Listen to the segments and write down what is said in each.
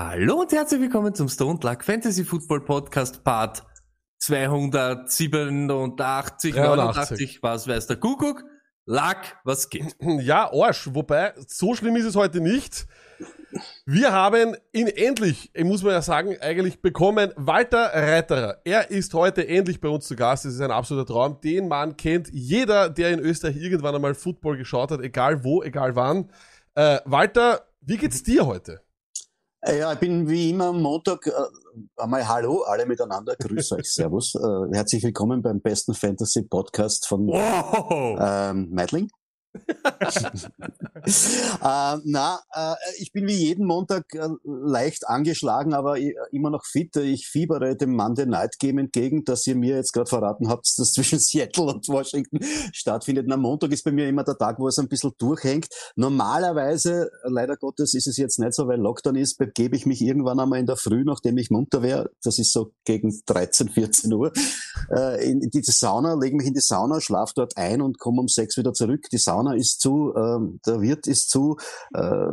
Hallo und herzlich willkommen zum Stone Luck Fantasy Football Podcast Part 287, 89, was weiß der Kuckuck. Luck, was geht? Ja, Arsch. Wobei, so schlimm ist es heute nicht. Wir haben ihn endlich, ich muss man ja sagen, eigentlich bekommen. Walter Reiterer. Er ist heute endlich bei uns zu Gast. Das ist ein absoluter Traum. Den Mann kennt jeder, der in Österreich irgendwann einmal Football geschaut hat, egal wo, egal wann. Äh, Walter, wie geht's dir heute? Ja, ich bin wie immer am Montag äh, einmal Hallo, alle miteinander. Grüß euch, Servus. Äh, herzlich willkommen beim besten Fantasy Podcast von Wow. ähm, Meidling. Äh, na, äh, ich bin wie jeden Montag äh, leicht angeschlagen, aber immer noch fit. Ich fiebere dem Monday Night Game entgegen, dass ihr mir jetzt gerade verraten habt, dass zwischen Seattle und Washington stattfindet. Na, Montag ist bei mir immer der Tag, wo es ein bisschen durchhängt. Normalerweise, leider Gottes, ist es jetzt nicht so, weil Lockdown ist, begebe ich mich irgendwann einmal in der Früh, nachdem ich munter wäre. Das ist so gegen 13, 14 Uhr. Äh, in die Sauna, lege mich in die Sauna, schlafe dort ein und komme um sechs wieder zurück. Die Sauna ist zu, ähm, der Wirt ist zu, äh,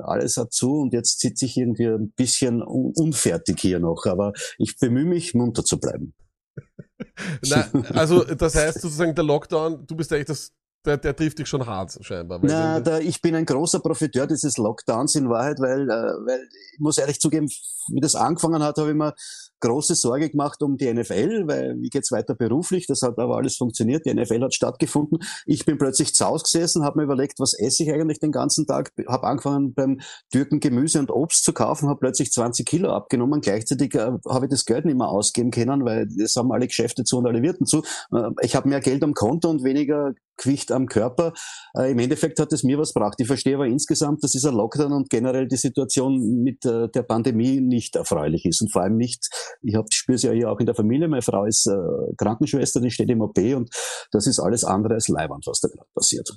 alles hat zu und jetzt sitze ich irgendwie ein bisschen un unfertig hier noch. Aber ich bemühe mich, munter zu bleiben. Na, also, das heißt sozusagen, der Lockdown, du bist eigentlich das, der, der trifft dich schon hart, scheinbar. Na, da, ich bin ein großer Profiteur dieses Lockdowns in Wahrheit, weil, äh, weil ich muss ehrlich zugeben, wie das angefangen hat, habe ich mir große Sorge gemacht um die NFL, weil wie geht's weiter beruflich? Das hat aber alles funktioniert. Die NFL hat stattgefunden. Ich bin plötzlich zu Hause gesessen, habe mir überlegt, was esse ich eigentlich den ganzen Tag? Habe angefangen beim Türken Gemüse und Obst zu kaufen, habe plötzlich 20 Kilo abgenommen. Gleichzeitig äh, habe ich das Geld nicht mehr ausgeben können, weil es haben alle Geschäfte zu und alle Wirten zu. Äh, ich habe mehr Geld am Konto und weniger Gewicht am Körper. Äh, Im Endeffekt hat es mir was gebracht. Ich verstehe aber insgesamt, dass dieser Lockdown und generell die Situation mit äh, der Pandemie nicht erfreulich ist und vor allem nicht, ich spüre es ja hier auch in der Familie, meine Frau ist äh, Krankenschwester, die steht im OP und das ist alles andere als Leibwand, was da gerade passiert.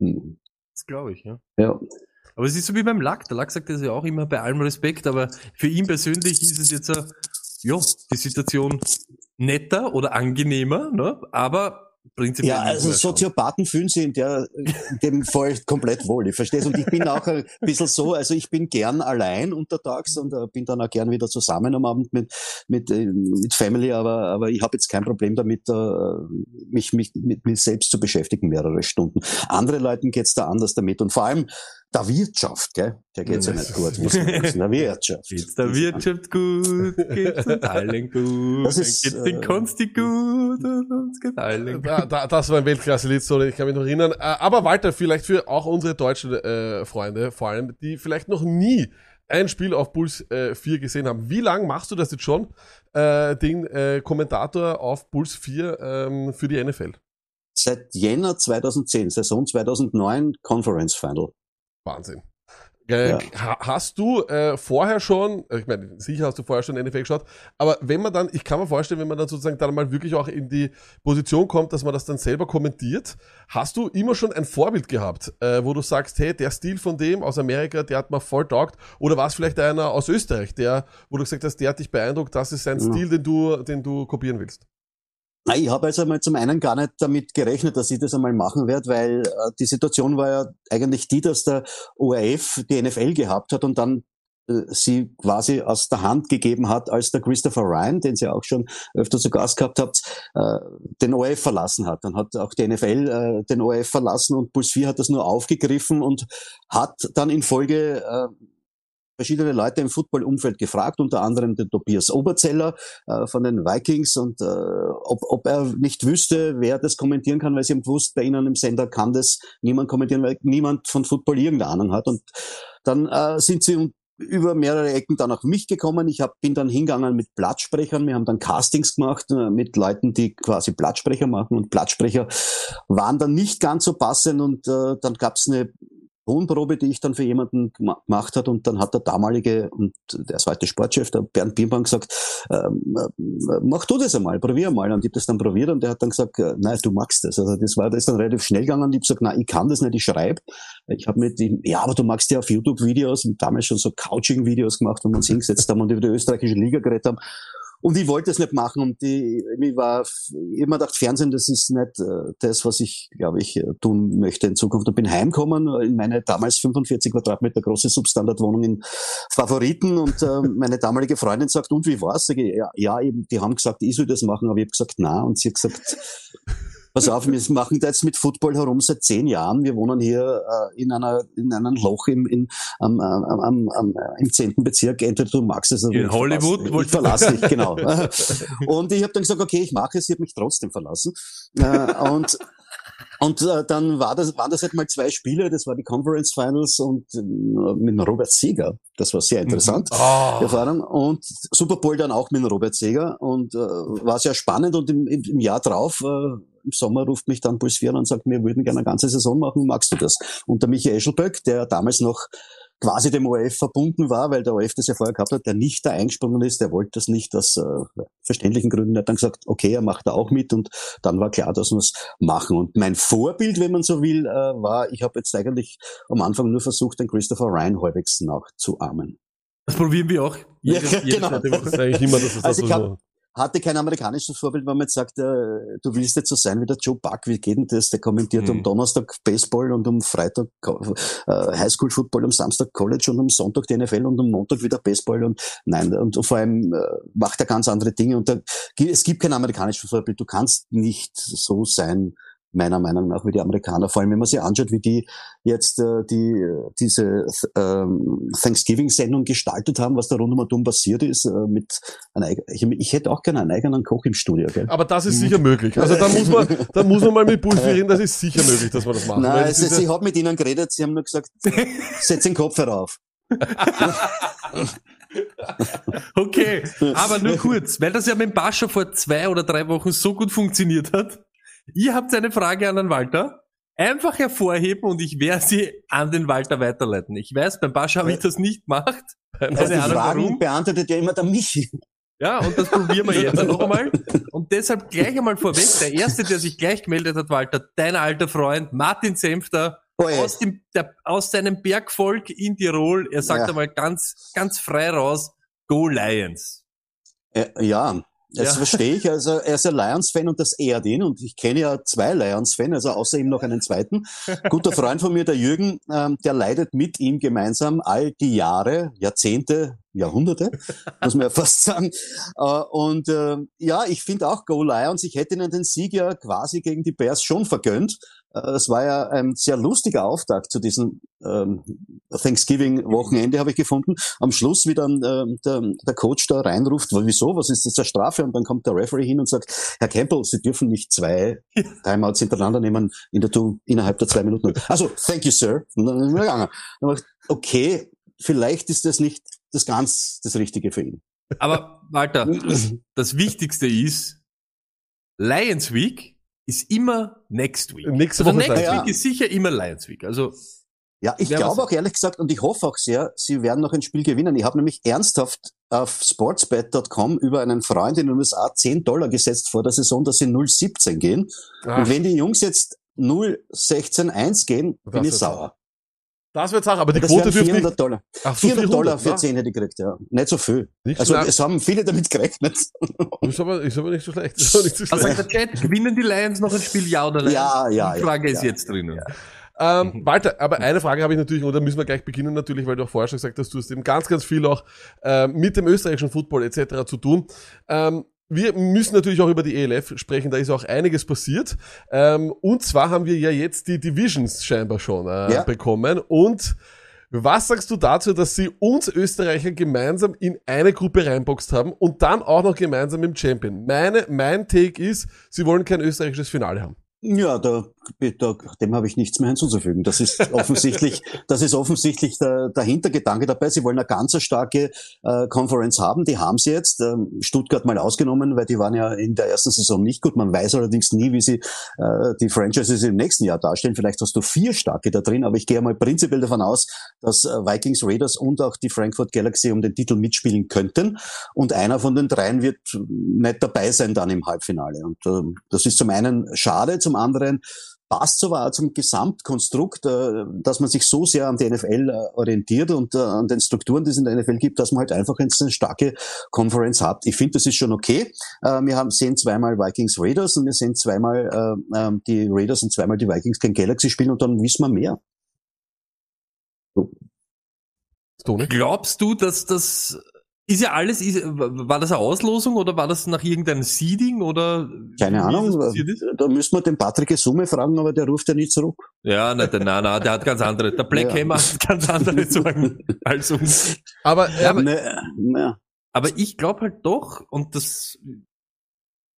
Hm. Das glaube ich, ja. Ja. Aber es ist so wie beim Lack. Der Lack sagt das ja auch immer bei allem Respekt, aber für ihn persönlich ist es jetzt so, ja, die Situation netter oder angenehmer, ne? aber prinzipiell. Ja, also Soziopathen fühlen sich in, der, in dem Fall komplett wohl. Ich verstehe Und ich bin auch ein bisschen so, also ich bin gern allein untertags und äh, bin dann auch gern wieder zusammen am Abend mit, mit, äh, mit Family, aber, aber ich habe jetzt kein Problem damit, äh, mich, mich mit mir selbst zu beschäftigen, mehrere Stunden. Andere Leuten geht's da anders damit und vor allem der Wirtschaft, gell? der geht's ja nicht gut. Muss man wissen. Der Wirtschaft. Geht's der Wirtschaft gut, geht's uns allen gut, Das ist, geht's den äh, Konsti gut und uns geht allen gut. Da, da, das war ein Weltklasse-Lied, sorry, ich kann mich noch erinnern. Äh, Aber Walter, vielleicht für auch unsere deutschen äh, Freunde, vor allem, die vielleicht noch nie ein Spiel auf Puls äh, 4 gesehen haben. Wie lange machst du das jetzt schon, äh, den äh, Kommentator auf Puls 4 ähm, für die NFL? Seit Jänner 2010, Saison 2009, Conference Final. Wahnsinn. Äh, Ja. ha- Hast du äh, vorher schon, äh, ich meine, sicher hast du vorher schon NFL geschaut, aber wenn man dann, ich kann mir vorstellen, wenn man dann sozusagen dann mal wirklich auch in die Position kommt, dass man das dann selber kommentiert, hast du immer schon ein Vorbild gehabt, äh, wo du sagst, hey, der Stil von dem aus Amerika, der hat mir voll taugt, oder war es vielleicht einer aus Österreich, der, wo du gesagt hast, der hat dich beeindruckt, das ist sein Ja. Stil, den du, den du kopieren willst? Nein, ich habe also mal zum einen gar nicht damit gerechnet, dass ich das einmal machen werde, weil äh, die Situation war ja eigentlich die, dass der ORF die NFL gehabt hat und dann äh, sie quasi aus der Hand gegeben hat, als der Christopher Ryan, den sie auch schon öfter zu Gast gehabt habt, äh, den ORF verlassen hat. Dann hat auch die NFL den ORF verlassen und Puls 4 hat das nur aufgegriffen und hat dann in Folge verschiedene Leute im Football-Umfeld gefragt, unter anderem den Tobias Oberzeller äh, von den Vikings und äh, ob, ob er nicht wüsste, wer das kommentieren kann, weil sie haben gewusst, bei ihnen im Sender kann das niemand kommentieren, weil niemand von Football irgendeine Ahnung hat. Und dann äh, sind sie über mehrere Ecken dann auf mich gekommen. Ich hab, bin dann hingegangen mit Blattsprechern. Wir haben dann Castings gemacht äh, mit Leuten, die quasi Blattsprecher machen. Und Blattsprecher waren dann nicht ganz so passend. Und äh, dann gab's eine Tonprobe, die ich dann für jemanden gema- gemacht hat und dann hat der damalige und der heute Sportchef, der Bernd Birnbaum gesagt, ähm, äh, mach du das einmal, probier mal. Und ich habe das dann probiert und der hat dann gesagt, äh, nein, du magst das. Also das war das ist dann relativ schnell gegangen und ich habe gesagt, nein, ich kann das nicht, ich schreibe. Ich habe mit ihm, ja, aber du magst ja auf YouTube Videos und damals schon so Couching-Videos gemacht, wo wir uns hingesetzt haben und über die österreichische Liga geredet haben. Und ich wollte es nicht machen und die, ich war, immer gedacht, Fernsehen, das ist nicht äh, das, was ich, glaube ich, äh, tun möchte in Zukunft. Und bin heimgekommen äh, in meine damals 45 Quadratmeter große Substandardwohnung in Favoriten und äh, meine damalige Freundin sagt, und wie war's? Ich, ja, ja, eben, die haben gesagt, ich soll das machen, aber ich habe gesagt, na und sie hat gesagt, Pass auf, wir machen da jetzt mit Football herum seit zehn Jahren. Wir wohnen hier äh, in einer in einem Loch im in, am, am, am, am, im zehnten Bezirk. Entweder du magst es oder In ich Hollywood verlasse- wollt- Ich verlasse dich, genau. und ich habe dann gesagt, okay, ich mache es. Sie hat mich trotzdem verlassen. Äh, und und äh, dann war das, waren das halt mal zwei Spiele, das war die Conference Finals und äh, mit Robert Seger. Das war sehr interessant. Die Erfahrung. Und Super Bowl dann auch mit Robert Seger und äh, war sehr spannend und im, im, im Jahr drauf, äh, im Sommer ruft mich dann Puls 4 an und sagt, wir würden gerne eine ganze Saison machen, magst du das? Und der Michael Eschelböck, der damals noch quasi dem ORF verbunden war, weil der ORF das ja vorher gehabt hat, der nicht da eingesprungen ist, der wollte das nicht aus äh, verständlichen Gründen, der hat dann gesagt, okay, er macht da auch mit und dann war klar, dass wir es machen. Und mein Vorbild, wenn man so will, äh, war, ich habe jetzt eigentlich am Anfang nur versucht, den Christopher Ryan halbwegs nachzuahmen. Das probieren wir auch. Ja, Jede- jede genau. Das Woche. ist eigentlich immer, dass es Also das ich so. Hatte kein amerikanisches Vorbild, weil man jetzt sagt, äh, du willst jetzt so sein wie der Joe Buck, wie geht denn das? Der kommentiert Hm. um Donnerstag Baseball und um Freitag äh, Highschool Football, am Samstag College und am Sonntag die NFL und am Montag wieder Baseball und nein, und, und vor allem äh, macht er ganz andere Dinge und da, es gibt kein amerikanisches Vorbild. Du kannst nicht so sein, meiner Meinung nach, wie die Amerikaner. Vor allem, wenn man sich anschaut, wie die jetzt äh, die äh, diese ähm, Thanksgiving-Sendung gestaltet haben, was da rund um passiert ist, äh, mit einer, ich, ich hätte auch gerne einen eigenen Koch im Studio, gell? Aber das ist sicher möglich. Also da muss man, da muss man mal mit Pulsi reden, das ist sicher möglich, dass man das macht. Weil Nein, es, ja- ich habe mit ihnen geredet, sie haben nur gesagt, setz den Kopf herauf. Okay, aber nur kurz, weil das ja mit dem Bascha vor zwei oder drei Wochen so gut funktioniert hat. Ihr habt eine Frage an den Walter. Einfach hervorheben und ich werde sie an den Walter weiterleiten. Ich weiß, beim Bascha habe ich das nicht gemacht. Also Keine die Ahnung Fragen warum. beantwortet ja immer der Michi. Ja, und das probieren wir jetzt noch einmal. Und deshalb gleich einmal vorweg, der Erste, der sich gleich gemeldet hat, Walter, dein alter Freund, Martin Senfter, Oh, ja. aus, dem, der, aus seinem Bergvolk in Tirol. Er sagt Ja. einmal ganz, ganz frei raus, Go Lions. Äh, ja, das Ja. verstehe ich. Also er ist ein Lions-Fan und das ehrt ihn. Und ich kenne ja zwei Lions-Fans, also außer ihm noch einen zweiten. Guter Freund von mir, der Jürgen, ähm, der leidet mit ihm gemeinsam all die Jahre, Jahrzehnte, Jahrhunderte, muss man ja fast sagen. Äh, und äh, ja, ich finde auch Go Lions. Ich hätte ihnen den Sieg ja quasi gegen die Bears schon vergönnt. Äh, Es war ja ein sehr lustiger Auftakt zu diesem ähm, Thanksgiving-Wochenende, habe ich gefunden. Am Schluss, wie dann ähm, der, der Coach da reinruft, "Wa- wieso, was ist das für Strafe? Und dann kommt der Referee hin und sagt, Herr Campbell, Sie dürfen nicht zwei Timeouts hintereinander nehmen in der, innerhalb der zwei Minuten. Also, thank you, sir. Und dann ist er gegangen. Dann ich okay, vielleicht ist das nicht das ganz das Richtige für ihn. Aber Walter, das Wichtigste ist, Lions Week ist immer Next Week. Nächste also Woche Next Week Week. ist sicher immer Lions Week. Also Ja, ich glaube auch ehrlich gesagt und ich hoffe auch sehr, sie werden noch ein Spiel gewinnen. Ich habe nämlich ernsthaft auf sportsbet.com über einen Freund in den USA 10 Dollar gesetzt vor der Saison, dass sie 0,17 gehen. Ah, Und wenn die Jungs jetzt 0,16,1 gehen, bin ich sauer. Das wird Sache, aber die Das Quote dürfte 400 nicht. Dollar. Ach, so 400 Dollar für ja. 10 hätte ich gekriegt, ja. Nicht so viel. Nicht Also schlecht. es haben viele damit gerechnet. Ist aber, ist aber nicht so schlecht. Ist aber nicht so was schlecht. sagt der Chat? Gewinnen die Lions noch ein Spiel, ja oder nein? Ja, ja, Die ja, Frage ist ja. jetzt drinnen. Ähm, Walter, aber eine Frage habe ich natürlich, und da müssen wir gleich beginnen natürlich, weil du auch vorher schon gesagt hast, du hast eben ganz, ganz viel auch äh, mit dem österreichischen Football etc. zu tun. Ähm, wir müssen natürlich auch über die ELF sprechen, da ist auch einiges passiert. Ähm, und zwar haben wir ja jetzt die Divisions scheinbar schon äh, Ja. bekommen. Und was sagst du dazu, dass sie uns Österreicher gemeinsam in eine Gruppe reinboxt haben und dann auch noch gemeinsam im Champion? Meine, mein Take ist, sie wollen kein österreichisches Finale haben. Ja, da da, dem habe ich nichts mehr hinzuzufügen. Das ist offensichtlich, das ist offensichtlich der, der Hintergedanke dabei. Sie wollen eine ganz starke äh, Conference haben. Die haben sie jetzt. Ähm, Stuttgart mal ausgenommen, weil die waren ja in der ersten Saison nicht gut. Man weiß allerdings nie, wie sie äh, die Franchises im nächsten Jahr darstellen. Vielleicht hast du vier starke da drin, aber ich gehe mal prinzipiell davon aus, dass äh, Vikings, Raiders und auch die Frankfurt Galaxy um den Titel mitspielen könnten. Und einer von den dreien wird nicht dabei sein dann im Halbfinale. Und äh, das ist zum einen schade, zum anderen passt auch zum Gesamtkonstrukt, äh, dass man sich so sehr an die NFL äh, orientiert und äh, an den Strukturen, die es in der NFL gibt, dass man halt einfach eine starke Conference hat. Ich finde, das ist schon okay. Wir haben sehen zweimal Vikings Raiders und wir sehen zweimal ähm, die Raiders und zweimal die Vikings gegen Galaxy spielen und dann wissen wir mehr. Glaubst du, dass das ist ja alles, ist, war das eine Auslosung oder war das nach irgendeinem Seeding oder? Keine Ahnung, da müssen wir den Patrick Summe fragen, aber der ruft ja nicht zurück. Ja, nein, nein, nein, der hat ganz andere, der Black ja. Hammer hat ganz andere Sorgen als uns. Aber, ja, aber, ne, ne. aber ich glaube halt doch, und das,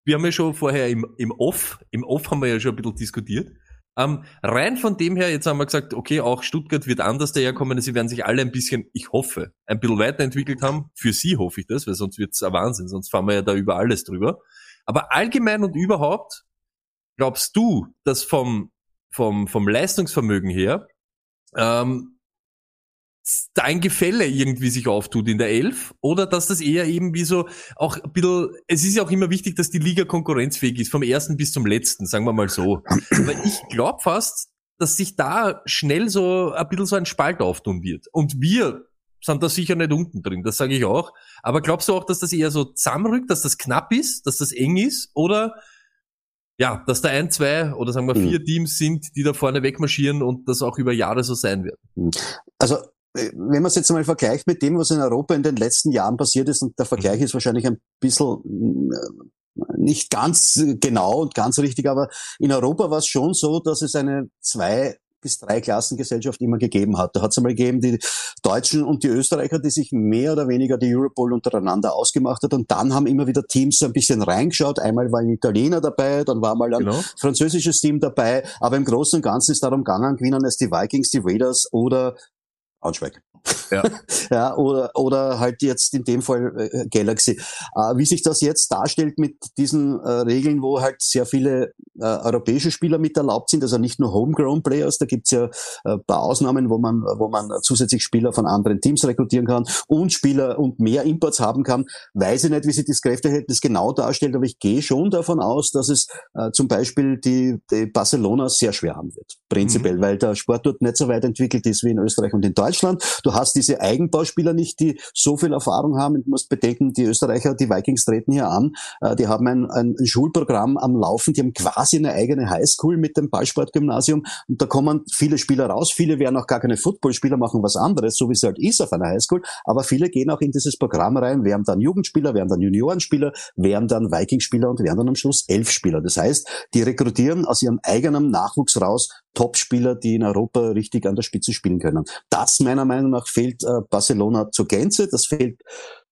wir haben ja schon vorher im, im Off, im Off haben wir ja schon ein bisschen diskutiert, ähm, rein von dem her, jetzt haben wir gesagt, okay, auch Stuttgart wird anders daherkommen. Sie werden sich alle ein bisschen, ich hoffe, ein bisschen weiterentwickelt haben. Für sie hoffe ich das, weil sonst wird's ein Wahnsinn, sonst fahren wir ja da über alles drüber. Aber allgemein und überhaupt, glaubst du, dass vom, vom, vom Leistungsvermögen her ähm, ein Gefälle irgendwie sich auftut in der Elf oder dass das eher eben wie so auch ein bisschen, es ist ja auch immer wichtig, dass die Liga konkurrenzfähig ist, vom ersten bis zum letzten, sagen wir mal so. Aber ich glaube fast, dass sich da schnell so ein bisschen so ein Spalt auftun wird. Und wir sind da sicher nicht unten drin, das sage ich auch. Aber glaubst du auch, dass das eher so zusammenrückt, dass das knapp ist, dass das eng ist oder ja, dass da ein, zwei oder sagen wir vier mhm. Teams sind, die da vorne wegmarschieren und das auch über Jahre so sein wird? Also wenn man es jetzt mal vergleicht mit dem, was in Europa in den letzten Jahren passiert ist, und der Vergleich mhm. ist wahrscheinlich ein bisschen äh, nicht ganz genau und ganz richtig, aber in Europa war es schon so, dass es eine zwei bis drei Klassengesellschaft immer gegeben hat. Da hat es einmal gegeben die Deutschen und die Österreicher, die sich mehr oder weniger die Europol untereinander ausgemacht hat. Und dann haben immer wieder Teams ein bisschen reingeschaut. Einmal war ein Italiener dabei, dann war mal ein genau. französisches Team dabei. Aber im Großen und Ganzen ist darum gegangen, gewinnen es die Vikings, die Raiders oder Braunschweig. Ja. ja, oder, oder halt jetzt in dem Fall äh, Galaxy. Äh, wie sich das jetzt darstellt mit diesen äh, Regeln, wo halt sehr viele äh, europäische Spieler mit erlaubt sind, also nicht nur Homegrown Players, da gibt's ja äh, paar Ausnahmen, wo man, wo man zusätzlich Spieler von anderen Teams rekrutieren kann und Spieler und mehr Imports haben kann. Weiß ich nicht, wie sich das Kräfteverhältnis genau darstellt, aber ich gehe schon davon aus, dass es äh, zum Beispiel die, die Barcelona sehr schwer haben wird. Prinzipiell, mhm. weil der Sport dort nicht so weit entwickelt ist wie in Österreich und in Deutschland. Du hast diese Eigenbauspieler nicht, die so viel Erfahrung haben. Du musst bedenken, die Österreicher, die Vikings treten hier an. Äh, die haben ein, ein Schulprogramm am Laufen. Die haben quasi eine eigene Highschool mit dem Ballsportgymnasium. Und da kommen viele Spieler raus. Viele werden auch gar keine Footballspieler, machen was anderes, so wie es halt ist auf einer Highschool. Aber viele gehen auch in dieses Programm rein, werden dann Jugendspieler, werden dann Juniorenspieler, werden dann Vikings-Spieler und werden dann am Schluss Elfspieler. Das heißt, die rekrutieren aus ihrem eigenen Nachwuchs raus Topspieler, die in Europa richtig an der Spitze spielen können. Das meiner Meinung nach fehlt äh, Barcelona zur Gänze. Das fehlt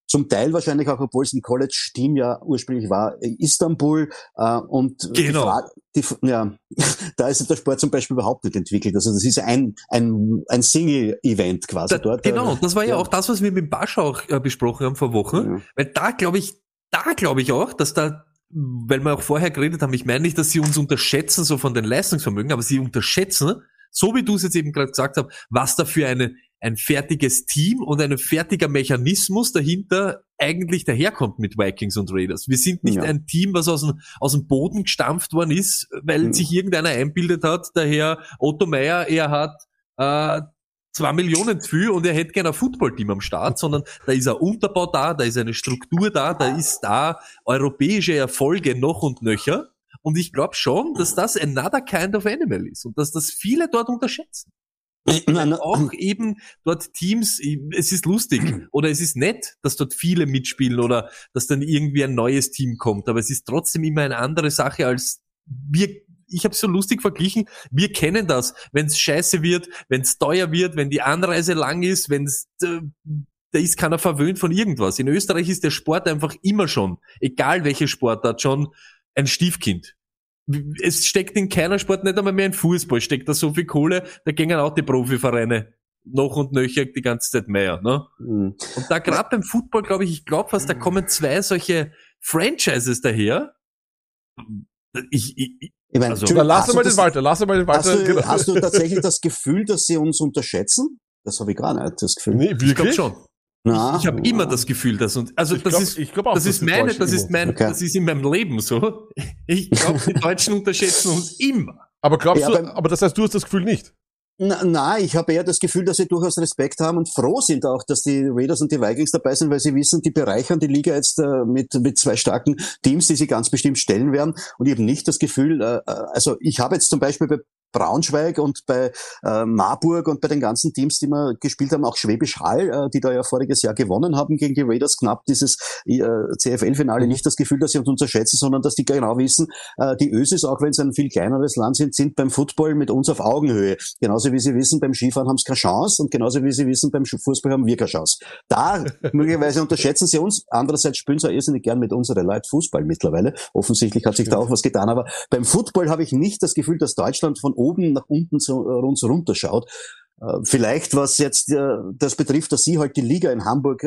zum Teil wahrscheinlich auch, obwohl es ein College-Team ja ursprünglich war, Istanbul. Äh, und genau. Frage, die, ja, da ist der Sport zum Beispiel überhaupt nicht entwickelt. Also das ist ein, ein, ein Single-Event quasi da, dort. Genau, das war ja, ja, auch das, was wir mit Basch auch äh, besprochen haben vor Wochen. Ja. Weil da glaube ich, da glaube ich auch, dass da weil wir auch vorher geredet haben, ich meine nicht, dass sie uns unterschätzen, so von den Leistungsvermögen, aber sie unterschätzen, so wie du es jetzt eben gerade gesagt hast, was da für eine, ein fertiges Team und ein fertiger Mechanismus dahinter eigentlich daherkommt mit Vikings und Raiders. Wir sind nicht ja. ein Team, was aus dem, aus dem Boden gestampft worden ist, weil mhm. sich irgendeiner einbildet hat, der Herr Otto Meyer, er hat äh, zwei Millionen zu viel und er hätte gerne ein Footballteam am Start, sondern da ist ein Unterbau da, da ist eine Struktur da, da ist da europäische Erfolge noch und nöcher. Und ich glaube schon, dass das another kind of animal ist und dass das viele dort unterschätzen. Nein, auch eben dort Teams, es ist lustig oder es ist nett, dass dort viele mitspielen oder dass dann irgendwie ein neues Team kommt, aber es ist trotzdem immer eine andere Sache als wir ich habe so lustig verglichen, wir kennen das, wenn es scheiße wird, wenn es teuer wird, wenn die Anreise lang ist, wenn es äh, da ist keiner verwöhnt von irgendwas. In Österreich ist der Sport einfach immer schon, egal welche Sportart, schon ein Stiefkind. es steckt in keiner Sport, nicht einmal mehr in Fußball, steckt da so viel Kohle, da gingen auch die Profivereine noch und nöcher die ganze Zeit mehr. Ne? Mhm. Und da gerade beim Football, glaube ich, ich glaube fast, da kommen zwei solche Franchises daher. Ich, ich, ich- Ich meine, Also- Dann lass hast du mal den das- Walter, lass mal den Hast Walter. du, genau. hast du tatsächlich das Gefühl, dass sie uns unterschätzen? Das habe ich gar nicht, das Gefühl. Nee, ich glaube schon. Na, Ich habe immer das Gefühl, dass uns, also Ich das glaub- ist, ich auch, das ist meine, das ist mein, Okay. das ist in meinem Leben so. Ich glaube, die Deutschen unterschätzen uns immer. Aber glaubst Ja, du, aber das heißt, du hast das Gefühl nicht. Na, na, ich habe eher das Gefühl, dass sie durchaus Respekt haben und froh sind auch, dass die Raiders und die Vikings dabei sind, weil sie wissen, die bereichern die Liga jetzt äh, mit, mit zwei starken Teams, die sie ganz bestimmt stellen werden. Und ich habe nicht das Gefühl, äh, äh, also ich habe jetzt zum Beispiel bei Braunschweig und bei äh, Marburg und bei den ganzen Teams, die wir gespielt haben, auch Schwäbisch Hall, äh, die da ja voriges Jahr gewonnen haben gegen die Raiders, knapp dieses äh, CFL-Finale, nicht das Gefühl, dass sie uns unterschätzen, sondern dass die genau wissen, äh, die Ösis, auch wenn sie ein viel kleineres Land sind, sind beim Football mit uns auf Augenhöhe. Genauso wie sie wissen, beim Skifahren haben sie keine Chance und genauso wie sie wissen, beim Fußball haben wir keine Chance. Da möglicherweise unterschätzen sie uns. Andererseits spielen sie auch irrsinnig gern mit unseren Leuten Fußball mittlerweile. Offensichtlich hat sich da auch was getan. Aber beim Football habe ich nicht das Gefühl, dass Deutschland von oben nach unten zu äh, uns runterschaut. Äh, Vielleicht, was jetzt äh, das betrifft, dass Sie halt die Liga in Hamburg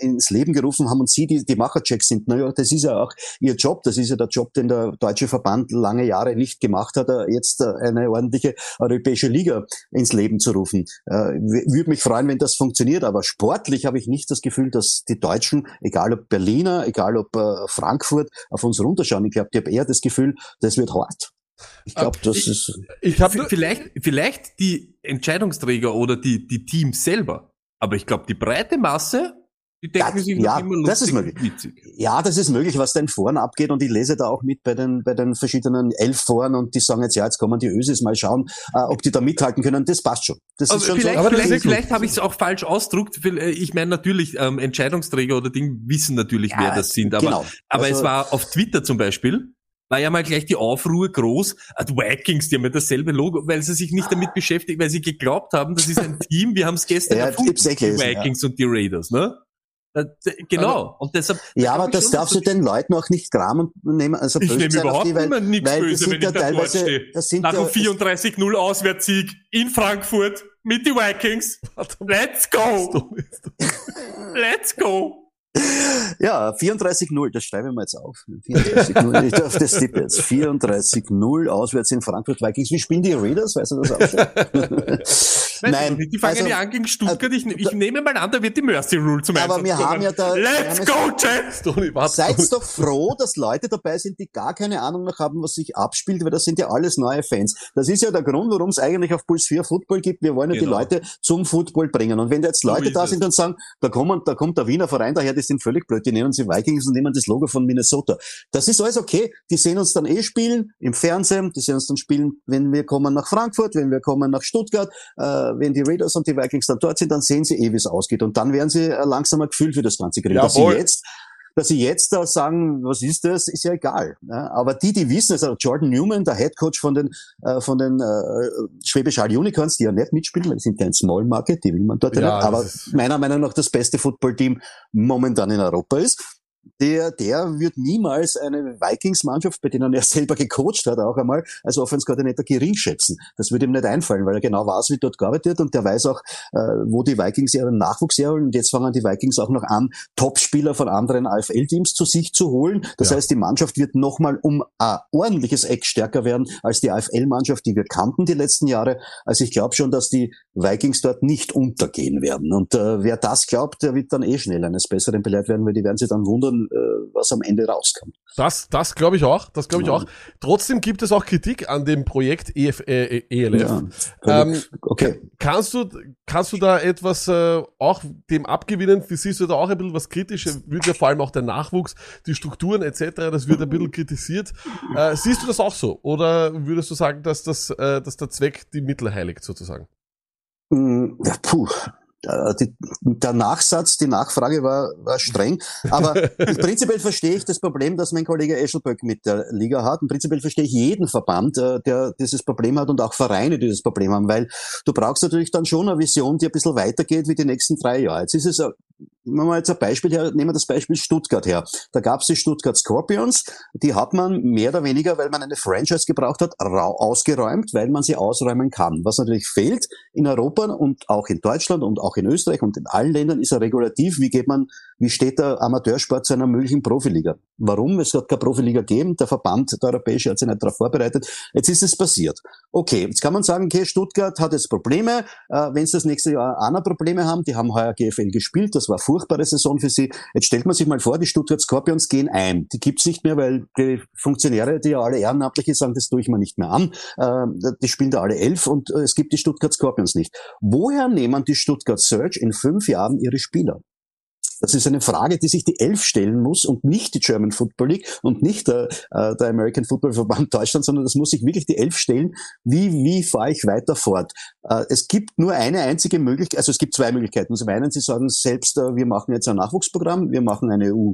ins Leben gerufen haben und Sie die, die Macherchecks sind. Naja, das ist ja auch Ihr Job. Das ist ja der Job, den der deutsche Verband lange Jahre nicht gemacht hat, jetzt eine ordentliche europäische Liga ins Leben zu rufen. Würde mich freuen, wenn das funktioniert, aber sportlich habe ich nicht das Gefühl, dass die Deutschen, egal ob Berliner, egal ob Frankfurt, auf uns runterschauen. Ich glaube, ich habe eher das Gefühl, das wird hart. Ich glaube, das ich- ist... Ich habe Vielleicht, vielleicht die Entscheidungsträger oder die, die Teams selber. Aber ich glaube, die breite Masse, die denken Ja, sich noch ja, immer lustig das ist möglich. und witzig. Ja, das ist möglich, was da in Foren abgeht und ich lese da auch mit bei den, bei den verschiedenen elf Foren und die sagen jetzt, ja, jetzt kommen die Ösis mal schauen, äh, ob die da mithalten können. Das passt schon. Das Aber ist schon vielleicht, so. Aber das vielleicht, vielleicht habe ich es auch falsch ausdruckt. Ich meine natürlich, ähm, Entscheidungsträger oder Ding wissen natürlich, Ja, wer das sind. Aber, genau. aber Also- es war auf Twitter zum Beispiel, war ja mal gleich die Aufruhr groß. äh, Die Vikings, die haben ja dasselbe Logo, weil sie sich nicht damit beschäftigen, weil sie geglaubt haben, das ist ein Team. Wir haben es gestern Ja, erfunden, die Vikings und die Raiders, ne? Genau. und deshalb. Ja, aber das schon, darfst du den Leuten auch nicht gramen nehmen. Also Ich nehme überhaupt die, weil, immer nichts weil böse, wenn ja ich da dort teilweise, stehe. das sind Nach ja, dem 34-0 Auswärtssieg in Frankfurt mit die Vikings. Let's go! Let's go! Ja, 34-0, das schreibe ich mal jetzt auf. 34-0, ich darf das tippen jetzt. 34-0 auswärts in Frankfurt Vikings. Wie spielen die Raiders? Weißt du das auch schon? Weiß ich Nein, nicht, die fangen also, ja an gegen Stuttgart. Ich, ich da- nehme mal an, da wird die Mercy Rule zum Aber Einsatz wir haben kommen. ja da- Let's go, warte. Seid doch froh, dass Leute dabei sind, die gar keine Ahnung noch haben, was sich abspielt, weil das sind ja alles neue Fans. Das ist ja der Grund, warum es eigentlich auf Puls 4 Football gibt. Wir wollen ja die Genau. Leute zum Football bringen. Und wenn da jetzt So Leute ist da sind und sagen, da kommen, da kommt der Wiener Verein daher, die sind völlig blöd, die nennen sie Vikings und nehmen das Logo von Minnesota. Das ist alles okay. Die sehen uns dann eh spielen im Fernsehen, die sehen uns dann spielen, wenn wir kommen nach Frankfurt, wenn wir kommen nach Stuttgart, äh, wenn die Raiders und die Vikings dann dort sind, dann sehen sie eh, wie es ausgeht. Und dann werden sie äh, langsam ein Gefühl für das Ganze kriegen. Dass sie Jawohl. jetzt dass sie jetzt da sagen, was ist das, ist ja egal. Ja, aber die, die wissen, also Jordan Newman, der Head Coach von den, äh, von den äh, Schwäbisch Hall Unicorns, die ja nicht mitspielen, weil die sind ja ein Small Market, die will man dort ja, nicht, aber meiner Meinung nach das beste Footballteam momentan in Europa ist. Der, der wird niemals eine Vikings-Mannschaft, bei denen er selber gecoacht hat, auch einmal als Offense-Koordinator gering schätzen. Das würde ihm nicht einfallen, weil er genau weiß, wie dort gearbeitet wird und der weiß auch, äh, wo die Vikings ihren Nachwuchs herholen. Und jetzt fangen die Vikings auch noch an, Top-Spieler von anderen AFL-Teams zu sich zu holen. Das Ja. heißt, die Mannschaft wird nochmal um ein ordentliches Eck stärker werden als die AFL-Mannschaft, die wir kannten die letzten Jahre. Also ich glaube schon, dass die Vikings dort nicht untergehen werden. Und äh, wer das glaubt, der wird dann eh schnell eines Besseren belehrt werden, weil die werden sich dann wundern, äh, was am Ende rauskommt. Das, das glaube ich auch. Das glaube ich Ja. auch. Trotzdem gibt es auch Kritik an dem Projekt EF, äh, ELF. Ja, Ähm, okay. Kannst du, kannst du da etwas äh, auch dem abgewinnen? Wie siehst du da auch ein bisschen was Kritisches? Wird ja vor allem auch der Nachwuchs, die Strukturen etc., das wird ein bisschen kritisiert. Äh, siehst du das auch so? Oder würdest du sagen, dass, das, äh, dass der Zweck die Mittel heiligt sozusagen? Mm, Ja, puh. Äh, Die, der Nachsatz, die Nachfrage war, war streng. Aber prinzipiell verstehe ich das Problem, das mein Kollege Eschelböck mit der Liga hat. Und prinzipiell verstehe ich jeden Verband, äh, der dieses Problem hat und auch Vereine, die dieses Problem haben, weil du brauchst natürlich dann schon eine Vision, die ein bisschen weitergeht wie die nächsten drei Jahre. Jetzt ist es äh, wenn wir jetzt ein Beispiel her, nehmen wir das Beispiel Stuttgart her. Da gab es die Stuttgart Scorpions, die hat man mehr oder weniger, weil man eine Franchise gebraucht hat, ausgeräumt, weil man sie ausräumen kann. Was natürlich fehlt in Europa und auch in Deutschland und auch in Österreich und in allen Ländern ist ein Regulativ. Wie geht man, wie steht der Amateursport zu einer möglichen Profiliga? Warum? Es hat keine Profiliga gegeben. Der Verband, der Europäische, hat sich nicht darauf vorbereitet. Jetzt ist es passiert. Okay, jetzt kann man sagen, okay, Stuttgart hat jetzt Probleme. Äh, wenn sie das nächste Jahr noch Probleme haben, die haben heuer GFL gespielt, das war eine furchtbare Saison für sie. Jetzt stellt man sich mal vor, die Stuttgart Scorpions gehen ein. Die gibt's nicht mehr, weil die Funktionäre, die ja alle ehrenamtliche sagen, das tue ich mir nicht mehr an. Äh, die spielen da alle elf und äh, es gibt die Stuttgart Scorpions nicht. Woher nehmen die Stuttgart Search in fünf Jahren ihre Spieler? Das ist eine Frage, die sich die Elf stellen muss und nicht die German Football League und nicht der, äh, der American Football Verband Deutschland, sondern das muss sich wirklich die Elf stellen. Wie, wie fahre ich weiter fort? Äh, es gibt nur eine einzige Möglichkeit, also es gibt zwei Möglichkeiten. Zum einen, Sie sagen selbst, äh, wir machen jetzt ein Nachwuchsprogramm, wir machen eine EU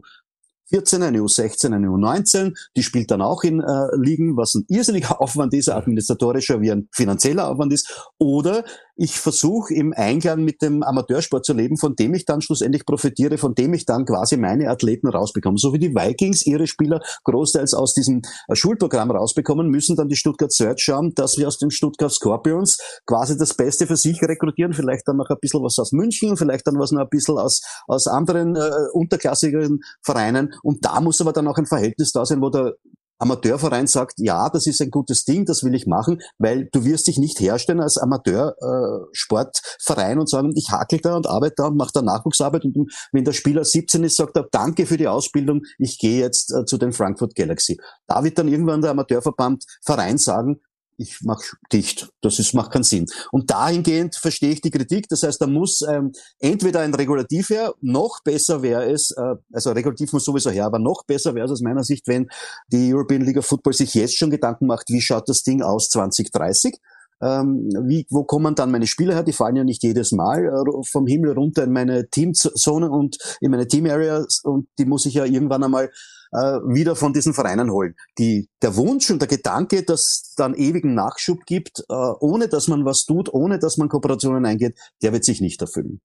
14, eine U16, eine U19, die spielt dann auch in äh, Ligen, was ein irrsinniger Aufwand ist, administratorischer wie ein finanzieller Aufwand ist. Oder ich versuche im Einklang mit dem Amateursport zu leben, von dem ich dann schlussendlich profitiere, von dem ich dann quasi meine Athleten rausbekomme. So wie die Vikings ihre Spieler großteils aus diesem Schulprogramm rausbekommen, müssen dann die Stuttgart Search schauen, dass wir aus den Stuttgart Scorpions quasi das Beste für sich rekrutieren, vielleicht dann noch ein bisschen was aus München, vielleicht dann was noch ein bisschen aus, aus anderen äh, unterklassigeren Vereinen. Und da muss aber dann auch ein Verhältnis da sein, wo der Amateurverein sagt, ja, das ist ein gutes Ding, das will ich machen, weil du wirst dich nicht herstellen als Amateursportverein äh, und sagen, ich hakel da und arbeite da und mache da Nachwuchsarbeit und wenn der Spieler 17 ist, sagt er, danke für die Ausbildung, ich gehe jetzt äh, zu den Frankfurt Galaxy. Da wird dann irgendwann der Amateurverband Verein sagen, ich mach dicht. Das ist, macht keinen Sinn. Und dahingehend verstehe ich die Kritik. Das heißt, da muss ähm, entweder ein Regulativ her, noch besser wäre es, äh, also Regulativ muss sowieso her, aber noch besser wäre es aus meiner Sicht, wenn die European League of Football sich jetzt schon Gedanken macht, wie schaut das Ding aus 2030. Ähm, wie, wo kommen dann meine Spieler her? Die fallen ja nicht jedes Mal äh, vom Himmel runter in meine Teamzone und in meine Team Areas und die muss ich ja irgendwann einmal äh, wieder von diesen Vereinen holen. Die, der Wunsch und der Gedanke, dass dann ewigen Nachschub gibt, äh, ohne dass man was tut, ohne dass man Kooperationen eingeht, der wird sich nicht erfüllen.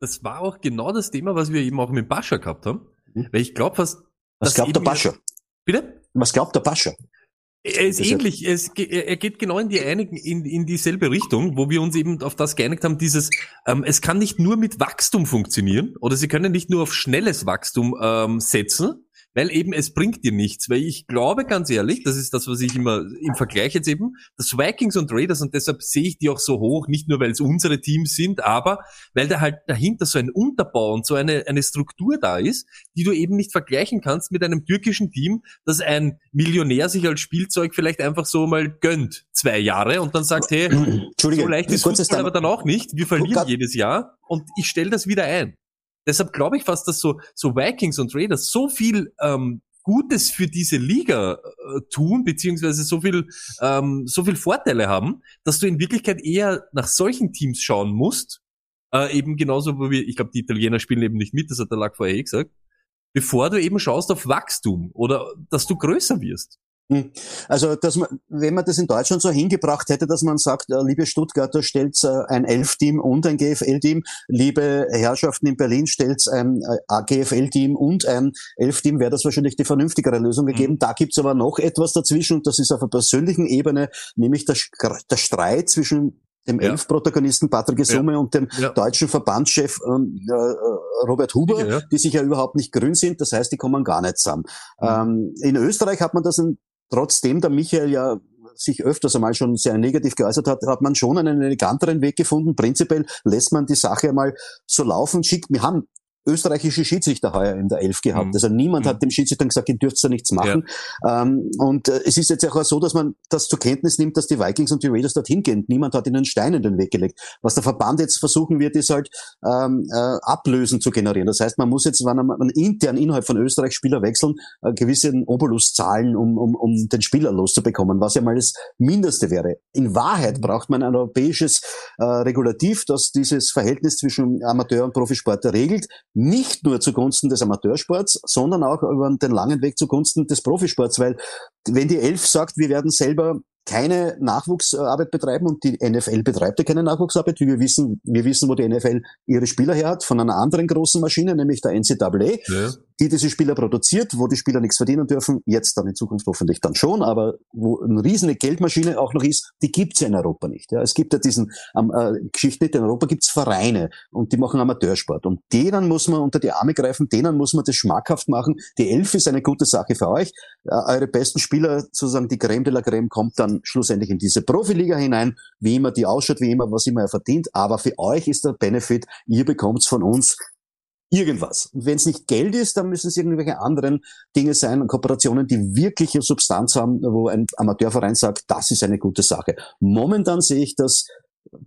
Das war auch genau das Thema, was wir eben auch mit Bascha gehabt haben. Mhm. Weil ich glaube, was. Was glaubt der Bascha? Bitte? Was glaubt der Bascha? Er ist ähnlich, es, er geht genau in die einigen, in, in dieselbe Richtung, wo wir uns eben auf das geeinigt haben, dieses, ähm, es kann nicht nur mit Wachstum funktionieren, oder sie können nicht nur auf schnelles Wachstum ähm, setzen, weil eben es bringt dir nichts. Weil ich glaube ganz ehrlich, das ist das, was ich immer im Vergleich jetzt eben, dass Vikings und Raiders und deshalb sehe ich die auch so hoch, nicht nur weil es unsere Teams sind, aber weil da halt dahinter so ein Unterbau und so eine, eine Struktur da ist, die du eben nicht vergleichen kannst mit einem türkischen Team, das ein Millionär sich als Spielzeug vielleicht einfach so mal gönnt, zwei Jahre und dann sagt, hey, so leicht ist Fußball aber dann auch nicht, wir verlieren jedes Jahr und ich stelle das wieder ein. Deshalb glaube ich fast, dass so, so Vikings und Raiders so viel ähm, Gutes für diese Liga äh, tun, beziehungsweise so viel, ähm, so viel Vorteile haben, dass du in Wirklichkeit eher nach solchen Teams schauen musst. Äh, eben genauso, wo wir, ich glaube, die Italiener spielen eben nicht mit, das hat der Lack vorher eh gesagt, bevor du eben schaust auf Wachstum oder dass du größer wirst. Hm. Also, dass man, wenn man das in Deutschland so hingebracht hätte, dass man sagt, äh, liebe Stuttgarter, stellt äh, ein Elf-Team und ein GFL-Team, liebe Herrschaften in Berlin, stellt ein äh, GFL-Team und ein Elf-Team, wäre das wahrscheinlich die vernünftigere Lösung gegeben. Mhm. Da gibt's aber noch etwas dazwischen und das ist auf einer persönlichen Ebene, nämlich der, der Streit zwischen dem ja. Elf-Protagonisten Patrick Gesumme ja. und dem ja. deutschen Verbandschef ähm, äh, Robert Huber, die sich ja überhaupt nicht grün sind. Das heißt, die kommen gar nicht zusammen. Mhm. Ähm, in Österreich hat man das ein trotzdem der Michael ja sich öfters einmal schon sehr negativ geäußert hat, hat man schon einen eleganteren Weg gefunden. Prinzipiell lässt man die Sache einmal so laufen, schickt, wir haben österreichische Schiedsrichter heuer in der Elf gehabt. Mhm. Also niemand mhm. hat dem Schiedsrichter gesagt, ihr dürft da nichts machen. Ja. Ähm, und äh, es ist jetzt auch so, dass man das zur Kenntnis nimmt, dass die Vikings und die Raiders dorthin gehen. Niemand hat ihnen einen Stein in den Weg gelegt. Was der Verband jetzt versuchen wird, ist halt ähm, äh, Ablösen zu generieren. Das heißt, man muss jetzt, wenn man intern innerhalb von Österreich Spieler wechseln, äh, gewissen Obolus zahlen, um, um, um den Spieler loszubekommen, was ja mal das Mindeste wäre. In Wahrheit braucht man ein europäisches äh, Regulativ, das dieses Verhältnis zwischen Amateur- und Profisport regelt nicht nur zugunsten des Amateursports, sondern auch über den langen Weg zugunsten des Profisports, weil wenn die Elf sagt, wir werden selber keine Nachwuchsarbeit betreiben und die NFL betreibt ja keine Nachwuchsarbeit, wie wir wissen, wir wissen, wo die NFL ihre Spieler her hat, von einer anderen großen Maschine, nämlich der NCAA, Ja. Die diese Spieler produziert, wo die Spieler nichts verdienen dürfen, jetzt dann in Zukunft hoffentlich dann schon, aber wo eine riesige Geldmaschine auch noch ist, die gibt's ja in Europa nicht. Ja. Es gibt ja diesen ähm, äh, Geschichte nicht, in Europa gibt's Vereine und die machen Amateursport und denen muss man unter die Arme greifen, denen muss man das schmackhaft machen. Die Elf ist eine gute Sache für euch. Äh, eure besten Spieler, sozusagen die Creme de la Creme, kommt dann schlussendlich in diese Profiliga hinein, wie immer die ausschaut, wie immer, was immer er verdient. Aber für euch ist der Benefit, ihr bekommt's von uns irgendwas. Und wenn es nicht Geld ist, dann müssen es irgendwelche anderen Dinge sein, Kooperationen, die wirkliche Substanz haben, wo ein Amateurverein sagt, das ist eine gute Sache. Momentan sehe ich das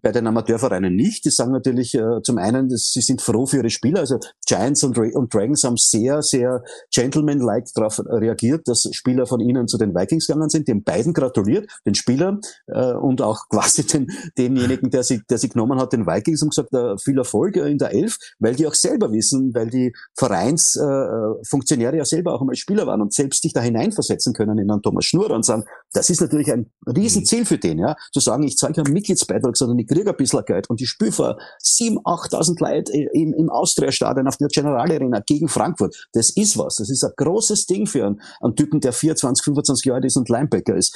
bei den Amateurvereinen nicht. Die sagen natürlich äh, zum einen, dass sie sind froh für ihre Spieler. Also Giants und, und Dragons haben sehr, sehr gentleman-like darauf reagiert, dass Spieler von ihnen zu den Vikings gegangen sind. Haben beiden gratuliert, den Spielern äh, und auch quasi den, denjenigen, der sie, der sie genommen hat, den Vikings und gesagt, äh, viel Erfolg äh, in der Elf, weil die auch selber wissen, weil die Vereinsfunktionäre äh, ja selber auch einmal Spieler waren und selbst sich da hineinversetzen können in einen Thomas Schnurr und sagen, das ist natürlich ein Riesenziel für den, ja, zu sagen, ich zahle keinen Mitgliedsbeitrag, sondern ich kriege ein bisschen Geld und ich spiele vor 7.000, 8.000 Leute im, im Austria-Stadion auf der General Arena gegen Frankfurt. Das ist was. Das ist ein großes Ding für einen, einen Typen, der 24, 25 Jahre alt ist und Linebacker ist.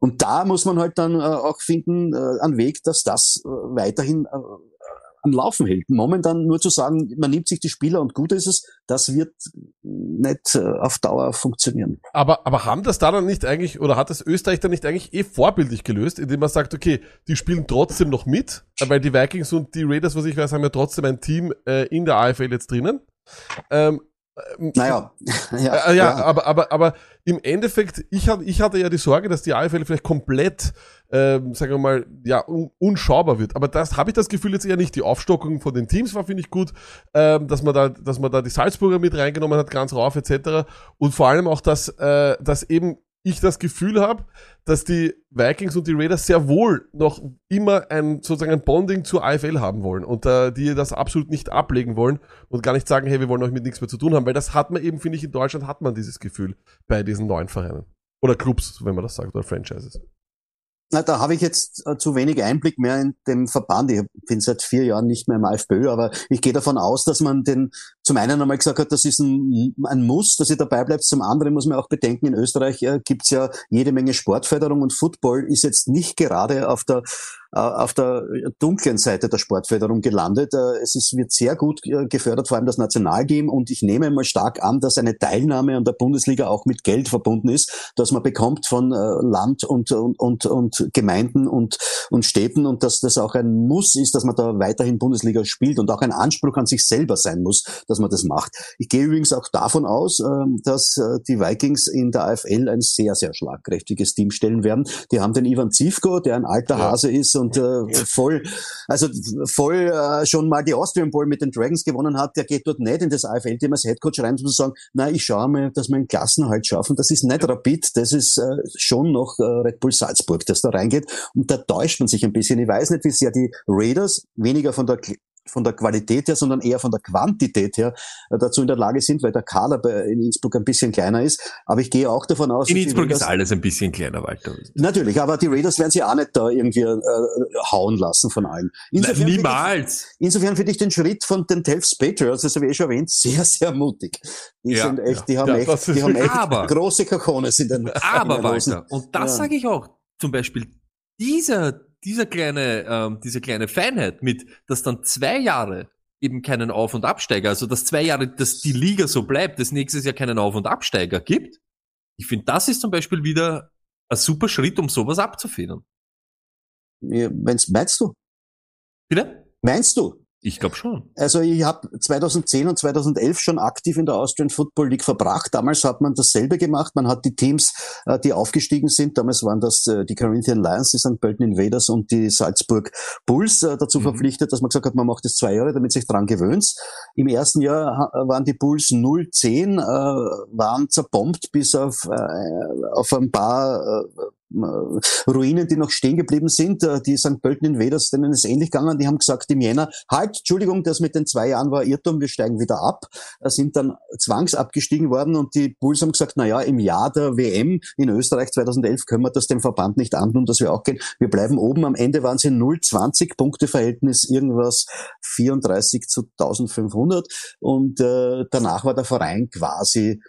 Und da muss man halt dann äh, auch finden, äh, einen Weg, dass das äh, weiterhin äh, am Laufen hält. Momentan nur zu sagen, man nimmt sich die Spieler und gut ist es, das wird nicht äh, auf Dauer funktionieren. Aber, aber haben das da dann nicht eigentlich, oder hat das Österreich dann nicht eigentlich eh vorbildlich gelöst, indem man sagt, okay, die spielen trotzdem noch mit, weil die Vikings und die Raiders, was ich weiß, haben ja trotzdem ein Team äh, in der AFL jetzt drinnen. Ähm, ähm, Naja, ja, äh, ja, aber, aber, aber im Endeffekt, ich, hatte ich hatte ja die Sorge, dass die AFL vielleicht komplett, ähm, sagen wir mal, ja, un unschaubar wird. Aber das habe ich das Gefühl jetzt eher nicht. Die Aufstockung von den Teams war, finde ich, gut, ähm, dass man da, dass man da die Salzburger mit reingenommen hat, ganz rauf, etc. Und vor allem auch, dass, äh, dass eben ich das Gefühl habe, dass die Vikings und die Raiders sehr wohl noch immer ein sozusagen ein Bonding zur AFL haben wollen und äh, die das absolut nicht ablegen wollen und gar nicht sagen, hey, wir wollen euch mit nichts mehr zu tun haben, weil das hat man eben, finde ich, in Deutschland hat man dieses Gefühl bei diesen neuen Vereinen. Oder Clubs, wenn man das sagt, oder Franchises. Na, da habe ich jetzt äh, zu wenig Einblick mehr in dem Verband. Ich bin seit vier Jahren nicht mehr im AFPÖ, aber ich gehe davon aus, dass man den zum einen einmal gesagt hat, das ist ein, ein Muss, dass ihr dabei bleibt. Zum anderen muss man auch bedenken, in Österreich äh, gibt's ja jede Menge Sportförderung und Football ist jetzt nicht gerade auf der äh, auf der dunklen Seite der Sportförderung gelandet. Äh, Es ist, wird sehr gut äh, gefördert, vor allem das Nationalteam. Und ich nehme mal stark an, dass eine Teilnahme an der Bundesliga auch mit Geld verbunden ist, dass man bekommt von Land und, und, und, und Gemeinden und, und Städten und dass das auch ein Muss ist, dass man da weiterhin Bundesliga spielt und auch ein Anspruch an sich selber sein muss, dass man das macht. Ich gehe übrigens auch davon aus, ähm, dass äh, die Vikings in der AFL ein sehr, sehr schlagkräftiges Team stellen werden. Die haben den Ivan Zivko, der ein alter Ja. Hase ist und äh, voll, also voll äh, schon mal die Austrian Bowl mit den Dragons gewonnen hat, der geht dort nicht in das AFL-Team als Headcoach rein, um zu sagen, na, ich schaue mal, dass wir einen Klassenhalt schaffen. Das ist nicht Rapid, das ist schon noch Red Bull Salzburg, das da reingeht. Und da täuscht man sich ein bisschen. Ich weiß nicht, wie sehr die Raiders weniger von der von der Qualität her, sondern eher von der Quantität her äh, dazu in der Lage sind, weil der Kader in Innsbruck ein bisschen kleiner ist. Aber ich gehe auch davon aus, In Innsbruck Raiders- ist alles ein bisschen kleiner, Walter. Natürlich, aber die Raiders werden sie auch nicht da irgendwie äh, hauen lassen von allen. Insofern finde ich- Niemals. Insofern finde ich den Schritt von den Telfs Patriots, das habe ich eh schon erwähnt, sehr, sehr mutig. Die Ja, sind echt, die haben Ja, echt, die haben echt Aber- große Kakones in den Aber in den. Walter, und das Ja. sage ich auch, zum Beispiel dieser, dieser kleine, ähm, diese kleine Feinheit mit, dass dann zwei Jahre eben keinen Auf- und Absteiger, also dass zwei Jahre, dass die Liga so bleibt, dass nächstes Jahr keinen Auf- und Absteiger gibt. Ich finde, das ist zum Beispiel wieder ein super Schritt, um sowas abzufedern. Ja, wenn's, meinst du? Bitte? Meinst du? Ich glaube schon. Also ich habe 2010 und 2011 schon aktiv in der Austrian Football League verbracht. Damals hat man dasselbe gemacht. Man hat die Teams, äh, die aufgestiegen sind, damals waren das äh, die Corinthian Lions, die St. Pölten Invaders und die Salzburg Bulls äh, dazu Mhm. verpflichtet, dass man gesagt hat, man macht das zwei Jahre, damit sich dran gewöhnt. Im ersten Jahr waren die Bulls 0-10, äh, waren zerbombt bis auf, auf ein paar Ruinen, die noch stehen geblieben sind. Äh, die St. Pölten Invaders, denen ist ähnlich gegangen. Die haben gesagt im Jänner, halt, Entschuldigung, das mit den zwei Jahren war Irrtum, wir steigen wieder ab. Äh, sind dann zwangsabgestiegen worden und die Bulls haben gesagt, na ja, im Jahr der WM in Österreich 2011 können wir das dem Verband nicht antun, dass wir auch gehen. Wir bleiben oben. Am Ende waren sie 0,20 Punkteverhältnis, irgendwas 34 zu 1500 und äh, danach war der Verein quasi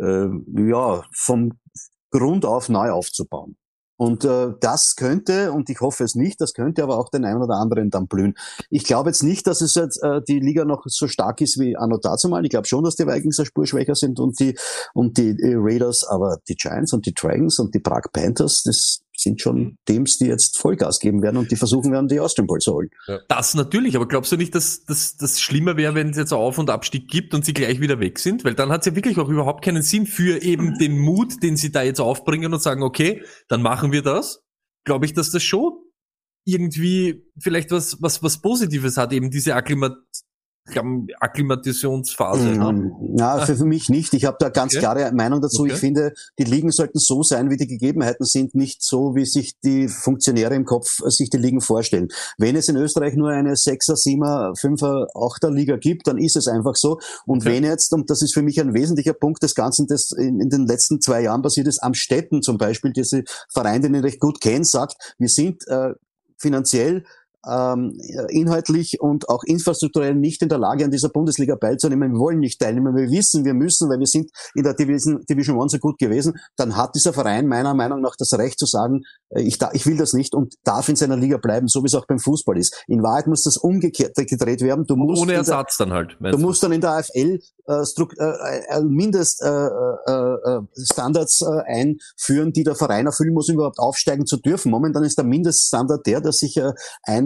äh, ja vom Grund auf neu aufzubauen. Und äh, das könnte, und ich hoffe es nicht, das könnte aber auch den einen oder anderen dann blühen. Ich glaube jetzt nicht, dass es jetzt äh, die Liga noch so stark ist wie anno dazumal. Ich glaube schon, dass die Vikings eine Spur schwächer sind und die und die äh, Raiders, aber die Giants und die Dragons und die Prague Panthers, das sind schon Teams, die jetzt Vollgas geben werden und die versuchen werden, die Austrian Bowl zu holen. Das natürlich, aber glaubst du nicht, dass dass das schlimmer wäre, wenn es jetzt Auf- und Abstieg gibt und sie gleich wieder weg sind? Weil dann hat es ja wirklich auch überhaupt keinen Sinn für eben den Mut, den sie da jetzt aufbringen und sagen, okay, dann machen wir das. Glaube ich, dass das schon irgendwie vielleicht was, was, was Positives hat, eben diese Akklimat Akklimatisationsphase. ne? Mhm. Ja, für, für mich nicht. Ich habe da ganz Okay. klare Meinung dazu. Okay. Ich finde, die Ligen sollten so sein, wie die Gegebenheiten sind, nicht so, wie sich die Funktionäre im Kopf äh, sich die Ligen vorstellen. Wenn es in Österreich nur eine Sechser, Siebener, Fünfer, Achter Liga gibt, dann ist es einfach so. Und Okay. wenn jetzt, und das ist für mich ein wesentlicher Punkt des Ganzen, das in, in den letzten zwei Jahren passiert ist, am Städten zum Beispiel, diese Verein, den ich recht gut kenne, sagt, wir sind äh, finanziell ähm, inhaltlich und auch infrastrukturell nicht in der Lage, an dieser Bundesliga beizunehmen. Wir wollen nicht teilnehmen. Wir wissen, wir müssen, weil wir sind in der Division, Division One so gut gewesen. Dann hat dieser Verein meiner Meinung nach das Recht zu sagen, äh, ich, da, ich will das nicht und darf in seiner Liga bleiben, so wie es auch beim Fußball ist. In Wahrheit muss das umgekehrt gedreht werden. Du musst Ohne in der, Ersatz dann halt. Du musst dann in der AFL äh, äh, äh, Mindest äh, äh, äh, Standards einführen, die der Verein erfüllen muss, um überhaupt aufsteigen zu dürfen. Momentan ist der Mindeststandard der, dass sich äh,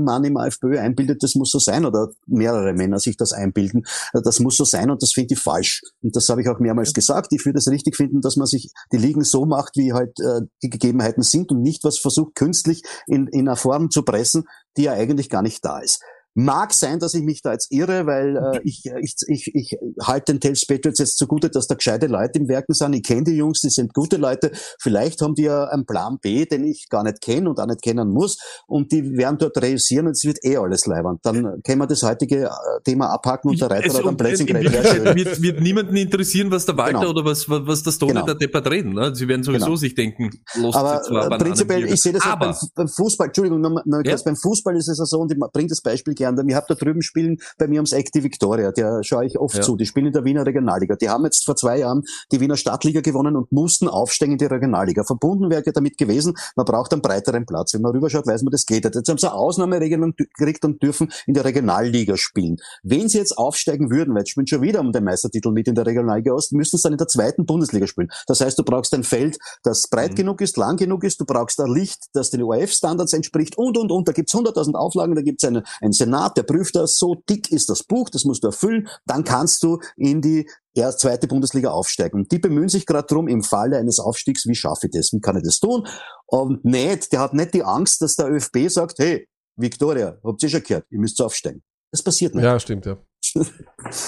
ein Mann im AFBÖ einbildet, das muss so sein, oder mehrere Männer sich das einbilden. Äh, Das muss so sein und das finde ich falsch. Und das habe ich auch mehrmals gesagt. Ich würde es richtig finden, dass man sich die Ligen so macht, wie halt äh, die Gegebenheiten sind und nicht was versucht, künstlich in, in eine Form zu pressen, die ja eigentlich gar nicht da ist. Mag sein, dass ich mich da jetzt irre, weil äh, ich, ich, ich, ich halte den Tales Patriots jetzt zugute, dass da gescheite Leute im Werken sind. Ich kenne die Jungs, die sind gute Leute. Vielleicht haben die ja einen Plan B, den ich gar nicht kenne und auch nicht kennen muss. Und die werden dort reüssieren und es wird eh alles leibern. Dann können wir das heutige äh, Thema abhaken und der Reiter Es- hat am Plätzchen schön. wird, wird niemanden interessieren, was der Walter Genau. oder was, was, was das Tone Genau. der Deppert reden. Ne? Sie werden sowieso Genau. sich denken, los Aber zwar äh, prinzipiell, ich sehe das auch beim, Aber, beim Fußball, Entschuldigung, noch, noch Ja. kurz, beim Fußball ist es ja so, und ich bringe das Beispiel gerne, ich habe da drüben spielen bei mir ums Eck die Viktoria, der schaue ich oft Ja. zu, die spielen in der Wiener Regionalliga. Die haben jetzt vor zwei Jahren die Wiener Stadtliga gewonnen und mussten aufsteigen in die Regionalliga. Verbunden wäre ja damit gewesen, man braucht einen breiteren Platz. Wenn man rüberschaut, weiß man, das geht. nicht. Jetzt haben sie eine Ausnahmeregelung gekriegt und dürfen in der Regionalliga spielen. Wenn sie jetzt aufsteigen würden, weil jetzt spielen schon wieder um den Meistertitel mit in der Regionalliga Ost, müssten sie dann in der zweiten Bundesliga spielen. Das heißt, du brauchst ein Feld, das breit Mhm. genug ist, lang genug ist, du brauchst ein Licht, das den ORF-Standards entspricht und, und, und. Da gibt's 100.000 Auflagen, da gibt's eine, einen Senat, der prüft das. So dick ist das Buch, das musst du erfüllen. Dann kannst du in die erst zweite Bundesliga aufsteigen. Und die bemühen sich gerade drum, im Falle eines Aufstiegs, wie schaffe ich das? Wie kann ich das tun? Und nicht, der hat nicht die Angst, dass der ÖFB sagt, hey, Victoria, habt ihr schon gehört, ihr müsst aufsteigen. Das passiert nicht. Ja, stimmt, ja.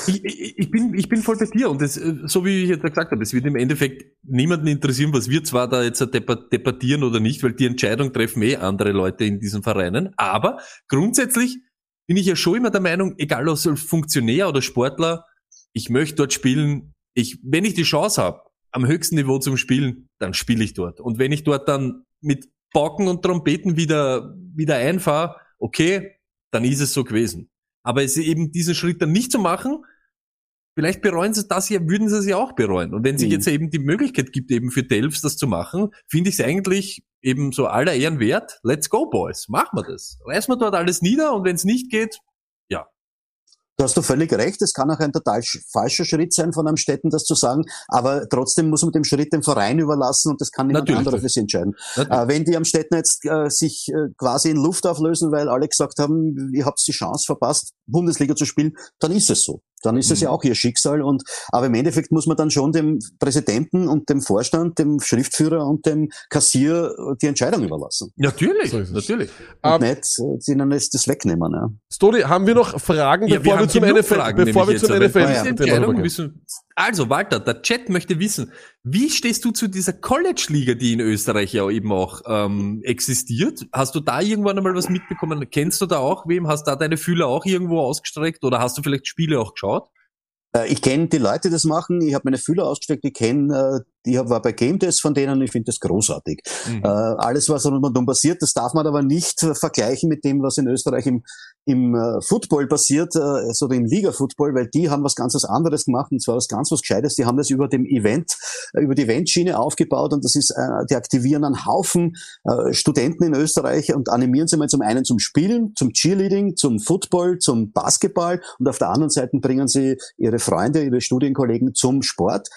ich, ich, bin, ich bin voll bei dir und das, äh, so wie ich jetzt gesagt habe, es wird im Endeffekt niemanden interessieren, was wir zwar da jetzt debat- debattieren oder nicht, weil die Entscheidung treffen eh andere Leute in diesen Vereinen, aber grundsätzlich bin ich ja schon immer der Meinung, egal ob Funktionär oder Sportler, ich möchte dort spielen, ich, wenn ich die Chance habe, am höchsten Niveau zum Spielen, dann spiele ich dort. Und wenn ich dort dann mit Pauken und Trompeten wieder, wieder einfahre, okay, dann ist es so gewesen. Aber es eben diesen Schritt dann nicht zu machen, vielleicht bereuen sie das ja, würden sie es ja auch bereuen. Und wenn sich Mhm. jetzt eben die Möglichkeit gibt, eben für Delfs das zu machen, finde ich es eigentlich eben so aller Ehren wert. Let's go, Boys. Machen wir das. Reißen wir dort alles nieder und wenn es nicht geht, Da hast du völlig recht. Es kann auch ein total sch- falscher Schritt sein von einem Städten, das zu sagen. Aber trotzdem muss man dem Schritt dem Verein überlassen und das kann niemand Natürlich. anderer für sie entscheiden. Äh, wenn die am Städten jetzt äh, sich äh, quasi in Luft auflösen, weil alle gesagt haben, ihr habt die Chance verpasst, Bundesliga zu spielen, dann ist es so. Dann ist es Mhm. ja auch ihr Schicksal. Und aber im Endeffekt muss man dann schon dem Präsidenten und dem Vorstand, dem Schriftführer und dem Kassier äh, die Entscheidung überlassen. natürlich, So natürlich. Und Ähm, nicht äh, ihnen das das wegnehmen. Ja. Stori, haben wir noch Fragen, Ja, bevor wir, haben zum NFL, Fragen, bevor wir zum NFL Entscheidung rübergehen? müssen, Also, Walter, der Chat möchte wissen, wie stehst du zu dieser College-Liga, die in Österreich ja eben auch ähm, existiert? Hast du da irgendwann einmal was mitbekommen? Kennst du da auch wem? Hast da deine Fühler auch irgendwo ausgestreckt oder hast du vielleicht Spiele auch geschaut? Äh, Ich kenne die Leute, die das machen. Ich habe meine Fühler ausgestreckt. Ich kenne, äh, ich hab- war bei Game Test von denen. Ich finde das großartig. Mhm. Äh, alles, was rundum passiert, das darf man aber nicht äh, vergleichen mit dem, was in Österreich im, im äh, Football passiert, äh, also im Liga-Football, weil die haben was ganz was anderes gemacht und zwar was ganz was Gescheites. Die haben das über dem Event, äh, über die Eventschiene aufgebaut und das ist, äh, die aktivieren einen Haufen äh, Studenten in Österreich und animieren sie mal zum einen zum Spielen, zum Cheerleading, zum Football, zum Basketball und auf der anderen Seite bringen sie ihre Freunde, ihre Studienkollegen zum Sport.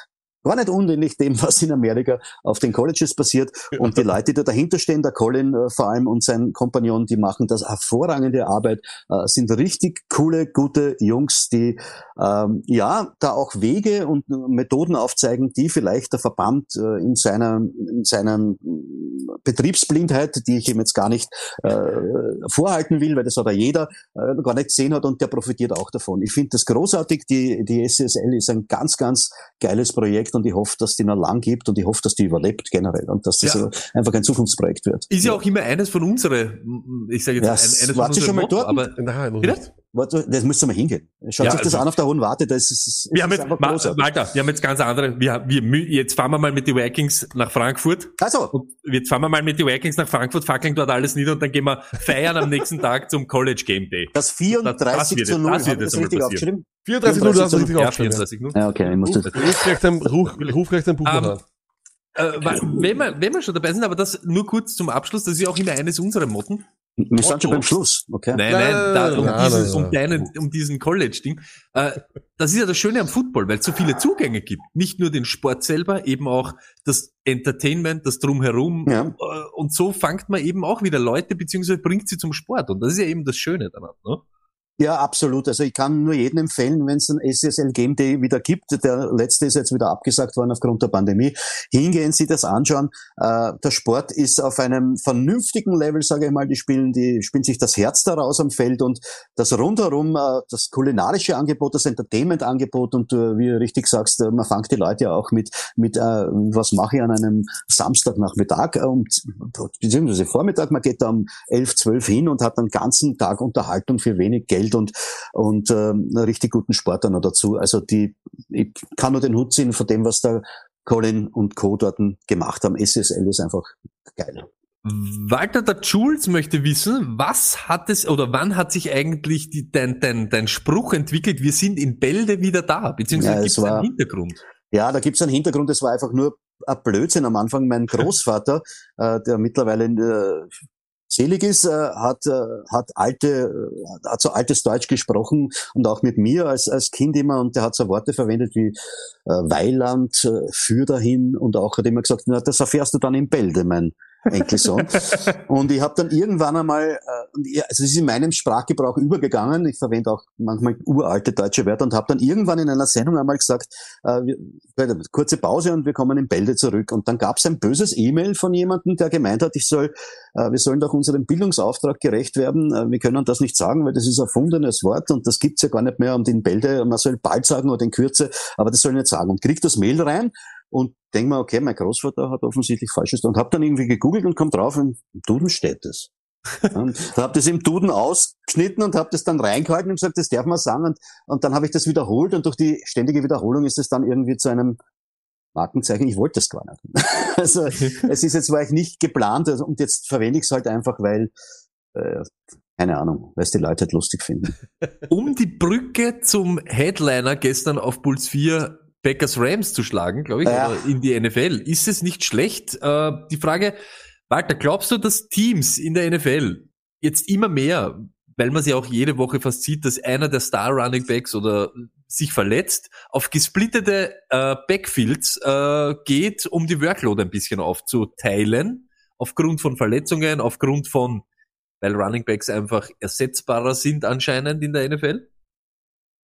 War nicht unähnlich dem, was in Amerika auf den Colleges passiert. Und die Leute, die da dahinter stehen, der Colin äh, vor allem und sein Kompagnon, die machen das hervorragende Arbeit, äh, sind richtig coole, gute Jungs, die ähm, ja da auch Wege und äh, Methoden aufzeigen, die vielleicht der Verband äh, in seiner in seiner Betriebsblindheit, die ich ihm jetzt gar nicht vorhalten will, weil das hat ja jeder gar nicht gesehen hat und der profitiert auch davon. Ich finde das großartig. Die die SSL ist ein ganz ganz geiles Projekt und ich hoffe, dass die noch lang gibt und ich hoffe, dass die überlebt generell und dass das Ja. einfach ein Zukunftsprojekt wird. Ist ja auch immer eines von unseren, ich sage jetzt Ja, ein, eines von unseren schon mal Motto, dort? aber Nein, das müsst ihr mal hingehen. Schaut Ja, sich das also- an auf der Hohen Warte, das ist, das wir haben ist jetzt, einfach Ma- großartig. Walter, wir haben jetzt ganz andere, wir, wir, jetzt fahren wir mal mit den Vikings nach Frankfurt Also, und jetzt fahren wir mal mit den Vikings nach Frankfurt, fackeln dort alles nieder und dann gehen wir feiern am nächsten Tag zum College Game Day. das 34 wird zu jetzt- 0, das wird jetzt das einmal richtig aufgeschrieben? 34 Minuten hast du richtig Ja, aufgeschrieben. 34 Minuten. Ja, okay, ich muss das. Ruf gleich dein, ruf, gleich dein Buch Ähm, noch an. Äh, wenn, wir, wenn wir schon dabei sind, aber das nur kurz zum Abschluss, das ist ja auch immer eines unserer Motten. Wir sind schon beim Schluss, okay? Nein, Nein, da, um, nein, dieses, nein, um, deinen, um diesen College-Ding. Äh, das ist ja das Schöne am Football, weil es so viele Zugänge gibt. Nicht nur den Sport selber, eben auch das Entertainment, das Drumherum. Ja. Äh, Und so fangt man eben auch wieder Leute, beziehungsweise bringt sie zum Sport. Und das ist ja eben das Schöne daran. Ne? Ja, absolut. Also ich kann nur jedem empfehlen, wenn es ein SSL Game Day wieder gibt, der letzte ist jetzt wieder abgesagt worden aufgrund der Pandemie, hingehen Sie das anschauen. Äh, der Sport ist auf einem vernünftigen Level, sage ich mal, die spielen, die spielen sich das Herz daraus am Feld und das rundherum, äh, das kulinarische Angebot, das Entertainment-Angebot und äh, wie du richtig sagst, äh, man fängt die Leute ja auch mit, mit äh, was mache ich an einem Samstagnachmittag, äh, um, beziehungsweise Vormittag, man geht da um 11, 12 hin und hat einen ganzen Tag Unterhaltung für wenig Geld und, und ähm, richtig guten Sport dann noch dazu. Also die, ich kann nur den Hut ziehen von dem, was da Colin und Co. dort gemacht haben. SSL ist einfach geil. Walter der Jules möchte wissen, was hat es oder wann hat sich eigentlich die, dein, dein, dein Spruch entwickelt, wir sind in Bälde wieder da, beziehungsweise Ja, gibt es es einen Hintergrund? Ja, da gibt's einen Hintergrund, es war einfach nur ein Blödsinn am Anfang. Mein Großvater, äh, der mittlerweile äh, selig ist, äh, hat, äh, hat alte, äh, hat so altes Deutsch gesprochen und auch mit mir als, als Kind immer und der hat so Worte verwendet wie äh, Weiland, äh, für dahin und auch hat immer gesagt, na, das erfährst du dann in Bälde, mein Enkelsohn. und ich habe dann irgendwann einmal, äh, also es ist in meinem Sprachgebrauch übergegangen, ich verwende auch manchmal uralte deutsche Wörter und habe dann irgendwann in einer Sendung einmal gesagt, äh, kurze Pause und wir kommen in Bälde zurück. Und dann gab es ein böses E-Mail von jemandem, der gemeint hat, ich soll, äh, wir sollen doch unserem Bildungsauftrag gerecht werden. Äh, wir können das nicht sagen, weil das ist ein erfundenes Wort und das gibt's ja gar nicht mehr. Und in Bälde, man soll bald sagen oder in Kürze, aber das soll ich nicht sagen. Und kriegt das Mail rein und denk mir, okay, mein Großvater hat offensichtlich Falsches und habe dann irgendwie gegoogelt und kommt drauf, im Duden steht es. und habe das im Duden ausgeschnitten und habe das dann reingehalten und gesagt, das darf man sagen. Und, und dann habe ich das wiederholt und durch die ständige Wiederholung ist es dann irgendwie zu einem Markenzeichen. Ich wollte das gar nicht. also es ist jetzt war ich nicht geplant also, und jetzt verwende ich es halt einfach, weil äh, keine Ahnung, weil es die Leute halt lustig finden. Um die Brücke zum Headliner gestern auf Puls 4 Packers Rams zu schlagen, glaube ich, Ja. in die NFL, ist es nicht schlecht? Äh, die Frage, Walter, glaubst du, dass Teams in der NFL jetzt immer mehr, weil man sie auch jede Woche fast sieht, dass einer der Star Running Backs oder sich verletzt, auf gesplittete äh, Backfields äh, geht, um die Workload ein bisschen aufzuteilen, aufgrund von Verletzungen, aufgrund von, weil Running Backs einfach ersetzbarer sind anscheinend in der NFL?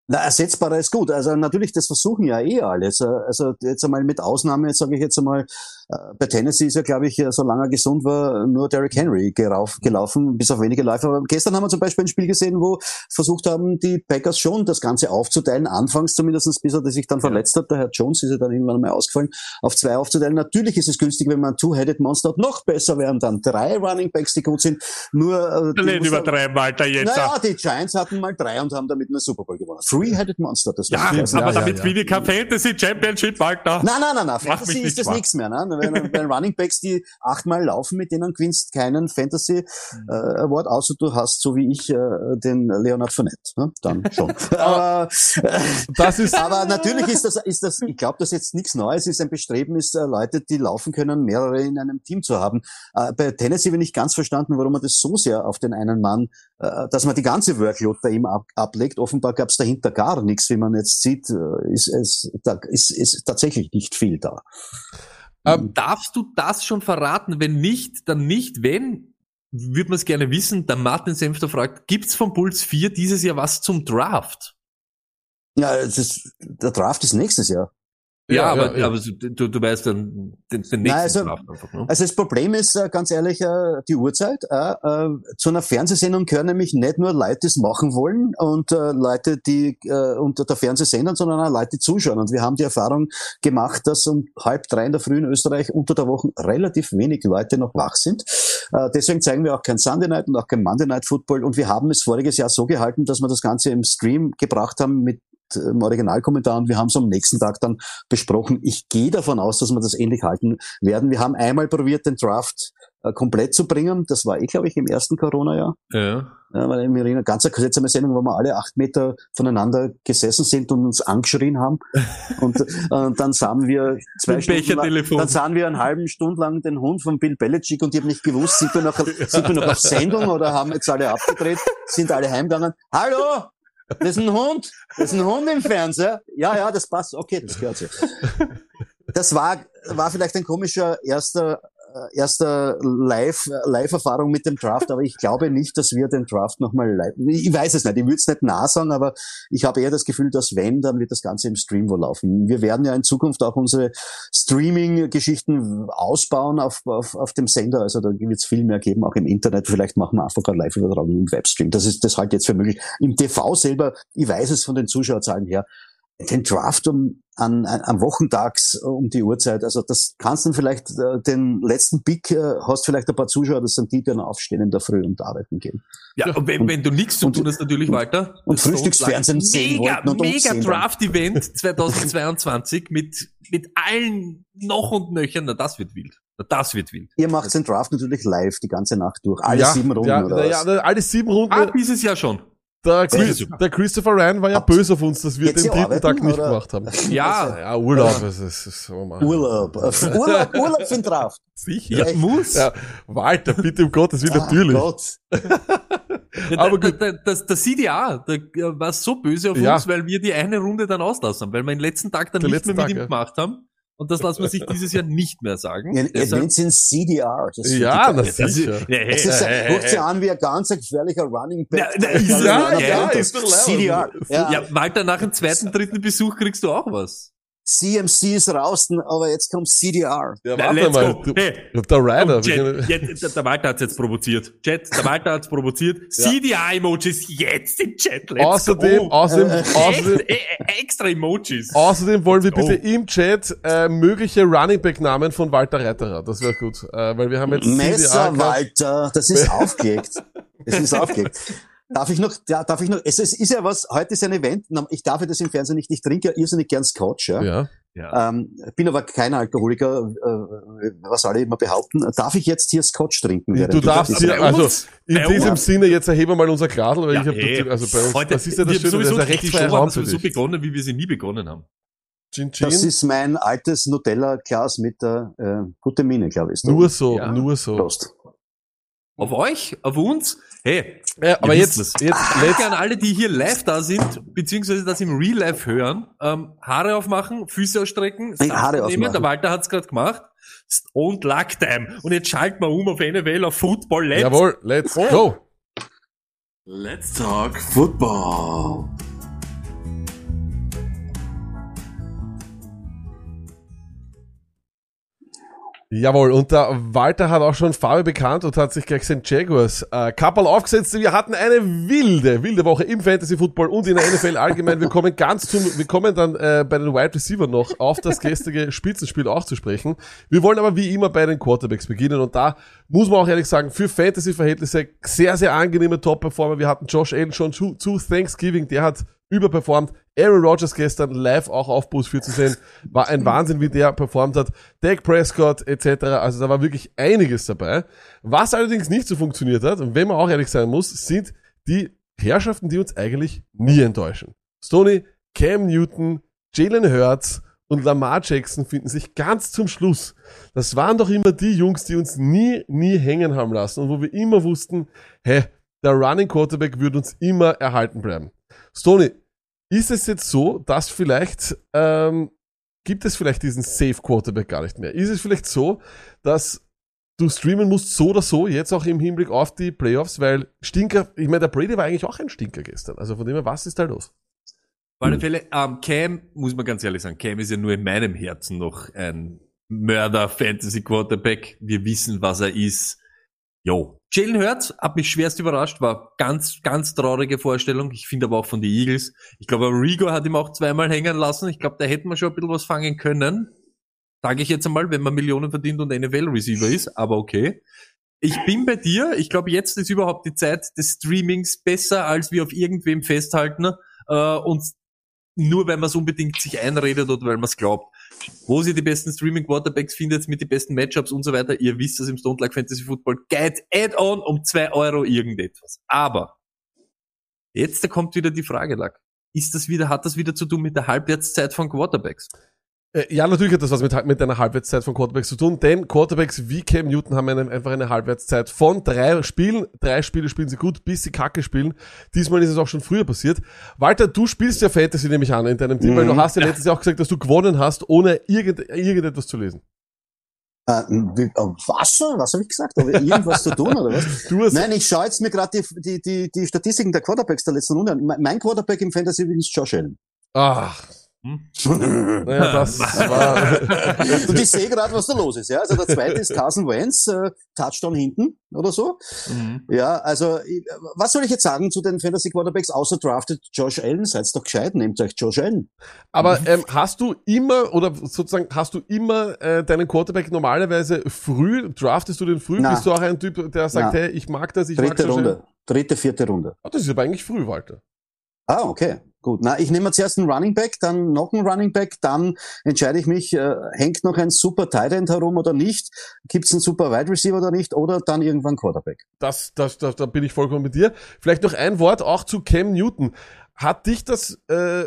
Na, ersetzbarer ist gut. Also natürlich, das versuchen ja eh alles. Also jetzt einmal mit Ausnahme, sage ich jetzt einmal, äh, bei Tennessee ist ja, glaube ich, äh, solange er gesund war, nur Derrick Henry gerauf, gelaufen, bis auf wenige Läufe. Aber gestern haben wir zum Beispiel ein Spiel gesehen, wo versucht haben, die Packers schon das Ganze aufzuteilen, anfangs zumindest, bis er sich dann verletzt hat. Der Herr Jones ist ja dann irgendwann mal ausgefallen, auf zwei aufzuteilen. Natürlich ist es günstig, wenn man ein Two-Headed Monster hat. Noch besser wären dann drei Running Backs, die gut sind. Nur, äh, die Nicht muss er- übertreiben, Alter, jetzt. naja, die Giants hatten mal drei und haben damit einen Super Bowl gewonnen. Three-Headed Monster, das Ja, war Stimmt, aber ja, damit ja. will ich kein Fantasy Championship, Alter. Nein, nein, nein, nein. Fantasy ist das nichts mehr. Ne? Wenn, bei Running Backs, die achtmal laufen, mit denen gewinnst keinen Fantasy Mhm. äh, Award, außer du hast, so wie ich, äh, den Leonard Fournette. Ne? Dann schon. aber, Das ist, aber natürlich ist das, ist das, ich glaube, das jetzt nichts Neues ist. Ein Bestreben ist, äh, Leute, die laufen können, mehrere in einem Team zu haben. Äh, bei Tennessee bin ich ganz verstanden, warum man das so sehr auf den einen Mann, äh, dass man die ganze Workload bei ihm ab, ablegt. Offenbar gab es dahinter gar nichts, wie man jetzt sieht, äh, ist es da ist, ist tatsächlich nicht viel da. Ähm, Darfst du das schon verraten? Wenn nicht, dann nicht. Wenn, würde man es gerne wissen. Der Martin Senfter fragt, gibt's vom Puls 4 dieses Jahr was zum Draft? Ja, es ist, der Draft ist nächstes Jahr. Ja, Ja, aber, ja, aber du, du weißt dann den, den nächsten Nein, also- Draft einfach, ne? Also das Problem ist äh, ganz ehrlich äh, die Uhrzeit. Äh, zu einer Fernsehsendung gehören nämlich nicht nur Leute, die es machen wollen und Leute, die unter der Fernsehsendern, sondern auch Leute, die zuschauen. Und wir haben die Erfahrung gemacht, dass um halb drei in der Früh in Österreich unter der Woche relativ wenig Leute noch wach sind. Deswegen zeigen wir auch kein Sunday Night und auch kein Monday Night Football. Und wir haben es voriges Jahr so gehalten, dass wir das Ganze im Stream gebracht haben mit im Originalkommentar und wir haben es am nächsten Tag dann besprochen. Ich gehe davon aus, dass wir das ähnlich halten werden. Wir haben einmal probiert, den Draft äh, komplett zu bringen. Das war eh, glaube ich, im ersten Corona-Jahr. Ja. Ja, weil ich mich erinnere, ganz eine seltsame Sendung, wo wir alle acht Meter voneinander gesessen sind und uns angeschrien haben. Und äh, dann sahen wir zwei Stunden lang, dann sahen wir einen halben Stunde lang den Hund von Bill Belichick und ich habe nicht gewusst, sind wir noch, sind wir noch auf Sendung oder haben jetzt alle abgedreht, sind alle heimgegangen. Hallo! Das ist ein Hund! Das ist ein Hund im Fernseher. Ja, ja, das passt. Okay, das gehört sich. Das war, war vielleicht ein komischer erster, äh, erster Live, Live-Erfahrung mit dem Draft, aber ich glaube nicht, dass wir den Draft nochmal live, ich weiß es nicht, ich würde es nicht nah sagen, aber ich habe eher das Gefühl, dass wenn, dann wird das Ganze im Stream wohl laufen. Wir werden ja in Zukunft auch unsere Streaming-Geschichten ausbauen auf, auf, auf dem Sender, also da wird es viel mehr geben, auch im Internet, vielleicht machen wir einfach eine Live-Übertragung im Webstream. Das ist, das halte ich jetzt für möglich. Im TV selber, ich weiß es von den Zuschauerzahlen her, den Draft um an, an, am Wochentags äh, um die Uhrzeit. Also das kannst du dann vielleicht äh, den letzten Pick, äh, hast vielleicht ein paar Zuschauer, das sind die, die dann aufstehen in der Früh und arbeiten gehen. Ja, und wenn, wenn du nichts zu und- tun hast, natürlich, Walter. und Frühstücksfernsehen sehen Mega, und mega. Draft-Event 2022 mit, mit allen noch und nöchern. Na, das wird wild. Na, das wird wild. Ihr macht den Draft natürlich live die ganze Nacht durch. Alle ja, sieben Runden ja, oder na, was? ja, alle sieben Runden. Ah, dieses Jahr schon. Der, Chris, der Christopher Ryan war ja Habt- böse auf uns, dass wir den dritten Tag arbeiten, nicht oder? gemacht haben. Ja, Ja, Urlaub. Das ist, das ist, oh Mann. Urlaub. Urlaub, Urlaub für den Draft. Sicher. ja, Echt? muss. Ja, Walter, bitte um Gottes Willen, Ah, natürlich. Gott. Ja, Aber gut. der, der, der CDA, der war so böse auf Ja. uns, weil wir die eine Runde dann auslassen haben, weil wir den letzten Tag dann Der nicht mehr mit Tag, ihm ja. gemacht haben. Und das lassen wir sich dieses Jahr nicht mehr sagen. Deshalb- nennt ihn CDR. Das ist Ja, na geil. sicher. Ja, hey, Es ist, hey, ein- hört sich an wie ein ganz gefährlicher Running Back. Na, na, ist Ja, ja, ja, ja, ja, ist. CDR. Ja, Ja, Walter, nach dem zweiten, dritten Besuch kriegst du auch was. CMC ist raus, aber jetzt kommt CDR. Ja, warte let's mal. Du, Hey. der Ryder. Oh, Jet, jetzt, der- der Walter hat's jetzt provoziert. Jet, der Walter hat's provoziert. CDI-Emojis jetzt im Chat. Let's Außerdem, go. außerdem, Echt, außerdem, äh, äh, extra Emojis. außerdem wollen wir bitte go. im Chat äh, mögliche Running Back Namen von Walter Reiterer. Das wäre gut, äh, weil wir haben jetzt Messer, gehabt. Walter, das ist aufgelegt. Das ist aufgelegt. Darf ich noch, ja, darf ich noch, es ist, ist ja was, heute ist ein Event, ich darf ja das im Fernsehen nicht, ich trinke ja irrsinnig gern Scotch, ja. Ja. Ja. Ähm, bin aber kein Alkoholiker, äh, was alle immer behaupten. Darf ich jetzt hier Scotch trinken? während Du darfst das- hier, also in bei diesem uns- Sinne, jetzt erheben wir mal unser Gradl, weil Ja, ich habe also bei uns, Heute, das ist ja das Schöne, das ist sowieso, die Show Raum hat für sowieso begonnen, wie wir sie nie begonnen haben. Gin, Das Gin. ist mein altes Nutella-Glas mit der äh, gute Mine, glaube ich. Nur so, Ja. nur so. Prost. Auf euch, auf uns. Hey, Ja, aber jetzt, wisst jetzt, let's, an alle, die hier live da sind, beziehungsweise das im Real Life hören. Ähm, Haare aufmachen, Füße ausstrecken, Nein, Haare nehmen. aufmachen. Der Walter hat's gerade gemacht. Und Luck Time. Und jetzt schalten wir um auf NFL, auf Football. Let's jawohl, let's go. Let's talk football. Jawohl, und der Walter hat auch schon Farbe bekannt und hat sich gleich sein Jaguars äh, Kappel aufgesetzt. Wir hatten eine wilde, wilde Woche im Fantasy Football und in der NFL allgemein. Wir kommen ganz zum, wir kommen dann äh, bei den Wide Receiver noch auf das gestrige Spitzenspiel auch zu sprechen. Wir wollen aber wie immer bei den Quarterbacks beginnen und da muss man auch ehrlich sagen, für Fantasy-Verhältnisse sehr, sehr angenehme Top-Performer. Wir hatten Josh Allen schon zu, zu Thanksgiving, der hat überperformt. Aaron Rodgers gestern live auch auf Boost 4 zu sehen. War ein Wahnsinn, wie der performt hat. Dak Prescott etc. Also da war wirklich einiges dabei. Was allerdings nicht so funktioniert hat, und wenn man auch ehrlich sein muss, sind die Herrschaften, die uns eigentlich nie enttäuschen. Stoney, Cam Newton, Jalen Hurts und Lamar Jackson finden sich ganz zum Schluss. Das waren doch immer die Jungs, die uns nie, nie hängen haben lassen und wo wir immer wussten, hä, der Running Quarterback wird uns immer erhalten bleiben. Stoney, ist es jetzt so, dass vielleicht, ähm, gibt es vielleicht diesen Safe Quarterback gar nicht mehr? Ist es vielleicht so, dass du streamen musst so oder so, jetzt auch im Hinblick auf die Playoffs, weil Stinker, ich meine, der Brady war eigentlich auch ein Stinker gestern. Also von dem her, was ist da los? Auf alle Fälle, ähm, Cam, muss man ganz ehrlich sagen, Cam ist ja nur in meinem Herzen noch ein Mörder-Fantasy-Quarterback. Wir wissen, was er ist. Jo. Jalen Hurts hat mich schwerst überrascht, war ganz, ganz traurige Vorstellung. Ich finde aber auch von den Eagles. Ich glaube, Rigo hat ihm auch zweimal hängen lassen. Ich glaube, da hätten wir schon ein bisschen was fangen können. Sage ich jetzt einmal, wenn man Millionen verdient und NFL-Receiver ist, aber okay. Ich bin bei dir. Ich glaube, jetzt ist überhaupt die Zeit des Streamings besser, als wir auf irgendwem festhalten äh, und nur weil man es unbedingt sich einredet oder weil man es glaubt wo sie die besten Streaming Quarterbacks findet mit den besten Matchups und so weiter. Ihr wisst das im Stone Like Fantasy Football Guide Add-on um zwei Euro irgendetwas. Aber jetzt kommt wieder die Frage, Lack. Ist das wieder, hat das wieder zu tun mit der Halbwertszeit von Quarterbacks? Äh, ja, natürlich hat das was mit, mit einer Halbwertszeit von Quarterbacks zu tun, denn Quarterbacks wie Cam Newton haben eine, einfach eine Halbwertszeit von drei Spielen. Drei Spiele spielen sie gut, bis sie Kacke spielen. Diesmal ist es auch schon früher passiert. Walter, du spielst ja Fantasy, nehme ich an, in deinem Team, mhm. weil du hast ja letztes Jahr auch gesagt, dass du gewonnen hast, ohne irgend, irgendetwas zu lesen. Äh, was? Was habe ich gesagt? Habe irgendwas zu tun oder was? Nein, ich schaue jetzt mir gerade die, die, die, die Statistiken der Quarterbacks der letzten Runde an. Mein Quarterback im Fantasy ist Josh Allen. Ach, hm? naja, das war. Und ich sehe gerade, was da los ist. Ja? Also der zweite ist Carson Wentz, äh, Touchdown hinten oder so. Mhm. Ja, also was soll ich jetzt sagen zu den Fantasy Quarterbacks außer drafted Josh Allen? Seid doch gescheit, nehmt euch Josh Allen. Aber ähm, hast du immer oder sozusagen hast du immer äh, deinen Quarterback normalerweise früh? Draftest du den früh? Na. Bist du auch ein Typ, der sagt, Na. hey, ich mag das, ich Dritte mag Josh Runde. Allen? Dritte, vierte Runde. Oh, das ist aber eigentlich früh, Walter. Ah, okay. Gut, na, ich nehme zuerst einen Running Back, dann noch einen Running Back, dann entscheide ich mich, äh, hängt noch ein super Tight End herum oder nicht, gibt es einen super Wide Receiver oder nicht, oder dann irgendwann Quarterback. Das, das, das, da bin ich vollkommen mit dir. Vielleicht noch ein Wort auch zu Cam Newton. Hat dich das, äh,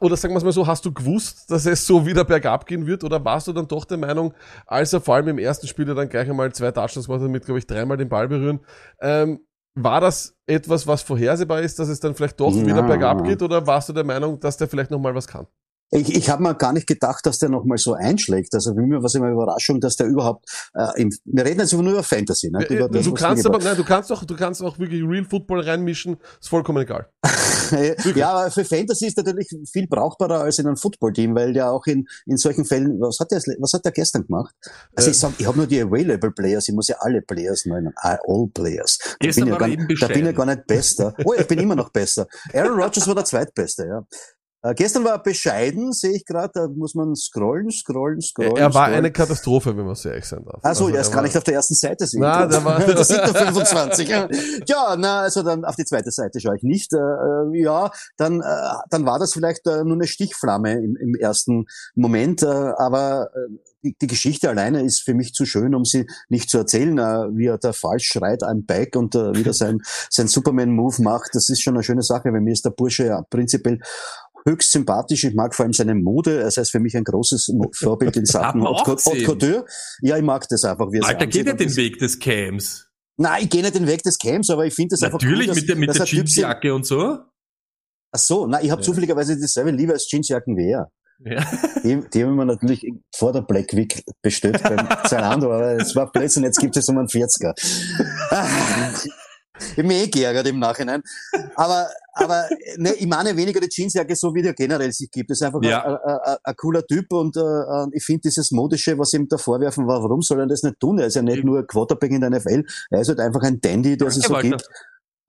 oder sagen wir es mal so, hast du gewusst, dass es so wieder bergab gehen wird, oder warst du dann doch der Meinung, als er vor allem im ersten Spiel dann gleich einmal zwei Touchdowns gemacht hat, mit, glaube ich, dreimal den Ball berühren, ähm, war das etwas, was vorhersehbar ist, dass es dann vielleicht doch ja. wieder bergab geht oder warst du der Meinung, dass der vielleicht nochmal was kann? Ich, ich habe mir gar nicht gedacht, dass der nochmal so einschlägt. Also für mich war es immer eine Überraschung, dass der überhaupt äh, im, wir reden jetzt nur über Fantasy. Ne? Über das, du kannst aber, nein, du kannst auch, du kannst auch wirklich Real Football reinmischen, ist vollkommen egal. ja, aber für Fantasy ist natürlich viel brauchbarer als in einem Football-Team, weil der auch in, in solchen Fällen, was hat der, was hat der gestern gemacht? Also äh, ich sag, ich habe nur die Available Players, ich muss ja alle Players nennen, all Players. Da bin, ja gar, da bin ja gar nicht besser. Oh, ich bin immer noch besser. Aaron Rodgers war der Zweitbeste, ja. Äh, gestern war er bescheiden, sehe ich gerade, da muss man scrollen, scrollen, scrollen. Er war scrollen. eine Katastrophe, wenn man so ehrlich sein darf. Also, also er ist gar nicht auf der ersten Seite sehen. Na, der war das sind nur 25. ja, na, also dann auf die zweite Seite schaue ich nicht. Äh, äh, ja, dann, äh, dann war das vielleicht äh, nur eine Stichflamme im, im ersten Moment, äh, aber die, die Geschichte alleine ist für mich zu schön, um sie nicht zu erzählen, äh, wie er da falsch schreit, I'm back und wieder sein, sein Superman-Move macht. Das ist schon eine schöne Sache, weil mir ist der Bursche ja prinzipiell höchst sympathisch. Ich mag vor allem seine Mode. Das heißt für mich ein großes Vorbild in Sachen Haute Couture. Ja, ich mag das einfach. Alter, geht ja den Weg des Cams. Nein, ich gehe nicht den Weg des Cams, aber ich finde das einfach Natürlich cool, dass, mit der, mit der Jeansjacke und so. Ach so, na, ich habe ja. zufälligerweise dieselbe Liebe als Jeansjacken wie er. Ja. Die, die haben wir natürlich vor der Black Week bestellt beim Zalando, aber es war plötzlich, jetzt gibt es um einen 40er. Ich mich eh geärgert im Nachhinein. Aber, aber ne, ich meine weniger die Jeansjacke, so wie der generell sich gibt. Das ist einfach Ja. ein, ein, ein, ein cooler Typ und äh, ich finde dieses Modische, was ihm da vorwerfen war, warum soll er das nicht tun? Er ist ja nicht nur Quarterback in der NFL, er ist halt einfach ein Dandy, der sich so Walter. gibt.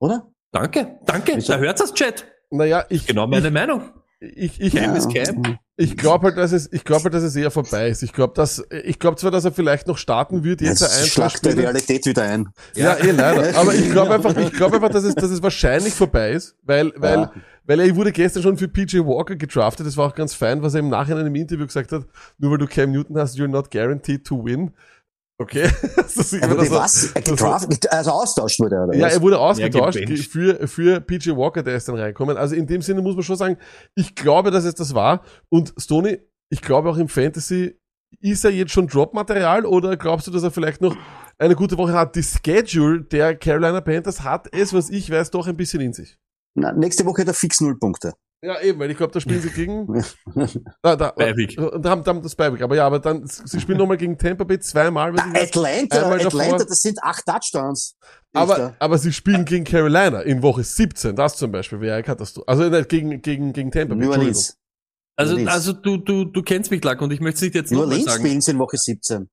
Oder? Danke, danke. Wieso? Da hört's das Chat. Naja, ich, Genau meine Meinung. ich, ich, ich, ist Cam. Ich glaube halt, dass es, ich glaube halt, dass es eher vorbei ist. Ich glaube, dass, ich glaube zwar, dass er vielleicht noch starten wird, jetzt Jetzt ein, schlagt die Spiele. Realität wieder ein. Ja, eh leider. Aber ich glaube einfach, ich glaube einfach, dass es, dass es wahrscheinlich vorbei ist, weil, weil, Ja. weil er wurde gestern schon für PJ Walker gedraftet. Das war auch ganz fein, was er im Nachhinein im Interview gesagt hat. Nur weil du Cam Newton hast, you're not guaranteed to win. Okay. Das ist Er wurde so- was? Er gedraftet, also austauscht wurde er, oder ja, was? er wurde ausgetauscht gebencht. für, für PJ Walker, der ist dann reinkommen. Also in dem Sinne muss man schon sagen, ich glaube, dass es das war. Und Stoney, ich glaube auch im Fantasy, ist er jetzt schon Drop-Material oder glaubst du, dass er vielleicht noch eine gute Woche hat? Die Schedule der Carolina Panthers hat es, was ich weiß, doch ein bisschen in sich. Na, nächste Woche hat er fix null Punkte. Ja, eben, weil ich glaube, da spielen sie gegen. Da, da, Beiweg. Und haben, haben das Beiweg. Aber ja, aber dann, sie spielen nochmal gegen Tampa Bay zweimal. ich weiß. Atlanta, einmal davor. Atlanta, das sind acht Touchdowns. Aber, aber sie spielen gegen Carolina in Woche 17. Das zum Beispiel wäre eine Katastrophe. Also nicht gegen, gegen, gegen Tampa Bay. New Entschuldigung. Also, also du, du, du kennst mich, Lack, und ich möchte es nicht jetzt New nochmal Orleans sagen. spielen sie in Woche 17.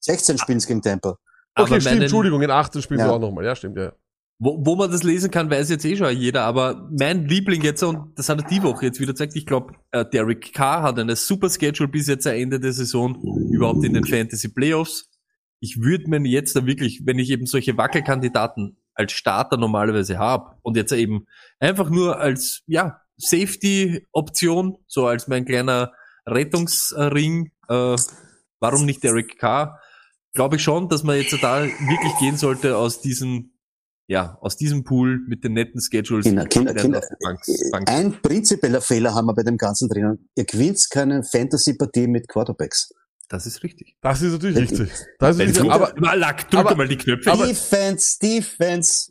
16 spielen sie gegen Tampa. Okay, aber stimmt, meinen- Entschuldigung, in 18 spielen sie Ja. auch nochmal. Ja, stimmt, ja. Wo, wo man das lesen kann, weiß jetzt eh schon jeder, aber mein Liebling jetzt, und das hat er die Woche jetzt wieder gezeigt, ich glaube, äh, Derek Carr hat eine super Schedule bis jetzt Ende der Saison, überhaupt in den Fantasy Playoffs. Ich würde mir jetzt da wirklich, wenn ich eben solche Wackelkandidaten als Starter normalerweise habe und jetzt eben einfach nur als, ja, Safety-Option, so als mein kleiner Rettungsring, äh, warum nicht Derek Carr, glaube ich schon, dass man jetzt da wirklich gehen sollte aus diesem, ja, aus diesem Pool mit den netten Schedules. Kinder, Kinder, Kinder. auf die Bank, Bank. Ein prinzipieller Fehler haben wir bei dem Ganzen drinnen. Ihr gewinnt keine Fantasy-Partie mit Quarterbacks. Das ist richtig. Das ist natürlich richtig. Das ist richtig. Aber, Mal, Lack, drück aber- mal die Knöpfe. aber- Defense, Defense.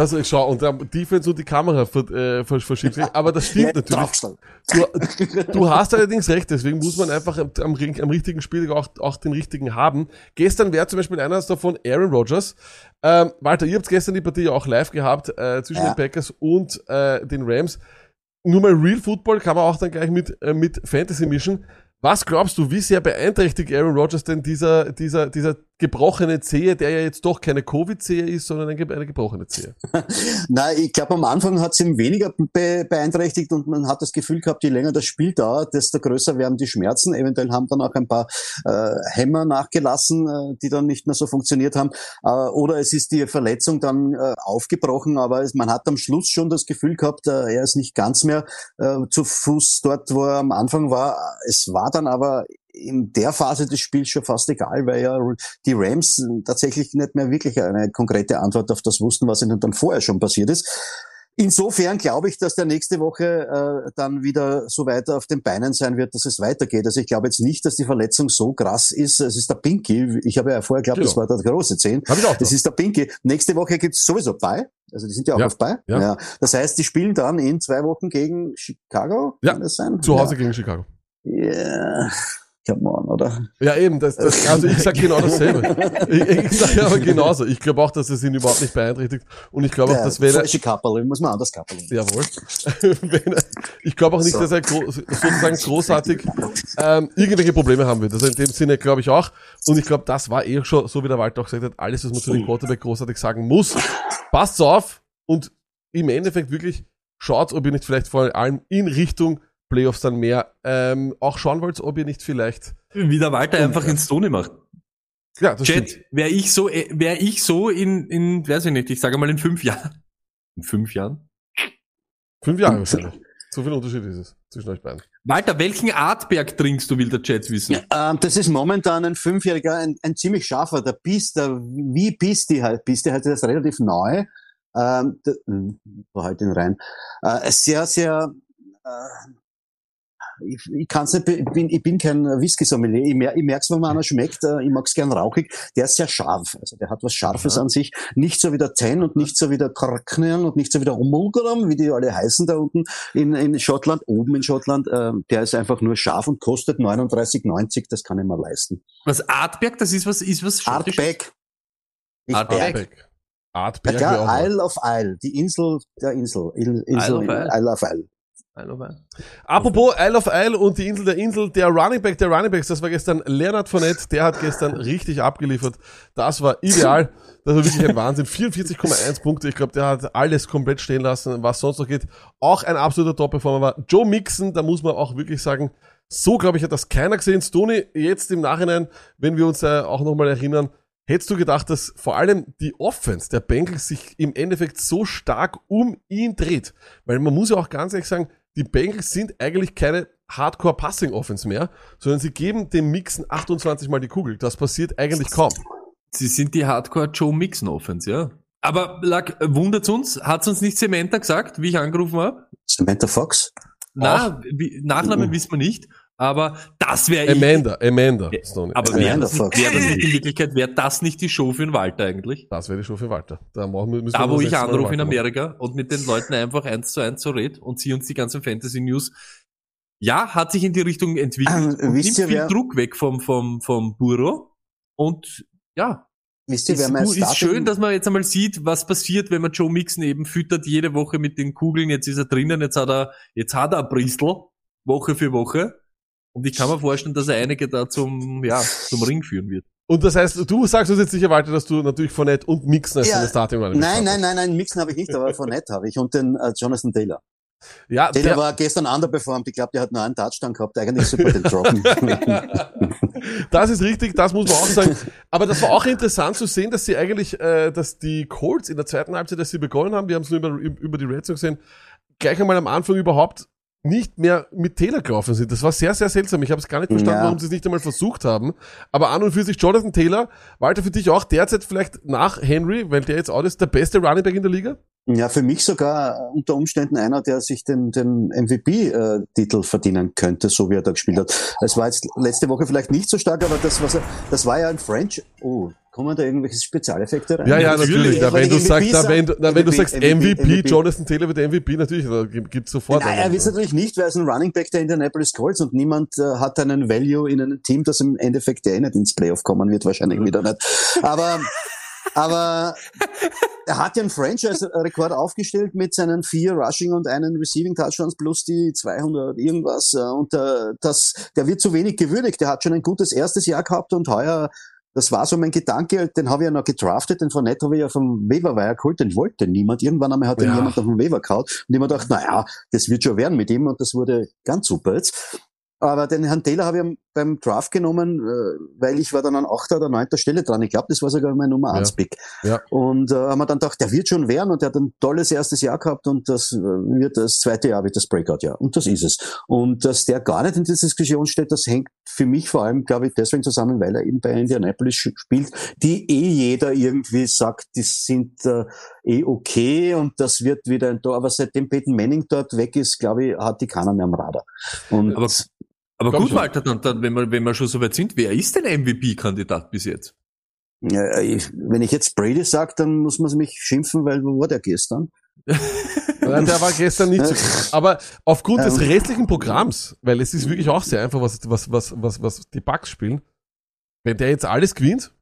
Das, schau, und der Defense und die Kamera ver, äh, ver, verschiebt sich. Aber das stimmt natürlich. Du, du hast allerdings recht, deswegen muss man einfach am, am, am richtigen Spiel auch, auch den richtigen haben. Gestern wäre zum Beispiel einer davon Aaron Rodgers. Ähm, Walter, ihr habt gestern die Partie ja auch live gehabt äh, zwischen Ja. den Packers und äh, den Rams. Nur mal Real Football kann man auch dann gleich mit, äh, mit Fantasy mischen. Was glaubst du, wie sehr beeinträchtigt Aaron Rodgers denn dieser, dieser, dieser gebrochene Zehe, der ja jetzt doch keine Covid-Zehe ist, sondern eine, ge- eine gebrochene Zehe? Nein, ich glaube, am Anfang hat es ihn weniger be beeinträchtigt und man hat das Gefühl gehabt, je länger das Spiel dauert, desto größer werden die Schmerzen. Eventuell haben dann auch ein paar äh, Hämmer nachgelassen, äh, die dann nicht mehr so funktioniert haben. Äh, oder es ist die Verletzung dann äh, aufgebrochen, aber es, man hat am Schluss schon das Gefühl gehabt, äh, er ist nicht ganz mehr äh, zu Fuß dort, wo er am Anfang war. Es war dann aber in der Phase des Spiels schon fast egal, weil ja die Rams tatsächlich nicht mehr wirklich eine konkrete Antwort auf das wussten, was ihnen dann vorher schon passiert ist. Insofern glaube ich, dass der nächste Woche äh, dann wieder so weiter auf den Beinen sein wird, dass es weitergeht. Also ich glaube jetzt nicht, dass die Verletzung so krass ist. Es ist der Pinky. Ich habe ja vorher geglaubt, Ja. das war der große Zehn. Hab ich auch. Das ist der Pinky. Nächste Woche gibt's sowieso bei. Also die sind ja auch Ja. auf bei. Ja. Das heißt, die spielen dann in zwei Wochen gegen Chicago. Ja. Kann das sein? Zu Hause gegen Chicago. Ja. ja. Come on, oder? Ja, eben, das, das, also ich sag genau dasselbe. Ich, ich sage aber genauso. Ich glaube auch, dass es ihn überhaupt nicht beeinträchtigt. Und ich glaube auch, dass wenn er, falsche Kappel, muss man anders kappeln. jawohl, er, ich glaube auch nicht, So. dass er gro sozusagen großartig ähm, irgendwelche Probleme haben wird. Also in dem Sinne glaube ich auch. Und ich glaube, das war eh schon, so wie der Walter auch gesagt hat, alles, was man zu dem Quarterback großartig sagen muss. Passt auf und im Endeffekt wirklich schaut, ob ihr nicht vielleicht vor allem in Richtung Playoffs dann mehr ähm, auch schauen wollt, ob ihr nicht vielleicht Wie der Walter einfach ins Tone macht. ja, das stimmt. Chat, wäre ich so, äh, wäre ich so in, in, weiß ich nicht, ich sage mal in fünf Jahren. In fünf Jahren? Fünf Jahre wahrscheinlich. So viel Unterschied ist es zwischen euch beiden. Walter, welchen Artberg trinkst du, will der Chat wissen? Ähm, das ist momentan ein Fünfjähriger, ein, ein ziemlich scharfer, der Beast, der, wie Beastie halt, Beastie halt, das ist relativ neu. Ähm, der, hm, war halt den rein. Äh, sehr, sehr, äh, ich, ich kann's nicht, ich bin, ich bin kein Whisky-Sommelier. Ich, mer ich merk's, wenn man einer schmeckt, äh, ich mag's gern rauchig. Der ist sehr scharf. Also der hat was Scharfes Aha. an sich. Nicht so wie der Ten und nicht so wie der Korknian und nicht so wie der Omulgaram, wie die alle heißen da unten in, in Schottland, oben in Schottland. Ähm, der ist einfach nur scharf und kostet 39,90. Das kann ich mir leisten. Was Artberg, das ist was, ist was Schottisches? Artback. Nicht Artback. Berg. Artback. Art Ja. Isle of Isle, die Insel der Insel. Insel Isle of Isle. Isle of Isle. Apropos Isle of Isle und die Insel der Insel, der Running Back der Running Backs, das war gestern Leonard Fournette, der hat gestern richtig abgeliefert. Das war ideal. Das war wirklich ein Wahnsinn. 44,1 Punkte. Ich glaube, der hat alles komplett stehen lassen, was sonst noch geht. Auch ein absoluter Top-Performer war. Joe Mixon, da muss man auch wirklich sagen, so glaube ich, hat das keiner gesehen. Stoney, jetzt im Nachhinein, wenn wir uns äh, auch nochmal erinnern, hättest du gedacht, dass vor allem die Offense der Bengals sich im Endeffekt so stark um ihn dreht? Weil man muss ja auch ganz ehrlich sagen, die Bengals sind eigentlich keine Hardcore-Passing-Offense mehr, sondern sie geben dem Mixen 28 Mal die Kugel. Das passiert eigentlich kaum. Sie sind die Hardcore Joe Mixon Offense, ja. Aber Lack, wundert's uns? Hat's uns nicht Samantha gesagt, wie ich angerufen habe? Samantha Fox. Na, wie, Nachnamen Mhm. wissen wir nicht. Aber das wäre ich. Amanda, Amanda. Stoney. Aber Amanda wäre das, wär das nicht in Wirklichkeit, wäre das nicht die Show für den Walter eigentlich? Das wäre die Show für Walter. Da machen wir- müssen Da, wo ich anrufe in Walter machen. Amerika und mit den Leuten einfach eins zu eins so red und sie uns die ganzen Fantasy News. Ja, hat sich in die Richtung entwickelt Ähm, nimmt ihr, viel wer- Druck weg vom, vom, vom Buro. Und ja, Wisst ihr, ist, wer mein ist Starting- schön, dass man jetzt einmal sieht, was passiert, wenn man Joe Mixon eben füttert jede Woche mit den Kugeln. Jetzt ist er drinnen, jetzt hat er, jetzt hat er Bristol, Woche für Woche. Und ich kann mir vorstellen, dass er einige da zum, ja, zum Ring führen wird. Und das heißt, du sagst uns jetzt sicher, Walter, dass du natürlich Fournette und Mixon als Ja, deine Starting Nein, hast. nein, nein, nein, Mixen habe ich nicht, aber Fournette habe ich und den äh, Jonathan Taylor. Ja, Taylor der, war gestern underperformed. Ich glaube, der hat nur einen Touchdown gehabt. Eigentlich super den Droppen. das ist richtig, das muss man auch sagen. Aber das war auch interessant zu sehen, dass sie eigentlich, äh, dass die Colts in der zweiten Halbzeit, dass sie begonnen haben, wir haben es nur über, über die Red Sox gesehen, gleich einmal am Anfang überhaupt nicht mehr mit Taylor gelaufen sind. Das war sehr, sehr seltsam. Ich habe es gar nicht verstanden, Ja. warum sie es nicht einmal versucht haben. Aber an und für sich Jonathan Taylor, Walter, für dich auch derzeit vielleicht nach Henry, weil der jetzt auch ist, der beste Running Back in der Liga? Ja, für mich sogar unter Umständen einer, der sich den, den MVP-Titel verdienen könnte, so wie er da gespielt hat. Es war jetzt letzte Woche vielleicht nicht so stark, aber das, was er, das war ja ein French. Oh, kommen da irgendwelche Spezialeffekte rein? Ja, ja, natürlich. Na, wenn, du sagst, MVP na, wenn, na, wenn du sagst MVP, MVP, Jonathan Taylor wird MVP, natürlich, da gibt's sofort. Nein, er wird natürlich nicht, weil er ist ein Running Back der Indianapolis Colts und niemand äh, hat einen Value in einem Team, das im Endeffekt ja eh nicht ins Playoff kommen wird, wahrscheinlich wieder nicht. Aber, aber er hat ja einen Franchise-Rekord aufgestellt mit seinen vier Rushing und einen Receiving Touchdowns plus die 200 irgendwas. äh, Und äh, das, der wird zu wenig gewürdigt. Der hat schon ein gutes erstes Jahr gehabt und heuer das war so mein Gedanke, den habe ich ja noch gedraftet, den Fournette habe ich ja vom Waiver geholt, den wollte niemand. Irgendwann einmal hat den Ja. jemand auf dem Waiver gehaut und ich mir gedacht, na ja, das wird schon werden mit ihm und das wurde ganz super jetzt. Aber den Herrn Taylor habe ich am- beim Draft genommen, äh, weil ich war dann an achter oder neunter Stelle dran. Ich glaube, das war sogar mein Nummer Ja. 1 Pick. Ja. Und äh, haben wir dann gedacht, der wird schon werden und der hat ein tolles erstes Jahr gehabt und das äh, wird das zweite Jahr wird das Breakout-Jahr. Und das ist es. Und dass der gar nicht in dieser Diskussion steht, das hängt für mich vor allem, glaube ich, deswegen zusammen, weil er eben bei Indianapolis spielt, die eh jeder irgendwie sagt, die sind äh, eh okay und das wird wieder ein Tor. Aber seitdem Peyton Manning dort weg ist, glaube ich, hat die keiner mehr am Radar. Und Aber, aber Glaub gut. Walter, dann, dann, wenn wir, wenn wir schon so weit sind, wer ist denn MVP-Kandidat bis jetzt? Ja, ich, wenn ich jetzt Brady sage, dann muss man mich schimpfen, weil wo war der gestern? Nein, der war gestern nicht so. Aber aufgrund des Ähm. restlichen Programms, weil es ist wirklich auch sehr einfach, was, was, was, was, was die Bugs spielen. Wenn der jetzt alles gewinnt,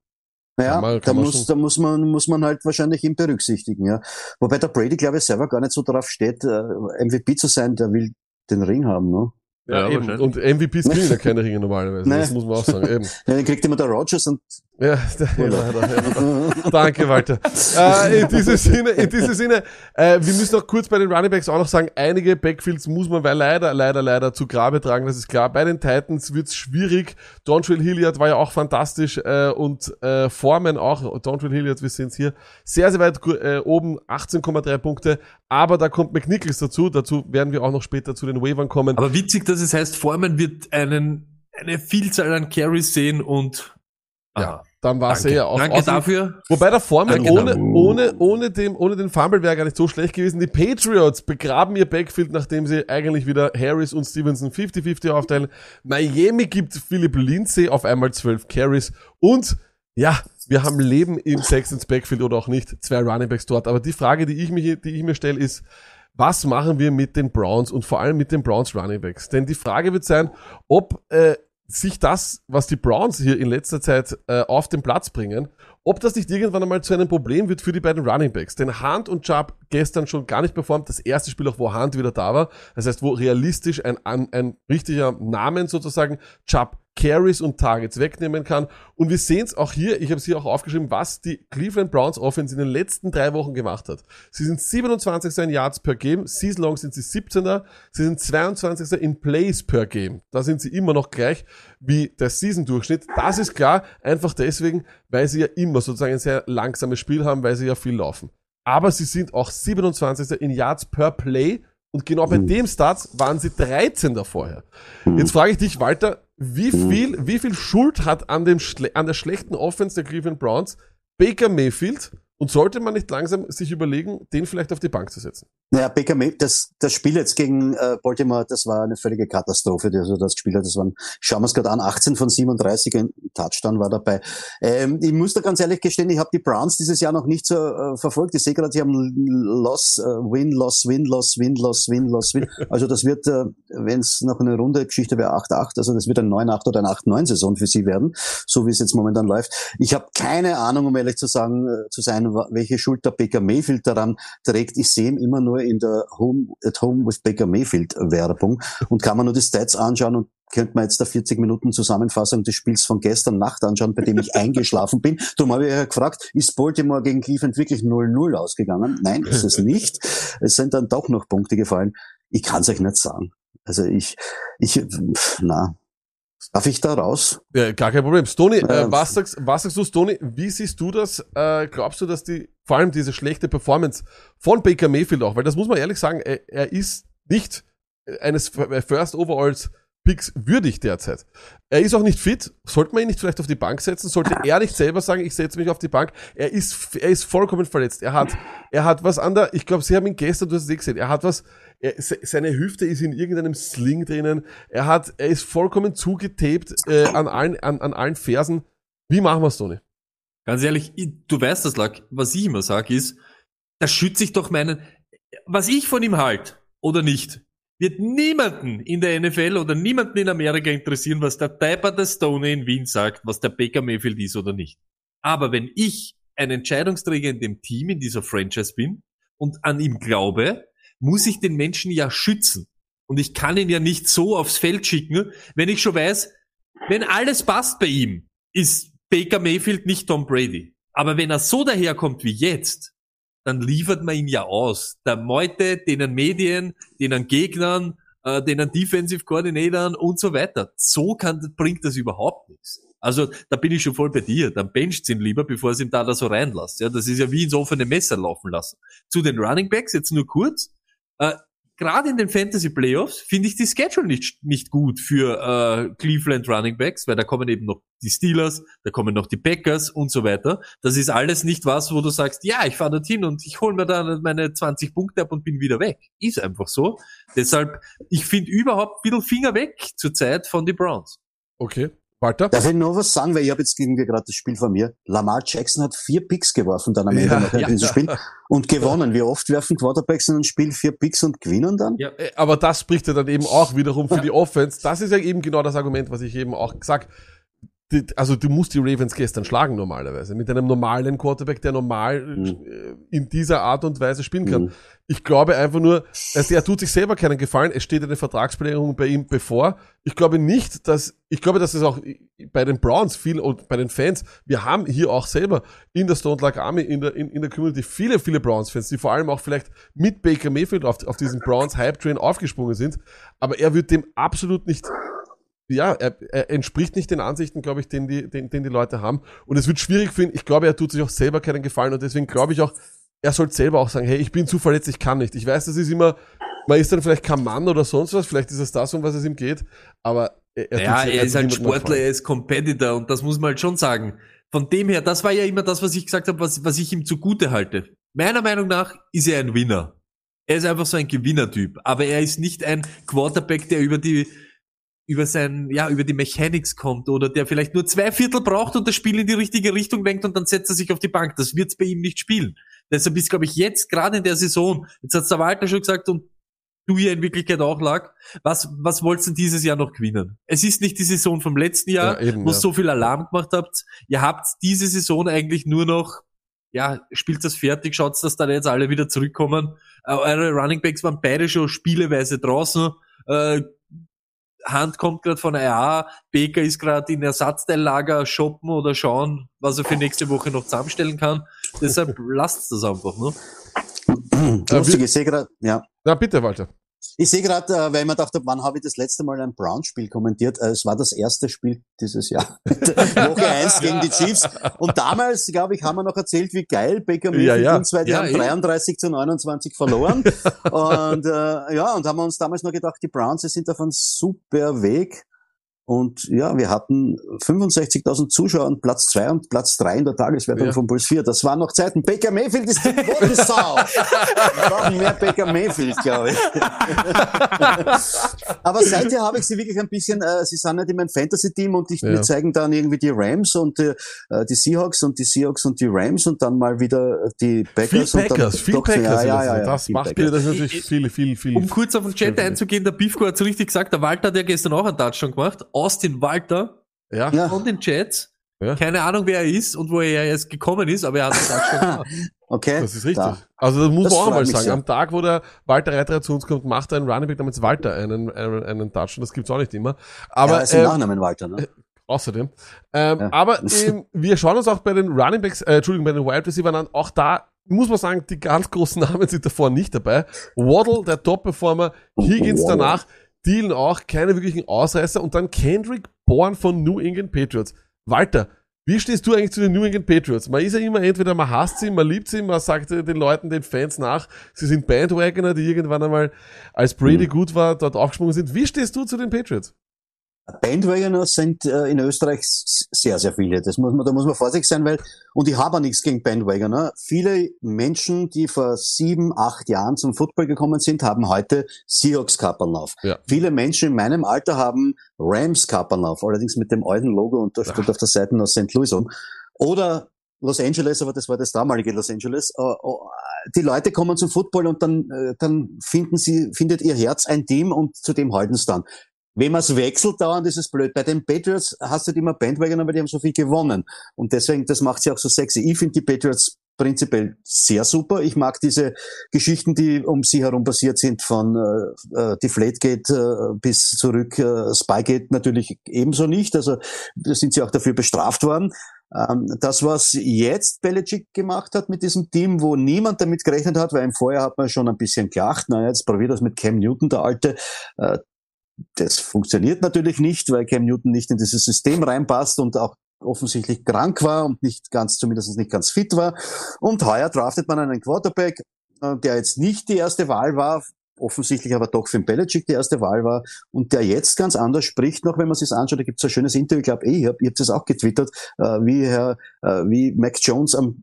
Naja, Kann man- da, muss, da muss man, muss man halt wahrscheinlich ihn berücksichtigen, ja. Wobei der Brady, glaube ich, selber gar nicht so drauf steht, äh, MVP zu sein, der will den Ring haben, ne? Ja, ja, eben. Und MVPs kriegen ja keine Ringe normalerweise. Nee. Das muss man auch sagen. Eben. Ja, den kriegt immer der Rogers und Ja. Danke, Walter. Äh, in diesem Sinne, in diesem Sinne, äh, wir müssen auch kurz bei den Running Backs auch noch sagen, einige Backfields muss man weil leider, leider, leider zu Grabe tragen, das ist klar. Bei den Titans wird's schwierig. Dontrell Hilliard war ja auch fantastisch äh, und äh, Foreman auch. Dontrell Hilliard, wir sehen es hier, sehr, sehr weit äh, oben, 18,3 Punkte. Aber da kommt McNichols dazu. Dazu werden wir auch noch später zu den Waivern kommen. Aber witzig, dass es heißt, Foreman wird einen, eine Vielzahl an Carries sehen und Ja, dann war es ja auch danke dafür. Wobei der Foreman Danke, ohne, ohne, ohne, dem, ohne den Fumble wäre gar nicht so schlecht gewesen. Die Patriots begraben ihr Backfield, nachdem sie eigentlich wieder Harris und Stevenson 50-50 aufteilen. Miami gibt Philip Lindsay auf einmal 12 Carries und ja, wir haben Leben im Texans Backfield oder auch nicht. Zwei Runningbacks dort. Aber die Frage, die ich, mich, die ich mir stelle, ist, was machen wir mit den Browns und vor allem mit den Browns Runningbacks? Denn die Frage wird sein, ob äh, sich das, was die Browns hier in letzter Zeit äh, auf den Platz bringen, ob das nicht irgendwann einmal zu einem Problem wird für die beiden Running Backs. Denn Hunt und Chubb gestern schon gar nicht performt. Das erste Spiel auch, wo Hunt wieder da war. Das heißt, wo realistisch ein, ein, ein richtiger Namen sozusagen Chubb Carries und Targets wegnehmen kann. Und wir sehen es auch hier, ich habe es hier auch aufgeschrieben, was die Cleveland Browns Offense in den letzten drei Wochen gemacht hat. Sie sind 27. in Yards per Game, Season Long sind sie 17. Sie sind 22. in Plays per Game. Da sind sie immer noch gleich wie der Season-Durchschnitt. Das ist klar, einfach deswegen, weil sie ja immer sozusagen ein sehr langsames Spiel haben, weil sie ja viel laufen. Aber sie sind auch 27. in Yards per Play und genau bei dem Stats waren sie 13. vorher. Jetzt frage ich dich, Walter, wie viel, wie viel Schuld hat an, dem, an der schlechten Offense der Cleveland Browns Baker Mayfield und sollte man nicht langsam sich überlegen, den vielleicht auf die Bank zu setzen? Naja, Baker das, das Spiel jetzt gegen äh, Baltimore, das war eine völlige Katastrophe. Also das Spiel, das waren, schauen wir es gerade an, 18 von 37, ein Touchdown war dabei. Ähm, ich muss da ganz ehrlich gestehen, ich habe die Browns dieses Jahr noch nicht so äh, verfolgt. Ich sehe gerade, sie haben Loss, äh, Win, Loss, Win, Loss, Win, Loss, Win, Loss, Win. Also das wird, äh, wenn es noch eine runde Geschichte wäre, 8-8, also das wird ein 9-8 oder ein 8-9-Saison für sie werden, so wie es jetzt momentan läuft. Ich habe keine Ahnung, um ehrlich zu sagen, äh, zu sein, welche Schuld der Baker Mayfield daran trägt. Ich sehe ihn immer nur in der Home at Home with Baker Mayfield Werbung und kann man nur die Stats anschauen und könnte man jetzt da 40 Minuten Zusammenfassung des Spiels von gestern Nacht anschauen, bei dem ich eingeschlafen bin. Darum habe ich ja gefragt, ist Baltimore gegen Cleveland wirklich 0-0 ausgegangen? Nein, ist es nicht. Es sind dann doch noch Punkte gefallen. Ich kann es euch nicht sagen. Also ich, ich, na, Darf ich da raus? Ja, gar kein Problem. Stony, äh, was, sagst, was sagst du, Stony? Wie siehst du das? Äh, glaubst du, dass die, vor allem diese schlechte Performance von Baker Mayfield auch, weil das muss man ehrlich sagen, er, er ist nicht eines First Overalls Picks würdig derzeit. Er ist auch nicht fit. Sollte man ihn nicht vielleicht auf die Bank setzen? Sollte er nicht selber sagen, ich setze mich auf die Bank? Er ist, er ist vollkommen verletzt. Er hat, er hat was an der, ich glaube, Sie haben ihn gestern, du hast es eh gesehen, er hat was, er, seine Hüfte ist in irgendeinem Sling drinnen. Er hat, er ist vollkommen zugetaped äh, an allen, an, an allen Fersen. Wie machen wir es, Toni? Ganz ehrlich, du weißt das, Lack. Was ich immer sage ist, da schütze ich doch meinen, was ich von ihm halt oder nicht, wird niemanden in der NFL oder niemanden in Amerika interessieren, was der Typer der Stone in Wien sagt, was der Baker Mayfield ist oder nicht. Aber wenn ich ein Entscheidungsträger in dem Team, in dieser Franchise bin und an ihm glaube, muss ich den Menschen ja schützen. Und ich kann ihn ja nicht so aufs Feld schicken, wenn ich schon weiß, wenn alles passt bei ihm, ist Baker Mayfield nicht Tom Brady. Aber wenn er so daherkommt wie jetzt, dann liefert man ihn ja aus. Der Meute, denen Medien, denen Gegnern, äh, denen Defensive Coordinatoren und so weiter. So kann, bringt das überhaupt nichts. Also da bin ich schon voll bei dir. Dann bencht ihn lieber, bevor es ihm da, da so reinlässt. Ja, das ist ja wie ins offene Messer laufen lassen. Zu den Running Backs jetzt nur kurz. Äh, Gerade in den Fantasy Playoffs finde ich die Schedule nicht, nicht gut für äh, Cleveland Running Backs, weil da kommen eben noch die Steelers, da kommen noch die Packers und so weiter. Das ist alles nicht was, wo du sagst, ja, ich fahre dorthin und ich hole mir da meine 20 Punkte ab und bin wieder weg. Ist einfach so. Deshalb, ich finde überhaupt ein bisschen Finger weg zur Zeit von die Browns. Okay. Walter? Darf ich noch was sagen, weil ich habe jetzt gegen gerade das Spiel von mir. Lamar Jackson hat vier Picks geworfen dann am Ende ja, ja, diesem ja. Spiel und gewonnen. Wie oft werfen Quarterbacks in ein Spiel vier Picks und gewinnen dann? Ja, äh, aber das spricht ja dann eben auch wiederum für die Offense. Das ist ja eben genau das Argument, was ich eben auch gesagt die, also du musst die Ravens gestern schlagen normalerweise. Mit einem normalen Quarterback, der normal mhm. in dieser Art und Weise spielen kann. Mhm. Ich glaube einfach nur, also er tut sich selber keinen Gefallen. Es steht eine Vertragsverlängerung bei ihm bevor. Ich glaube nicht, dass, ich glaube, dass es auch bei den Browns viel und bei den Fans, wir haben hier auch selber in der Stone Luck Army, in der, in, in der Community viele, viele Browns-Fans, die vor allem auch vielleicht mit Baker Mayfield auf, auf diesen Browns Hype Train aufgesprungen sind. Aber er wird dem absolut nicht ja, er, er entspricht nicht den Ansichten, glaube ich, den die, den, den die Leute haben. Und es wird schwierig für ihn. Ich glaube, er tut sich auch selber keinen Gefallen und deswegen glaube ich auch, er sollte selber auch sagen, hey, ich bin zu verletzt, ich kann nicht. Ich weiß, das ist immer, man ist dann vielleicht kein Mann oder sonst was, vielleicht ist es das, um was es ihm geht, aber er, er, ja, er ist halt Sportler, er ist Competitor und das muss man halt schon sagen. Von dem her, das war ja immer das, was ich gesagt habe, was, was ich ihm zugute halte. Meiner Meinung nach ist er ein Winner. Er ist einfach so ein Gewinnertyp, aber er ist nicht ein Quarterback, der über die über sein, ja, über die Mechanics kommt oder der vielleicht nur zwei Viertel braucht und das Spiel in die richtige Richtung lenkt und dann setzt er sich auf die Bank. Das wird's bei ihm nicht spielen. Deshalb ist, glaube ich, jetzt, gerade in der Saison, jetzt hat's der Walter schon gesagt und du ja in Wirklichkeit auch lag. Was, was wolltest du dieses Jahr noch gewinnen? Es ist nicht die Saison vom letzten Jahr, Ja, eben, wo ja. so viel Alarm gemacht habt. Ihr habt diese Saison eigentlich nur noch, ja, spielt das fertig, schaut, dass dann jetzt alle wieder zurückkommen. Äh, eure Running Backs waren beide schon spieleweise draußen. Äh, Hand kommt gerade von RA, Baker ist gerade in Ersatzteillager shoppen oder schauen, was er für nächste Woche noch zusammenstellen kann. Deshalb lasst das einfach, ne? Lustig, ich sehe gerade, ja. Na bitte, Walter. Ich sehe gerade, äh, weil ich mir dachte, wann habe ich das letzte Mal ein Brown-Spiel kommentiert? Äh, es war das erste Spiel dieses Jahr. Woche 1 gegen die Chiefs. Und damals, glaube ich, haben wir noch erzählt, wie geil Baker Mayfield Ja, ja. uns, weil die Ja, haben eh. 33 zu 29 verloren. und äh, ja, und haben wir uns damals noch gedacht, die Browns, die sind auf einem super Weg. Und ja, wir hatten 65.000 Zuschauer und Platz zwei und Platz drei in der Tageswertung Ja. von Puls 4. Das waren noch Zeiten. Baker Mayfield ist die Bodensau. Wir brauchen mehr Baker Mayfield, glaube ich. Aber seither habe ich sie wirklich ein bisschen, äh, sie sind nicht in meinem Fantasy-Team und ich, Ja. mir zeigen dann irgendwie die Rams und äh, die Seahawks und die Seahawks und die Rams und dann mal wieder die Viel Packers. und dann Packers, viel doch- Packers. Ja, ja, das ja, ja, das viel macht Packers. mir das natürlich viel, viel, viel. Um kurz auf den Chat einzugehen, der Bifko hat so richtig gesagt, der Walter hat ja gestern auch einen Touchdown gemacht. Austin Walter Ja, Ja. von den Chats. Ja. Keine Ahnung, wer er ist und wo er jetzt gekommen ist, aber er hat einen Touchdown gemacht. Okay. das ist richtig. Da. Also das muss Das man auch mich sagen. sehr. Am Tag, wo der Walter Reiter zu uns kommt, macht ein Running Back namens Walter einen, einen, einen Touch und das gibt's auch nicht immer. Aber ja, ist im ähm, Nachnamen Walter, ne? Außerdem. Ähm, Ja. Aber ähm, wir schauen uns auch bei den Running Backs, äh, Entschuldigung, bei den Wide Receivers an. Auch da muss man sagen, die ganz großen Namen sind davor nicht dabei. Waddle, der Top-Performer, Higgins Waddle. danach, Thielen auch, keine wirklichen Ausreißer und dann Kendrick Bourne von New England Patriots. Walter, wie stehst du eigentlich zu den New England Patriots? Man ist ja immer entweder man hasst sie, man liebt sie, man sagt den Leuten, den Fans nach, sie sind Bandwagoner, die irgendwann einmal, als Brady Mhm. gut war, dort aufgesprungen sind. Wie stehst du zu den Patriots? Bandwagoner sind äh, in Österreich sehr, sehr viele. Das muss man, da muss man vorsichtig sein, weil, und ich habe auch nichts gegen Bandwagoner. Viele Menschen, die vor sieben, acht Jahren zum Football gekommen sind, haben heute Seahawks Kappern auf. Ja. Viele Menschen in meinem Alter haben Rams Kappern auf, allerdings mit dem alten Logo und da steht auf der Seite noch St. Louis um. Oder Los Angeles, aber das war das damalige Los Angeles. Äh, oh, Die Leute kommen zum Football und dann, äh, dann finden sie, findet ihr Herz ein Team und zu dem halten sie dann. Wenn man es wechselt dauernd, ist es blöd. Bei den Patriots hast du halt immer Bandwagon, aber die haben so viel gewonnen. Und deswegen, das macht sie auch so sexy. Ich finde die Patriots prinzipiell sehr super. Ich mag diese Geschichten, die um sie herum passiert sind, von äh, äh, Deflategate äh, bis zurück äh, Spygate natürlich ebenso nicht. Also da sind sie auch dafür bestraft worden. Ähm, das, was jetzt Belichick gemacht hat mit diesem Team, wo niemand damit gerechnet hat, weil im Vorjahr hat man schon ein bisschen gelacht, na jetzt probiert das mit Cam Newton, der Alte. Äh, das funktioniert natürlich nicht, weil Cam Newton nicht in dieses System reinpasst und auch offensichtlich krank war und nicht ganz, zumindest nicht ganz fit war. Und heuer draftet man einen Quarterback, äh, der jetzt nicht die erste Wahl war, offensichtlich aber doch für den Belichick die erste Wahl war und der jetzt ganz anders spricht, noch wenn man sich anschaut, da gibt es ein schönes Interview, ich glaube, eh, ich habe ich hab das auch getwittert, äh, wie Herr, äh, wie Mac Jones am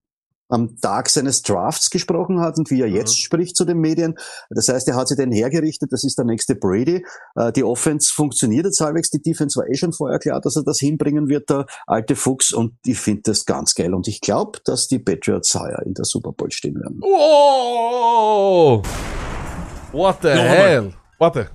am Tag seines Drafts gesprochen hat und wie er jetzt spricht zu den Medien. Das heißt, er hat sich den hergerichtet, das ist der nächste Brady. Äh, Die Offense funktioniert jetzt halbwegs, die Defense war eh schon vorher klar, dass er das hinbringen wird, der alte Fuchs, und ich finde das ganz geil. Und ich glaube, dass die Patriots heuer in der Super Bowl stehen werden. Oh! What the Noch hell? Warte.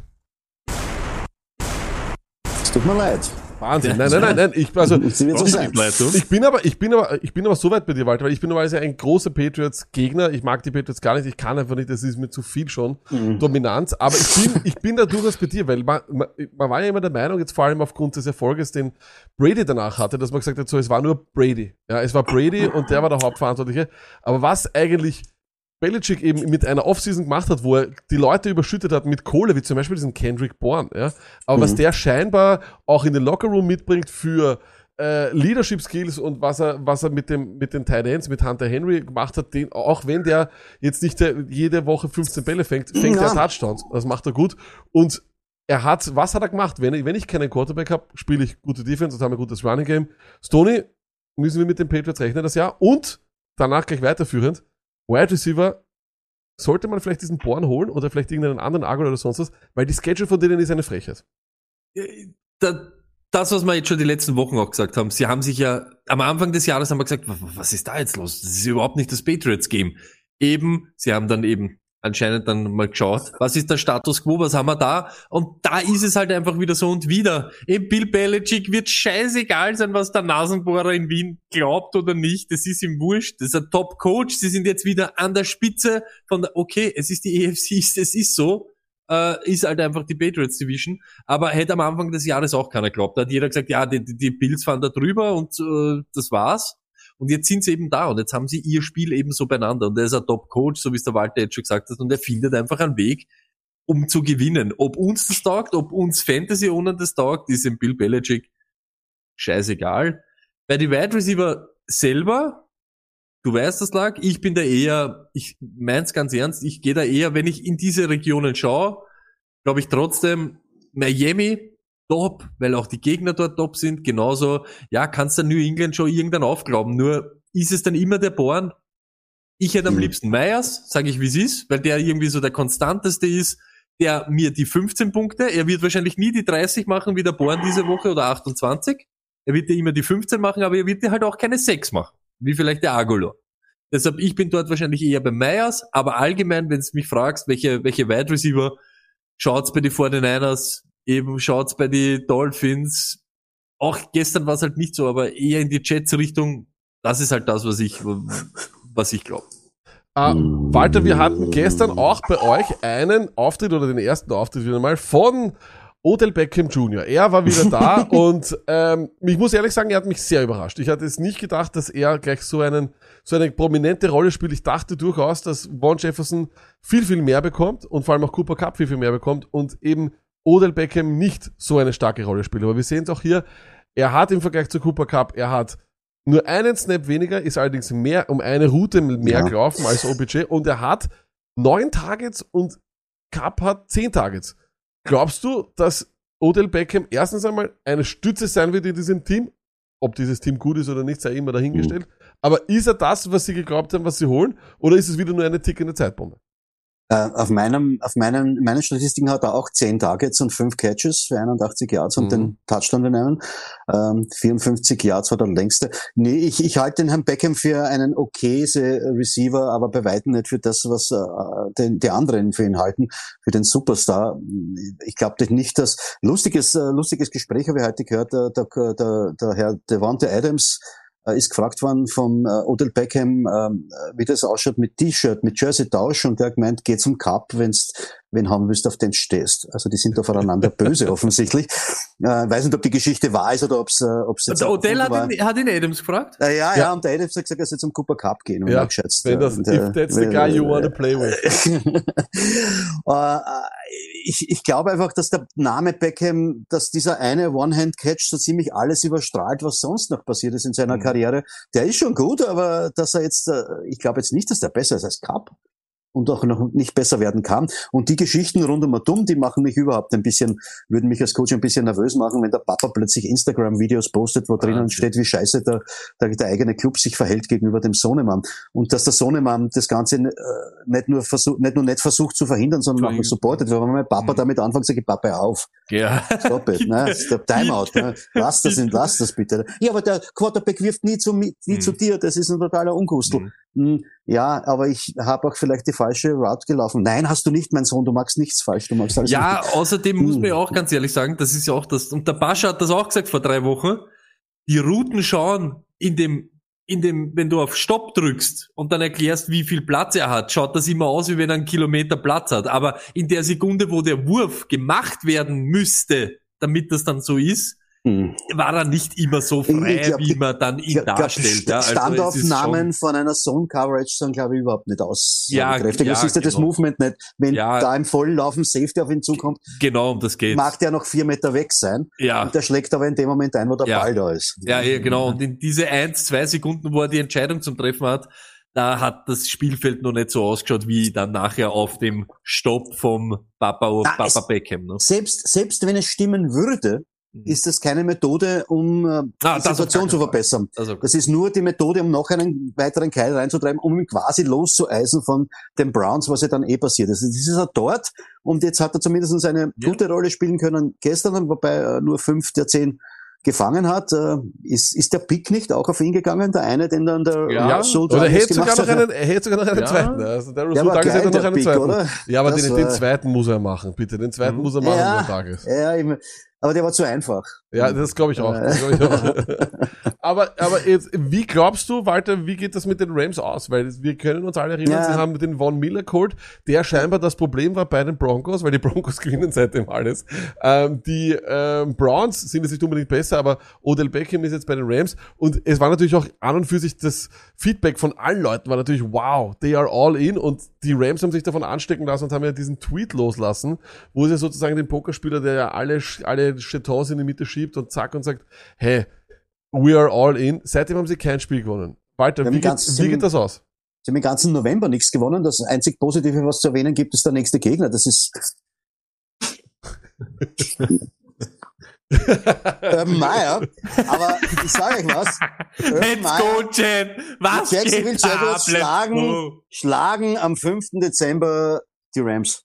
Es tut mir leid. Wahnsinn. Nein, nein, nein, nein. Ich, also, ich bin aber, ich bin aber, ich bin aber so weit bei dir, Walter, weil ich bin normalerweise ein großer Patriots-Gegner. Ich mag die Patriots gar nicht. Ich kann einfach nicht. Das ist mir zu viel schon. Mhm. Dominanz. Aber ich bin, ich bin da durchaus bei dir, weil man, man, man war ja immer der Meinung, jetzt vor allem aufgrund des Erfolges, den Brady danach hatte, dass man gesagt hat, so, es war nur Brady. Ja, es war Brady und der war der Hauptverantwortliche. Aber was eigentlich Belichick eben mit einer Offseason gemacht hat, wo er die Leute überschüttet hat mit Kohle, wie zum Beispiel diesen Kendrick Bourne, ja. Aber was Mhm. der scheinbar auch in den Lockerroom mitbringt für äh, Leadership Skills und was er, was er mit dem, mit den Tight Ends, mit Hunter Henry gemacht hat, den, auch wenn der jetzt nicht der, jede Woche 15 Bälle fängt, fängt Ja. er Touchdowns. Das macht er gut. Und er hat, was hat er gemacht? Wenn, ich- wenn ich keinen Quarterback habe, spiele ich gute Defense und habe ein gutes Running Game. Stoney, müssen wir mit den Patriots rechnen das Jahr. Und danach gleich weiterführend, Wide Receiver, sollte man vielleicht diesen Born holen oder vielleicht irgendeinen anderen Argon oder sonst was, weil die Schedule von denen ist eine Frechheit. Da, das, was wir jetzt schon die letzten Wochen auch gesagt haben, sie haben sich ja, am Anfang des Jahres haben wir gesagt, wa- was ist da jetzt los? Das ist überhaupt nicht das Patriots-Game. Eben, sie haben dann eben anscheinend dann mal geschaut. Was ist der Status quo? Was haben wir da? Und da ist es halt einfach wieder so und wieder. Eben Bill Belichick wird scheißegal sein, was der Nasenbohrer in Wien glaubt oder nicht. Das ist ihm wurscht. Das ist ein Top-Coach. Sie sind jetzt wieder an der Spitze von der, okay, es ist die EFC, es ist so. Äh, ist halt einfach die Patriots Division. Aber hätte am Anfang des Jahres auch keiner geglaubt. Da hat jeder gesagt, ja, die, die Bills fahren da drüber und äh, das war's. Und jetzt sind sie eben da und jetzt haben sie ihr Spiel eben so beieinander. Und er ist ein Top-Coach, so wie es der Walter jetzt schon gesagt hat, und er findet einfach einen Weg, um zu gewinnen. Ob uns das taugt, ob uns Fantasy ohne das taugt, ist im Bill Belichick scheißegal. Bei die Wide Receiver selber, du weißt das lag, ich bin da eher, ich mein's ganz ernst, ich gehe da eher, wenn ich in diese Regionen schaue, glaube ich trotzdem, Miami top, weil auch die Gegner dort top sind. Genauso, ja, kannst du New England schon irgendwann aufglauben. Nur ist es dann immer der Born? Ich hätte am mhm. liebsten Myers, sage ich wie es ist, weil der irgendwie so der konstanteste ist, der mir die 15 Punkte, er wird wahrscheinlich nie die 30 machen wie der Born diese Woche oder 28. Er wird dir immer die 15 machen, aber er wird dir halt auch keine 6 machen, wie vielleicht der Agolo. Deshalb, ich bin dort wahrscheinlich eher bei Myers, aber allgemein, wenn du mich fragst, welche, welche Wide Receiver schaut's bei den 49ers, eben schaut's bei die Dolphins. Auch gestern war es halt nicht so, aber eher in die Jets Richtung. Das ist halt das, was ich, was ich glaube. Uh, Walter, wir hatten gestern auch bei euch einen Auftritt oder den ersten Auftritt wieder mal von Odell Beckham Jr. Er war wieder da und ähm, ich muss ehrlich sagen, er hat mich sehr überrascht. Ich hatte es nicht gedacht, dass er gleich so einen so eine prominente Rolle spielt. Ich dachte durchaus, dass Von Jefferson viel viel mehr bekommt und vor allem auch Cooper Cup viel viel mehr bekommt und eben Odell Beckham nicht so eine starke Rolle spielt. Aber wir sehen es auch hier, er hat im Vergleich zu Cooper Cup, er hat nur einen Snap weniger, ist allerdings mehr um eine Route mehr ja. gelaufen als OBJ und er hat neun Targets und Cup hat zehn Targets. Glaubst du, dass Odell Beckham erstens einmal eine Stütze sein wird in diesem Team? Ob dieses Team gut ist oder nicht, sei immer dahingestellt. Mhm. Aber ist er das, was sie geglaubt haben, was sie holen? Oder ist es wieder nur eine tickende Zeitbombe? Äh, auf meinem, auf meinen, meinen Statistiken hat er auch 10 Targets und 5 Catches für 81 Yards und mhm. den Touchdown nehmen. Ähm, 54 Yards war der längste. Nee, ich, ich halte den Herrn Beckham für einen okayse Receiver, aber bei weitem nicht für das, was äh, den, die anderen für ihn halten, für den Superstar. Ich glaube nicht, dass lustiges, äh, lustiges Gespräch habe ich heute gehört, der, der, der, der Herr Devante Adams äh, ist gefragt worden vom äh, Odell Beckham, ähm, wie das ausschaut mit T-Shirt, mit Jersey-Tausch und der hat gemeint, geh zum Cup, wenn's wen haben willst, auf den stehst. Also die sind da voneinander böse offensichtlich. Äh, weiß nicht, ob die Geschichte wahr ist oder ob's, äh, ob's jetzt Der Odell hat ihn, hat ihn Adams gefragt? Äh, ja, ja, ja, und der Adams hat gesagt, er soll zum Cooper Cup gehen. Und ja, geschätzt, wenn das, und, if äh, that's the guy you want to play with. äh, ich, ich glaube einfach, dass der Name Beckham, dass dieser eine One-Hand-Catch so ziemlich alles überstrahlt, was sonst noch passiert ist in seiner mhm. Karriere. Der ist schon gut, aber dass er jetzt, äh, ich glaube jetzt nicht, dass der besser ist als Cup und auch noch nicht besser werden kann. Und die Geschichten rund um Atom, die machen mich überhaupt ein bisschen, würden mich als Coach ein bisschen nervös machen, wenn der Papa plötzlich Instagram-Videos postet, wo drinnen okay. steht, wie scheiße der, der, der, eigene Club sich verhält gegenüber dem Sohnemann. Und dass der Sohnemann das Ganze äh, nicht nur versucht, nicht nur nicht versucht zu verhindern, sondern auch supportet. Weil wenn mein Papa mhm. damit anfängt, sage ich, Papa, auf. Ja. Stop it, ne? Der Timeout, ne? Lass das, lass das bitte. Ja, aber der Quarterback wirft nie zu, nie mhm. zu dir, das ist ein totaler Ungustel. Mhm. Hm, ja, aber ich habe auch vielleicht die falsche Route gelaufen. Nein, hast du nicht, mein Sohn, du magst nichts falsch, du magst alles Ja, richtig. außerdem hm. muss man ja auch ganz ehrlich sagen, das ist ja auch das, und der Pascha hat das auch gesagt vor drei Wochen, die Routen schauen in dem, in dem, wenn du auf Stopp drückst und dann erklärst, wie viel Platz er hat, schaut das immer aus, wie wenn er einen Kilometer Platz hat. Aber in der Sekunde, wo der Wurf gemacht werden müsste, damit das dann so ist, hm. war er nicht immer so frei, glaub, wie man dann ihn glaub, darstellt. Ja, also Standaufnahmen von einer Zone-Coverage sind, glaube ich, überhaupt nicht aussagekräftig. Ja, ja, du siehst ja das genau. Movement nicht. Wenn ja, da im vollen Laufen Safety auf ihn zukommt, genau, um das geht. mag der noch vier Meter weg sein. Ja. Und der schlägt aber in dem Moment ein, wo der ja. Ball da ist. Ja, ja, genau. Und in diese eins, zwei Sekunden, wo er die Entscheidung zum Treffen hat, da hat das Spielfeld noch nicht so ausgeschaut wie dann nachher auf dem Stopp vom Papa, da Papa Beckham. Ne? Selbst, selbst wenn es stimmen würde, Mhm. Ist das keine Methode, um äh, ah, die Situation zu verbessern. Also, das ist nur die Methode, um noch einen weiteren Keil reinzutreiben, um ihn quasi loszueisen von den Browns, was ja dann eh passiert ist. Das ist er dort und jetzt hat er zumindest eine ja. gute Rolle spielen können gestern, wobei äh, nur fünf der zehn gefangen hat. Äh, ist, ist der Pick nicht auch auf ihn gegangen? Der eine, den dann der Ja. Rasul Oder er hätte sogar noch hat? einen, er hätte sogar noch einen Ja. zweiten. Also der war Douglas hätte noch einen Pick, zweiten. oder? Ja, aber den, den zweiten muss er machen, bitte. Den zweiten Mhm. muss er machen, Ja. ist. Ja, ich- aber der war zu einfach. Ja, das glaube ich auch. Glaub ich auch. aber, aber jetzt, wie glaubst du, Walter, wie geht das mit den Rams aus? Weil wir können uns alle erinnern, Ja. sie haben den Von Miller geholt, der scheinbar das Problem war bei den Broncos, weil die Broncos gewinnen seitdem alles. Ähm, die ähm, Browns sind jetzt nicht unbedingt besser, aber Odell Beckham ist jetzt bei den Rams und es war natürlich auch an und für sich das Feedback von allen Leuten war natürlich, wow, they are all in und die Rams haben sich davon anstecken lassen und haben ja diesen Tweet loslassen, wo sie sozusagen den Pokerspieler, der ja alle, alle Jetons in die Mitte schiebt und zack und sagt, hey, we are all in. Seitdem haben sie kein Spiel gewonnen. Walter, wie, geht, ganz- wie geht das aus? Sie haben im ganzen November nichts gewonnen. Das einzig Positive, was zu erwähnen gibt, ist der nächste Gegner. Das ist Urban Meyer. Aber ich sage euch was. Urban Let's Meyer go, Jen! Was Jacksonville geht ab? Jaguars schlagen. schlagen am 5. Dezember die Rams.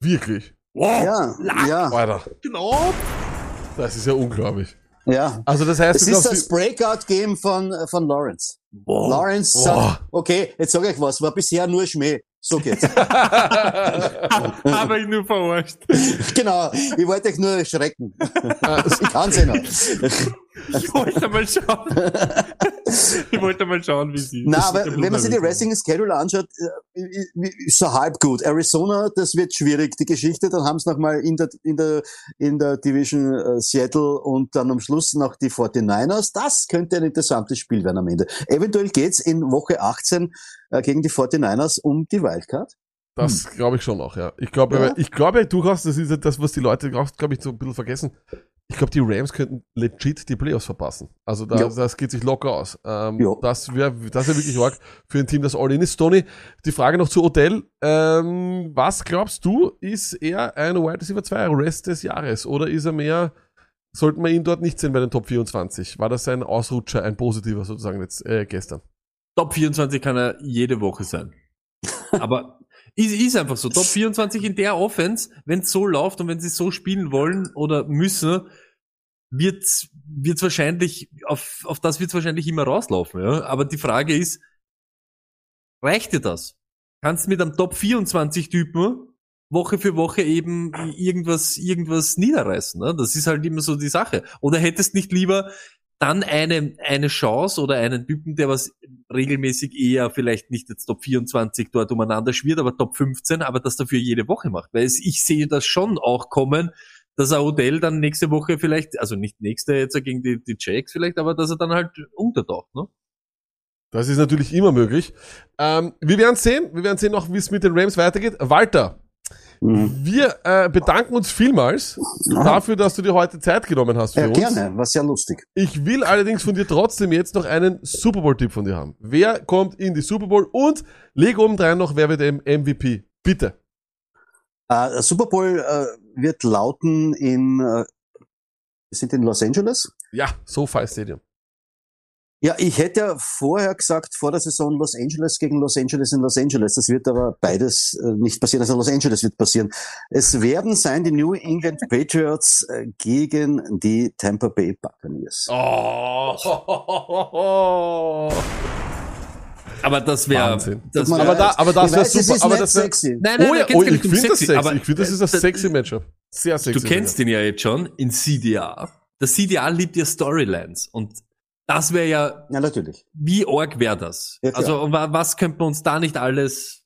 Wirklich? Wow, Ja, ja, Alter, genau. das ist ja unglaublich. ja. Also das heißt, Es ist das Breakout-Game von, von Lawrence. Wow. Lawrence Boah. sagt, okay, jetzt sage ich was, war bisher nur Schmäh. So geht's. Habe ich nur verarscht. genau, ich wollte euch nur schrecken. ich kann's eh noch. Ich wollte mal schauen. Ich wollte mal schauen, wie sie. Na, aber wenn man sich die Racing Schedule anschaut, äh, ist so halb gut. Arizona, das wird schwierig, die Geschichte. Dann haben sie nochmal in der, in der, in der Division äh, Seattle und dann am Schluss noch die 49ers. Das könnte ein interessantes Spiel werden am Ende. Eventuell geht's in Woche 18 äh, gegen die 49ers um die Wildcard. Das glaube ich schon auch, ja. Ich glaube, Ja. ich glaube durchaus, das ist ja das, was die Leute, glaube ich, so ein bisschen vergessen. Ich glaube, die Rams könnten legit die Playoffs verpassen. Also da, Ja. das geht sich locker aus. Ähm, Ja. Das wäre das wär wirklich arg für ein Team, das all in ist. Tony, die Frage noch zu Odell. Ähm, was glaubst du, ist er ein Wide Receiver 2 Rest des Jahres? Oder ist er mehr, sollten wir ihn dort nicht sehen bei den Top 24? War das ein Ausrutscher, ein positiver sozusagen jetzt äh, gestern? Top 24 kann er jede Woche sein. Aber ist, ist einfach so. Top 24 in der Offense, wenn es so läuft und wenn sie so spielen wollen oder müssen, wird's wird's wahrscheinlich, auf, auf das wird's wahrscheinlich immer rauslaufen. Ja? Aber die Frage ist, reicht dir das? Kannst du mit einem Top 24 Typen Woche für Woche eben irgendwas, irgendwas niederreißen. Ne? Das ist halt immer so die Sache. Oder hättest nicht lieber dann eine, eine Chance oder einen Typen, der was regelmäßig eher vielleicht nicht jetzt Top 24 dort umeinander schwirrt, aber Top 15, aber das dafür jede Woche macht. Weil es, ich sehe das schon auch kommen, dass er Odell dann nächste Woche vielleicht, also nicht nächste jetzt gegen die, die Jacks vielleicht, aber dass er dann halt untertaucht. Ne? Das ist natürlich immer möglich. Ähm, wir werden sehen, wir werden sehen noch, wie es mit den Rams weitergeht. Walter. Wir äh, bedanken uns vielmals dafür, dass du dir heute Zeit genommen hast für Ja, uns. gerne, war sehr lustig. Ich will allerdings von dir trotzdem jetzt noch einen Super Bowl-Tipp von dir haben. Wer kommt in die Super Bowl und leg obendrein noch, wer wird der MVP? Bitte. Äh, Super Bowl äh, wird lauten in, wir sind in Los Angeles. Ja, SoFi Stadium. Ja, ich hätte ja vorher gesagt, vor der Saison Los Angeles gegen Los Angeles in Los Angeles. Das wird aber beides äh, nicht passieren. Also Los Angeles wird passieren. Es werden sein die New England Patriots äh, gegen die Tampa Bay Buccaneers. Oh. Aber das wäre, Wahnsinn. das wär, Aber da- aber das Ich wär weiß, es super, ist aber das wär- sexy. nein, nein, oh ja, oh, ich um finde das sexy, aber Ich finde, das ist ein sexy Matchup. Sehr sexy. Du kennst den ja jetzt schon in CDA. Der CDA liebt ja Storylines und das wäre ja, Ja, natürlich. wie arg wäre das? Ja, also was könnte man uns da nicht alles,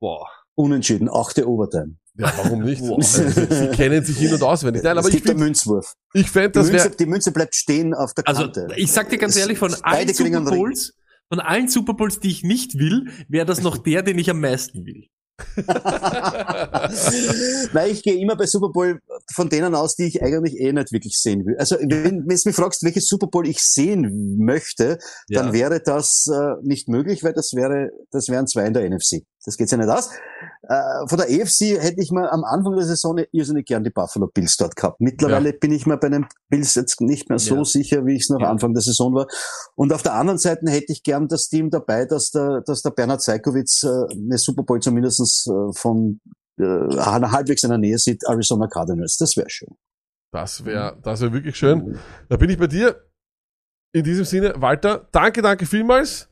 boah. Unentschieden, achte Overtime. Ja, warum nicht? Wow. Also, sie, kennen sich hin und auswendig. Nein, es aber ich gibt einen finde, Münzwurf. ich fänd, Die das Münze, wäre, die Münze bleibt stehen auf der Also Kante. ich sag dir ganz Es- ehrlich, von allen Super. Bowls, von allen Super Bowls, die ich nicht will, wäre das noch der, den ich am meisten will. Nein, ich gehe immer bei Super Bowl von denen aus, die ich eigentlich eh nicht wirklich sehen will. Also wenn, wenn du mich fragst, welches Super Bowl ich sehen möchte, dann Ja. wäre das äh, nicht möglich, weil das wäre, das wären zwei in der NFC. Das geht ja nicht aus. Äh, von der AFC hätte ich mal am Anfang der Saison irrsinnig gern die Buffalo Bills dort gehabt. Mittlerweile bin ich mir bei den Bills jetzt nicht mehr so Ja. sicher, wie ich es noch Ja. Anfang der Saison war. Und auf der anderen Seite hätte ich gern das Team dabei, dass der, dass der Bernhard Zeikowitz äh, eine Super Bowl zumindest äh, von äh, halbwegs in der Nähe sieht, Arizona Cardinals. Das wäre schön. Das wäre das wär wirklich schön. Da bin ich bei dir. In diesem Sinne, Walter, danke, danke vielmals.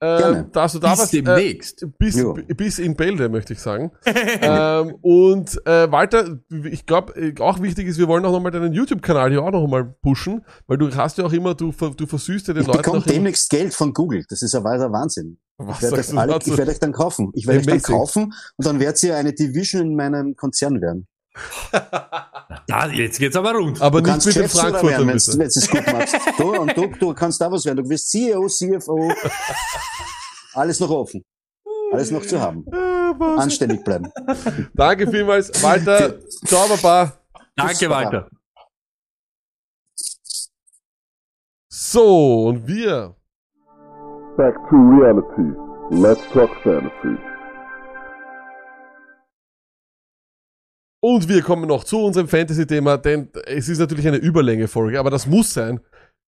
Äh, du da Bis warst. Äh, demnächst. bis, Jo. bis in Bälde, möchte ich sagen. ähm, und äh, Walter, ich glaube, auch wichtig ist, wir wollen auch nochmal deinen YouTube-Kanal hier auch nochmal pushen, weil du hast ja auch immer, du, du versüßt ja den Ich Leuten bekomme auch immer, demnächst Geld von Google. Das ist ein weiter Wahnsinn. Was Ich werde sagst euch, ich dann kaufen. Ich werde euch dann kaufen und dann werdet ihr eine Division in meinem Konzern werden. Ja, jetzt geht's aber rund. Aber Du nicht kannst mit dem Frankfurter werden, wenn du es gut machst. Du, und du, du kannst da was werden. Du wirst CEO, CFO. Alles noch offen. Alles noch zu haben. Äh? Anständig bleiben. Danke vielmals, Walter. Ciao, Baba. Danke. Walter. So, und wir Back to reality. Let's talk fantasy. Und wir kommen noch zu unserem Fantasy-Thema, denn es ist natürlich eine Überlänge-Folge, aber das muss sein.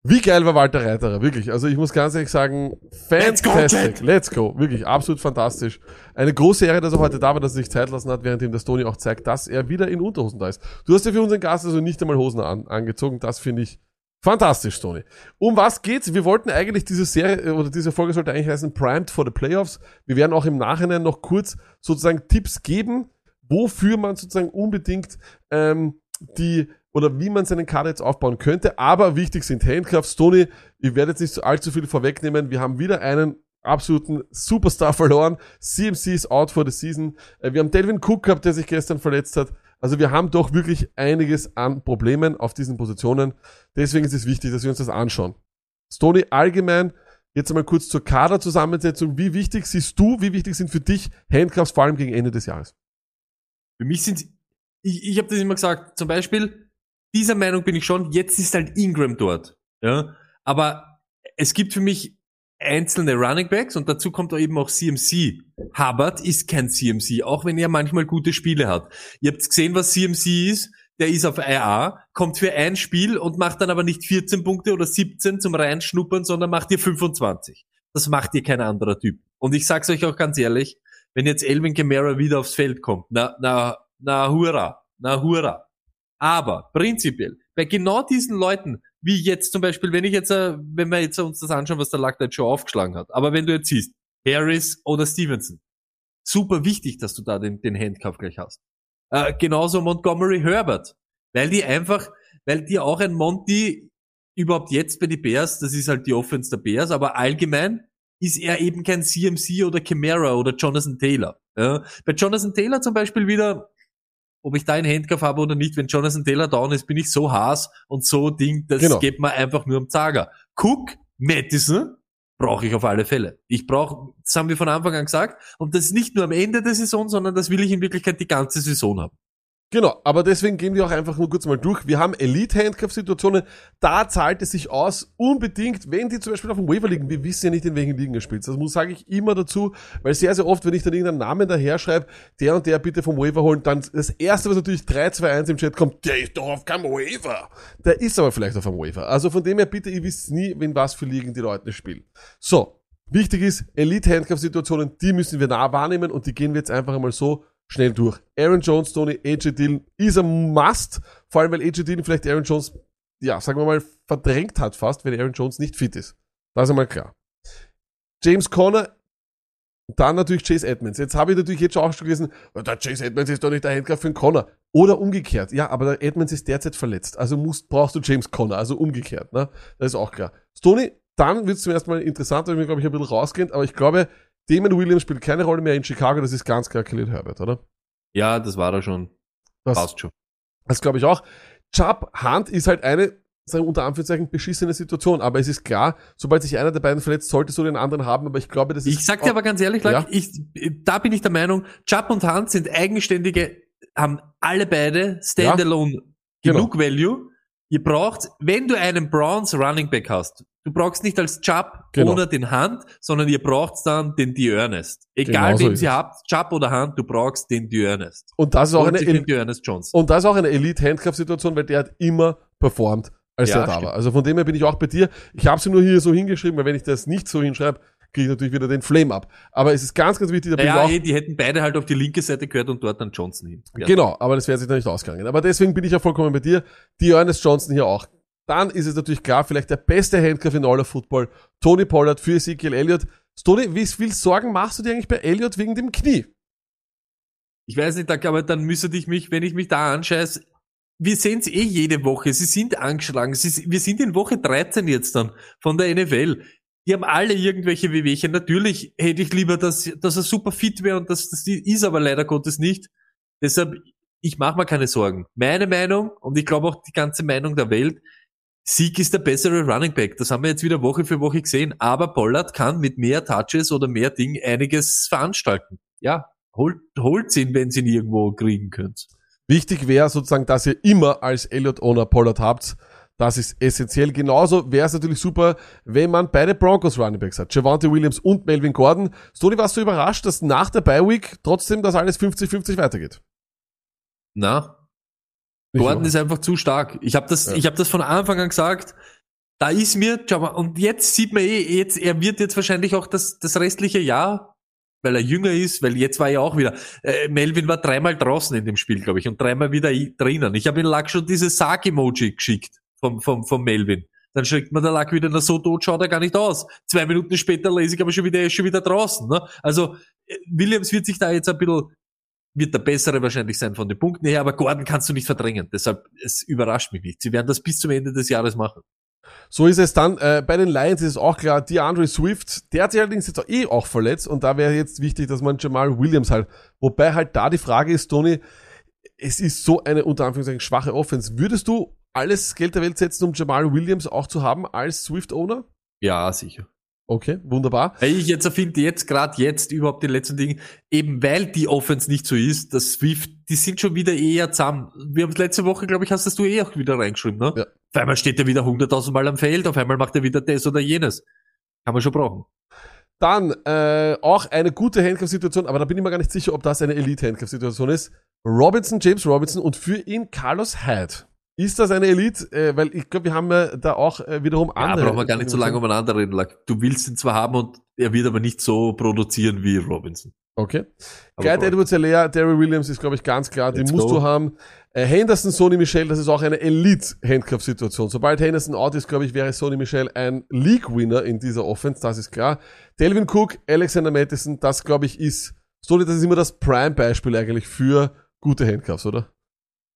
Wie geil war Walter Reiterer, wirklich. Also ich muss ganz ehrlich sagen, Let's go, fantastic. Let's go. Wirklich, absolut fantastisch. Eine große Ehre, dass er heute da war, dass er sich Zeit lassen hat, während ihm das Tony auch zeigt, dass er wieder in Unterhosen da ist. Du hast ja für unseren Gast also nicht einmal Hosen an, angezogen. Das finde ich fantastisch, Tony. Um was geht's? Wir wollten eigentlich diese Serie, äh, oder diese Folge sollte eigentlich heißen Primed for the Playoffs. Wir werden auch im Nachhinein noch kurz sozusagen Tipps geben, wofür man sozusagen unbedingt ähm, die oder wie man seinen Kader jetzt aufbauen könnte. Aber wichtig sind Handcuffs. Tony, ich werde jetzt nicht allzu viel vorwegnehmen. Wir haben wieder einen absoluten Superstar verloren. CMC ist out for the season. Äh, Wir haben Delvin Cook gehabt, der sich gestern verletzt hat. Also wir haben doch wirklich einiges an Problemen auf diesen Positionen. Deswegen ist es wichtig, dass wir uns das anschauen. Stoney, allgemein, jetzt einmal kurz zur Kaderzusammensetzung. Wie wichtig siehst du, wie wichtig sind für dich Handcuffs vor allem gegen Ende des Jahres? Für mich sind ich, ich habe das immer gesagt, zum Beispiel, dieser Meinung bin ich schon, jetzt ist halt Ingram dort. Ja? Aber es gibt für mich einzelne Running Backs und dazu kommt auch eben auch CMC. Hubbard ist kein CMC, auch wenn er manchmal gute Spiele hat. Ihr habt gesehen, was CMC ist. Der ist auf IA, kommt für ein Spiel und macht dann aber nicht 14 Punkte oder 17 zum Reinschnuppern, sondern macht ihr 25. Das macht ihr kein anderer Typ. Und ich sag's euch auch ganz ehrlich, wenn jetzt Elvin Kamara wieder aufs Feld kommt, na, na, na hurra, na hurra. Aber prinzipiell, bei genau diesen Leuten, wie jetzt zum Beispiel, wenn ich jetzt, äh, wenn wir jetzt uns das anschauen, was der Lack jetzt schon aufgeschlagen hat, aber wenn du jetzt siehst, Harris oder Stevenson, super wichtig, dass du da den, den Handcuff gleich hast. Äh, genauso Montgomery Herbert, weil die einfach, weil die auch ein Monty überhaupt jetzt bei die Bears, das ist halt die Offense der Bears, aber allgemein ist er eben kein CMC oder Chimera oder Jonathan Taylor. Ja. Bei Jonathan Taylor zum Beispiel wieder, ob ich da einen Handcuff habe oder nicht, wenn Jonathan Taylor down ist, bin ich so Haas und so Ding, das Genau. geht mir einfach nur am Zager. Cook, Madison, brauche ich auf alle Fälle. Ich brauche, das haben wir von Anfang an gesagt, und das ist nicht nur am Ende der Saison, sondern das will ich in Wirklichkeit die ganze Saison haben. Genau, aber deswegen gehen wir auch einfach nur kurz mal durch. Wir haben Elite-Handcuff-Situationen. Da zahlt es sich aus, unbedingt, wenn die zum Beispiel auf dem Waiver liegen. Wir wissen ja nicht, in welchen Ligen er spielt. Das muss, sage ich immer dazu, weil sehr, sehr oft, wenn ich dann irgendeinen Namen daher schreibe, der und der bitte vom Waiver holen, dann das erste, was natürlich 3, 2, 1 im Chat kommt, der ist doch auf keinem Waiver. Der ist aber vielleicht auf einem Waiver. Also von dem her bitte, ihr wisst nie, in was für Ligen die Leute spielen. So. Wichtig ist, Elite-Handcuff-Situationen, die müssen wir nah wahrnehmen und die gehen wir jetzt einfach einmal so schnell durch. Aaron Jones, Tony, AJ Dillon ist ein Must, vor allem weil AJ Dillon vielleicht Aaron Jones, ja, sagen wir mal, verdrängt hat fast, wenn Aaron Jones nicht fit ist. Das ist einmal klar. James Conner, dann natürlich Chase Edmonds. Jetzt habe ich natürlich jetzt schon auch schon gelesen, "Oh, der Chase Edmonds ist doch nicht der Handcuff für den Conner. Oder umgekehrt. Ja, aber der Edmonds ist derzeit verletzt. Also musst, brauchst du James Conner. Also umgekehrt. Ne? Das ist auch klar. Stoney, dann wird es zum ersten Mal interessant, weil wir, glaube ich, ein bisschen rausgehen. Aber ich glaube, Damon Williams spielt keine Rolle mehr in Chicago. Das ist ganz klar Khalil Herbert, oder? Ja, das war er schon. Das, Passt schon. das glaube ich auch. Chubb Hunt ist halt eine, sagen wir unter Anführungszeichen, beschissene Situation. Aber es ist klar, sobald sich einer der beiden verletzt, solltest du den anderen haben. Aber ich glaube, das ist. Ich sag dir aber ganz ehrlich, Ja. ich, da bin ich der Meinung, Chubb und Hunt sind eigenständige, haben alle beide Standalone Genau. genug Value. Ihr braucht, wenn du einen Browns Running Back hast, du brauchst nicht als Chubb Genau. oder den Hunt, sondern ihr braucht dann den Dearnest. Egal Genau so sie es. habt, Chubb oder Hunt, du brauchst den Dearnest. und das ist auch Und eine, Dearnest Johnson. Und das ist auch eine Elite-Handcuff-Situation, weil der hat immer performt, als Ja, er da stimmt. war. Also von dem her bin ich auch bei dir. Ich habe sie nur hier so hingeschrieben, weil wenn ich das nicht so hinschreibe, kriege ich natürlich wieder den Flame ab. Aber es ist ganz, ganz wichtig, da bin ich Ja, auch eh, die hätten beide halt auf die linke Seite gehört und dort dann Johnson hin. Ja. Genau, aber das wäre sich da nicht ausgegangen. Aber deswegen bin ich ja vollkommen bei dir. Die Ernest Johnson hier auch. Dann ist es natürlich klar, vielleicht der beste Handcuff in all of Football, Tony Pollard für Ezekiel Elliott. Tony, wie viel Sorgen machst du dir eigentlich bei Elliott wegen dem Knie? Ich weiß nicht, aber dann müsste ich mich, wenn ich mich da anscheiß, wir sehen es eh jede Woche. Sie sind angeschlagen. Sie, wir sind in Woche 13 jetzt dann von der NFL. Die haben alle irgendwelche Wehwehchen. Natürlich hätte ich lieber, dass, dass er super fit wäre und das, das ist aber leider Gottes nicht. Deshalb, ich mache mir keine Sorgen. Meine Meinung und ich glaube auch die ganze Meinung der Welt, Sieg ist der bessere Running Back. Das haben wir jetzt wieder Woche für Woche gesehen. Aber Pollard kann mit mehr Touches oder mehr Ding einiges veranstalten. Ja, holt, holt ihn, wenn sie ihn irgendwo kriegen könnt. Wichtig wäre sozusagen, dass ihr immer als Elliott-Owner Pollard habt. Das ist essentiell. Genauso wäre es natürlich super, wenn man beide Broncos Running Backs hat. Javante Williams und Melvin Gordon. Stoney, warst du überrascht, dass nach der Bye Week trotzdem das alles 50-50 weitergeht? Na, Gordon ist einfach zu stark. Ich habe das, Ja. ich habe das von Anfang an gesagt. Da ist mir, schau mal, und jetzt sieht man eh, jetzt, er wird jetzt wahrscheinlich auch das, das restliche Jahr, weil er jünger ist, weil jetzt war er auch wieder, äh, Melvin war dreimal draußen in dem Spiel, glaube ich, und dreimal wieder drinnen. Ich habe ihm Lack schon dieses Sarg-Emoji geschickt vom, vom, vom Melvin. Dann schreckt man der Lack wieder, na so tot schaut er gar nicht aus. Zwei Minuten später lese ich aber schon wieder, er ist schon wieder draußen. Ne? Also äh, Williams wird sich da jetzt ein bisschen wird der bessere wahrscheinlich sein von den Punkten her, aber Gordon kannst du nicht verdrängen. Deshalb, es überrascht mich nicht. Sie werden das bis zum Ende des Jahres machen. So ist es dann. Äh, bei den Lions ist es auch klar, DeAndre Swift, der hat sich allerdings jetzt auch eh auch verletzt und da wäre jetzt wichtig, dass man Jamal Williams halt, wobei halt da die Frage ist, Tony, es ist so eine unter Anführungszeichen schwache Offense. Würdest du alles Geld der Welt setzen, um Jamal Williams auch zu haben als Swift-Owner? Ja, sicher. Okay, wunderbar. Weil ich jetzt finde, jetzt, gerade jetzt, überhaupt die letzten Dinge, eben weil die Offense nicht so ist, das Swift, die sind schon wieder eher zusammen. Wir haben letzte Woche, glaube ich, hast das du eh auch wieder reingeschrieben, ne? Ja. Auf einmal steht er wieder hunderttausend Mal am Feld, auf einmal macht er wieder das oder jenes. Kann man schon brauchen. Dann äh, auch eine gute Handcuff-Situation, aber da bin ich mir gar nicht sicher, ob das eine Elite-Handcuff-Situation ist. Robinson, James Robinson und für ihn Carlos Hyde. Ist das eine Elite? Äh, weil ich glaube, wir haben ja da auch äh, wiederum Ja, andere. brauchen wir gar nicht so lange umeinander reden. Lack. Du willst ihn zwar haben und er wird aber nicht so produzieren wie Robinson. Okay. Aber braucht- Edwards Alea, Derry Williams ist, glaube ich, ganz klar, die Let's musst go. du haben. Äh, Henderson, Sony Michel, das ist auch eine Elite-Handcuff-Situation. Sobald Henderson out ist, glaube ich, wäre Sony Michel ein League-Winner in dieser Offense, das ist klar. Delvin Cook, Alexander Madison, das, glaube ich, ist, Sony, das ist immer das Prime-Beispiel eigentlich für gute Handcuffs, oder?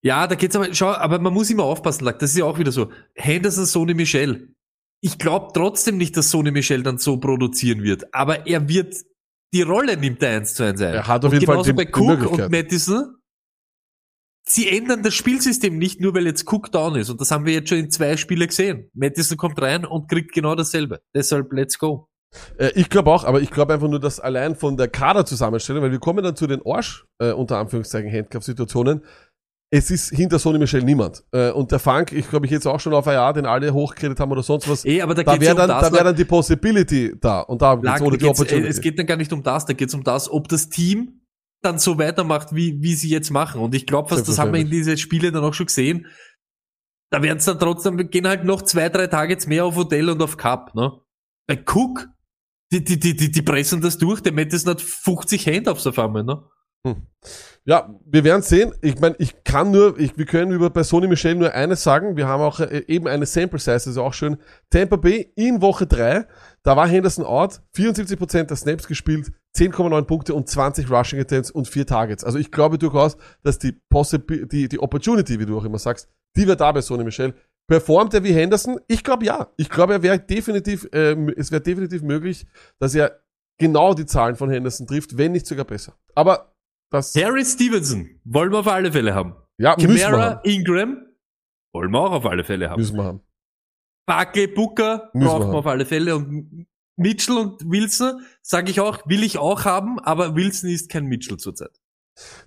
Ja, da geht's aber, schau, aber man muss immer aufpassen, Lack. Das ist ja auch wieder so. Henderson, Sony Michel. Ich glaube trotzdem nicht, dass Sony Michel dann so produzieren wird. Aber er wird, die Rolle nimmt er eins zu eins ein. Er hat auf und jeden Fall die- bei Cook und Madison. Sie ändern das Spielsystem nicht nur, weil jetzt Cook down ist. Und das haben wir jetzt schon in zwei Spiele gesehen. Madison kommt rein und kriegt genau dasselbe. Deshalb, let's go. Äh, ich glaube auch, aber ich glaube einfach nur, dass allein von der Kaderzusammenstellung, weil wir kommen dann zu den Arsch, äh, unter Anführungszeichen, Handcuff-Situationen, es ist hinter Sony Michel niemand. Äh, und der Funk, ich glaube, ich jetzt auch schon auf Jahr, den alle hochgeredet haben oder sonst was, Eh, aber da, da wäre um dann, das, da wär Lack. dann die Possibility da. Und da geht's ohne da die geht's, äh, Opportunity. es geht dann gar nicht um das, da geht's um das, ob das Team dann so weitermacht, wie, wie sie jetzt machen. Und ich glaube fast, das haben wir in diese Spiele dann auch schon gesehen. Da werden es dann trotzdem, wir gehen halt noch zwei, drei Tage jetzt mehr auf Hotel und auf Cup, ne? Bei Cook, die, die, die, die, die pressen das durch, der Madison hat 50 Handoffs auf einmal, ne? Ja, wir werden sehen. Ich meine, ich kann nur, ich, wir können über bei Sony Michel nur eines sagen. Wir haben auch äh, eben eine Sample Size, das ist auch schön. Tampa Bay in Woche 3, da war Henderson out, 74% der Snaps gespielt, 10,9 Punkte und 20 Rushing Attempts und 4 Targets. Also ich glaube durchaus, dass die Possibility, die, die Opportunity, wie du auch immer sagst, die wird da bei Sony Michel. Performt er wie Henderson? Ich glaube ja. Ich glaube, er wäre definitiv, ähm, es wäre definitiv möglich, dass er genau die Zahlen von Henderson trifft, wenn nicht sogar besser. Aber das, Harry Stevenson wollen wir auf alle Fälle haben. ja, müssen wir Kamara, haben. Ingram wollen wir auch auf alle Fälle haben. Müssen wir haben. Barkley, Booker Müssen brauchen wir auf alle Fälle und Mitchell und Wilson, sage ich auch, will ich auch haben, aber Wilson ist kein Mitchell zurzeit.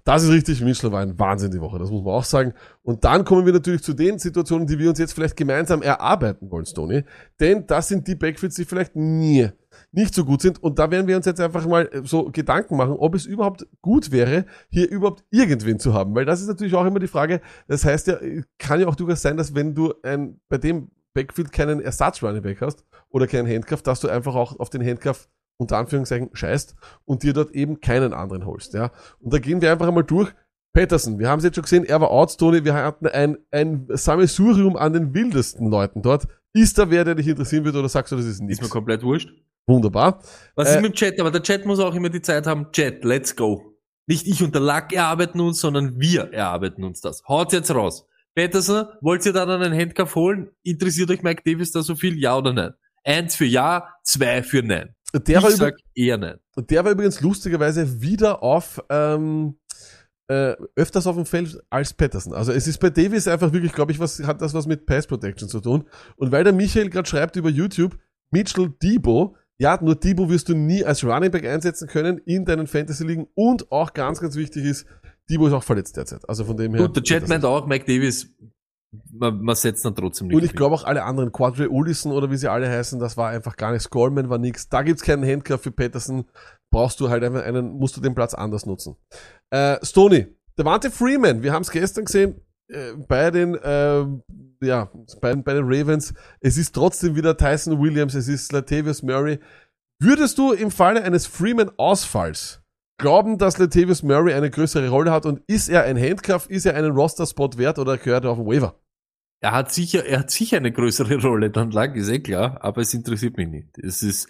Das ist richtig. Mitchell war ein Wahnsinn die Woche, das muss man auch sagen. Und dann kommen wir natürlich zu den Situationen, die wir uns jetzt vielleicht gemeinsam erarbeiten wollen, Stoney. Denn das sind die Backfields, die vielleicht nie nicht so gut sind. Und da werden wir uns jetzt einfach mal so Gedanken machen, ob es überhaupt gut wäre, hier überhaupt irgendwen zu haben. Weil das ist natürlich auch immer die Frage. Das heißt ja, kann ja auch durchaus sein, dass wenn du ein, bei dem Backfield keinen Ersatz Back hast oder keinen Handcuff, dass du einfach auch auf den Handcuff unter Anführungszeichen scheißt und dir dort eben keinen anderen holst. Ja? Und da gehen wir einfach einmal durch. Peterson, wir haben es jetzt schon gesehen, er war out, Tony, wir hatten ein, ein Sammelsurium an den wildesten Leuten dort. Ist da wer, der dich interessieren wird oder sagst du, das ist Ist mir nichts? komplett wurscht. Wunderbar. Was Äh, ist mit dem Chat? Aber der Chat muss auch immer die Zeit haben. Chat, let's go. Nicht ich und der Lack erarbeiten uns, sondern wir erarbeiten uns das. Haut's jetzt raus. Peterson, wollt ihr da dann einen Handcuff holen? Interessiert euch Mike Davis da so viel? Ja oder nein? Eins für Ja, zwei für Nein. Der war, ich über, sag eher Nein. der war übrigens lustigerweise wieder auf ähm, äh, öfters auf dem Feld als Patterson. Also es ist bei Davis einfach wirklich, glaube ich, was hat das was mit Pass Protection zu tun. Und weil der Michael gerade schreibt über YouTube, Mitchell Debo, ja, nur Debo wirst du nie als Running Back einsetzen können in deinen Fantasy-Ligen und auch ganz, ganz wichtig ist, Debo ist auch verletzt derzeit. Also von dem her. Gut, der Chat meint auch, Mike Davis, man, man setzt dann trotzdem nicht. Und ich glaube auch alle anderen, Quadre Ullison oder wie sie alle heißen, das war einfach gar nichts. Goldman war nix. Da gibt's keinen Handcuff für Patterson. Brauchst du halt einfach einen, musst du den Platz anders nutzen. Äh, Stoney, Devante Freeman, wir haben es gestern gesehen, äh, bei den, äh, ja, bei, bei den Ravens. Es ist trotzdem wieder Tyson Williams, es ist Latavius Murray. Würdest du im Falle eines Freeman-Ausfalls glauben, dass Latavius Murray eine größere Rolle hat und ist er ein Handcuff, ist er einen Roster-Spot wert oder gehört er auf den Waiver? Er hat sicher, er hat sicher eine größere Rolle, dann lag, ist eh klar, aber es interessiert mich nicht. Es ist,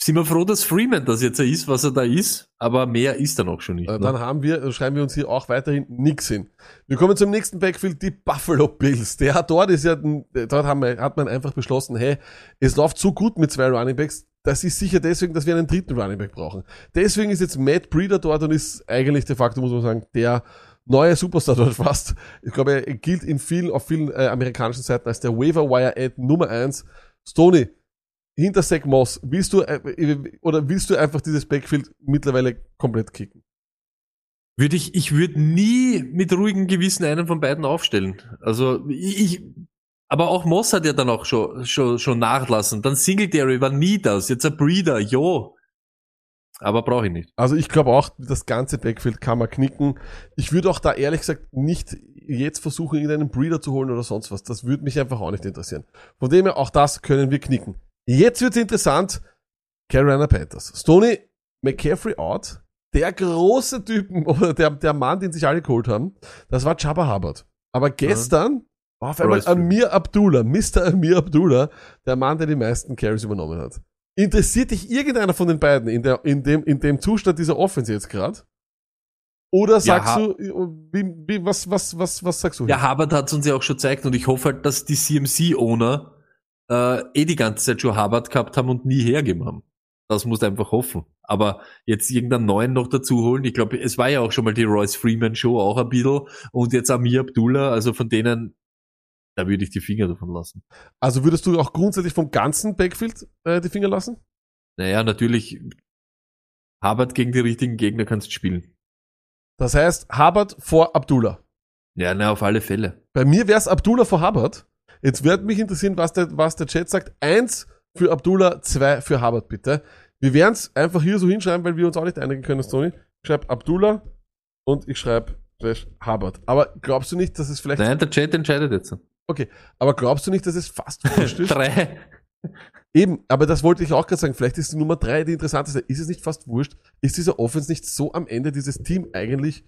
sind wir froh, dass Freeman das jetzt ist, was er da ist, aber mehr ist er noch schon nicht. Äh, ne? Dann haben wir, äh, schreiben wir uns hier auch weiterhin nix hin. Wir kommen zum nächsten Backfield, die Buffalo Bills. Der hat dort ist ja, äh, dort haben wir, hat man einfach beschlossen, hey, es läuft so gut mit zwei Running Backs, das ist sicher deswegen, dass wir einen dritten Running Back brauchen. Deswegen ist jetzt Matt Breeder dort und ist eigentlich de facto, muss man sagen, der neue Superstar dort fast. Ich glaube, er gilt in vielen, auf vielen äh, amerikanischen Seiten als der Waiver Wire Ad Nummer eins. Stoney, hinter Zach Moss, willst du, äh, oder willst du einfach dieses Backfield mittlerweile komplett kicken? Würde ich, ich würde nie mit ruhigem Gewissen einen von beiden aufstellen. Also ich, ich aber auch Moss hat ja dann auch schon, schon, schon nachlassen. Dann Singletary war nie das. Jetzt ein Breeder, jo. Aber brauche ich nicht. Also ich glaube auch, das ganze Backfield kann man knicken. Ich würde auch da ehrlich gesagt nicht jetzt versuchen, irgendeinen Breeder zu holen oder sonst was. Das würde mich einfach auch nicht interessieren. Von dem her, auch das können wir knicken. Jetzt wird's interessant. Carolina Panthers. Stoney McCaffrey out. Der große Typen, oder der, der Mann, den sich alle geholt haben, das war Chaba Hubbard. Aber gestern war auf einmal. Amir Abdullah, Mr. Amir Abdullah, der Mann, der die meisten Carries übernommen hat. Interessiert dich irgendeiner von den beiden in, der, in, dem, in dem Zustand dieser Offense jetzt gerade? Oder sagst ha- du, wie, wie, was, was, was, was sagst du? Ja, Hubbard hat uns ja auch schon gezeigt und ich hoffe halt, dass die CMC-Owner äh, eh die ganze Zeit schon Hubbard gehabt haben und nie hergeben haben. Das musst du einfach hoffen. Aber jetzt irgendeinen neuen noch dazu holen, ich glaube, es war ja auch schon mal die Royce Freeman Show, auch ein bisschen. Und jetzt Amir Abdullah, also von denen, da würde ich die Finger davon lassen. Also würdest du auch grundsätzlich vom ganzen Backfield äh, die Finger lassen? Naja, natürlich, Hubbard gegen die richtigen Gegner kannst spielen. Das heißt, Hubbard vor Abdullah. Ja, na, auf alle Fälle. Bei mir wär's Abdullah vor Hubbard. Jetzt wird mich interessieren, was der, was der Chat sagt. Eins für Abdullah, zwei für Hubbard, bitte. Wir werden's einfach hier so hinschreiben, weil wir uns auch nicht einigen können, Tony. Ich schreib Abdullah und ich schreib slash Hubbard. Aber glaubst du nicht, dass es vielleicht, Nein, der Chat entscheidet jetzt. aber glaubst du nicht, dass es fast wurscht ist? Drei. Eben, aber das wollte ich auch gerade sagen. Vielleicht ist die Nummer drei die interessanteste. Ist es nicht fast wurscht? Ist dieser Offense nicht so am Ende dieses Team eigentlich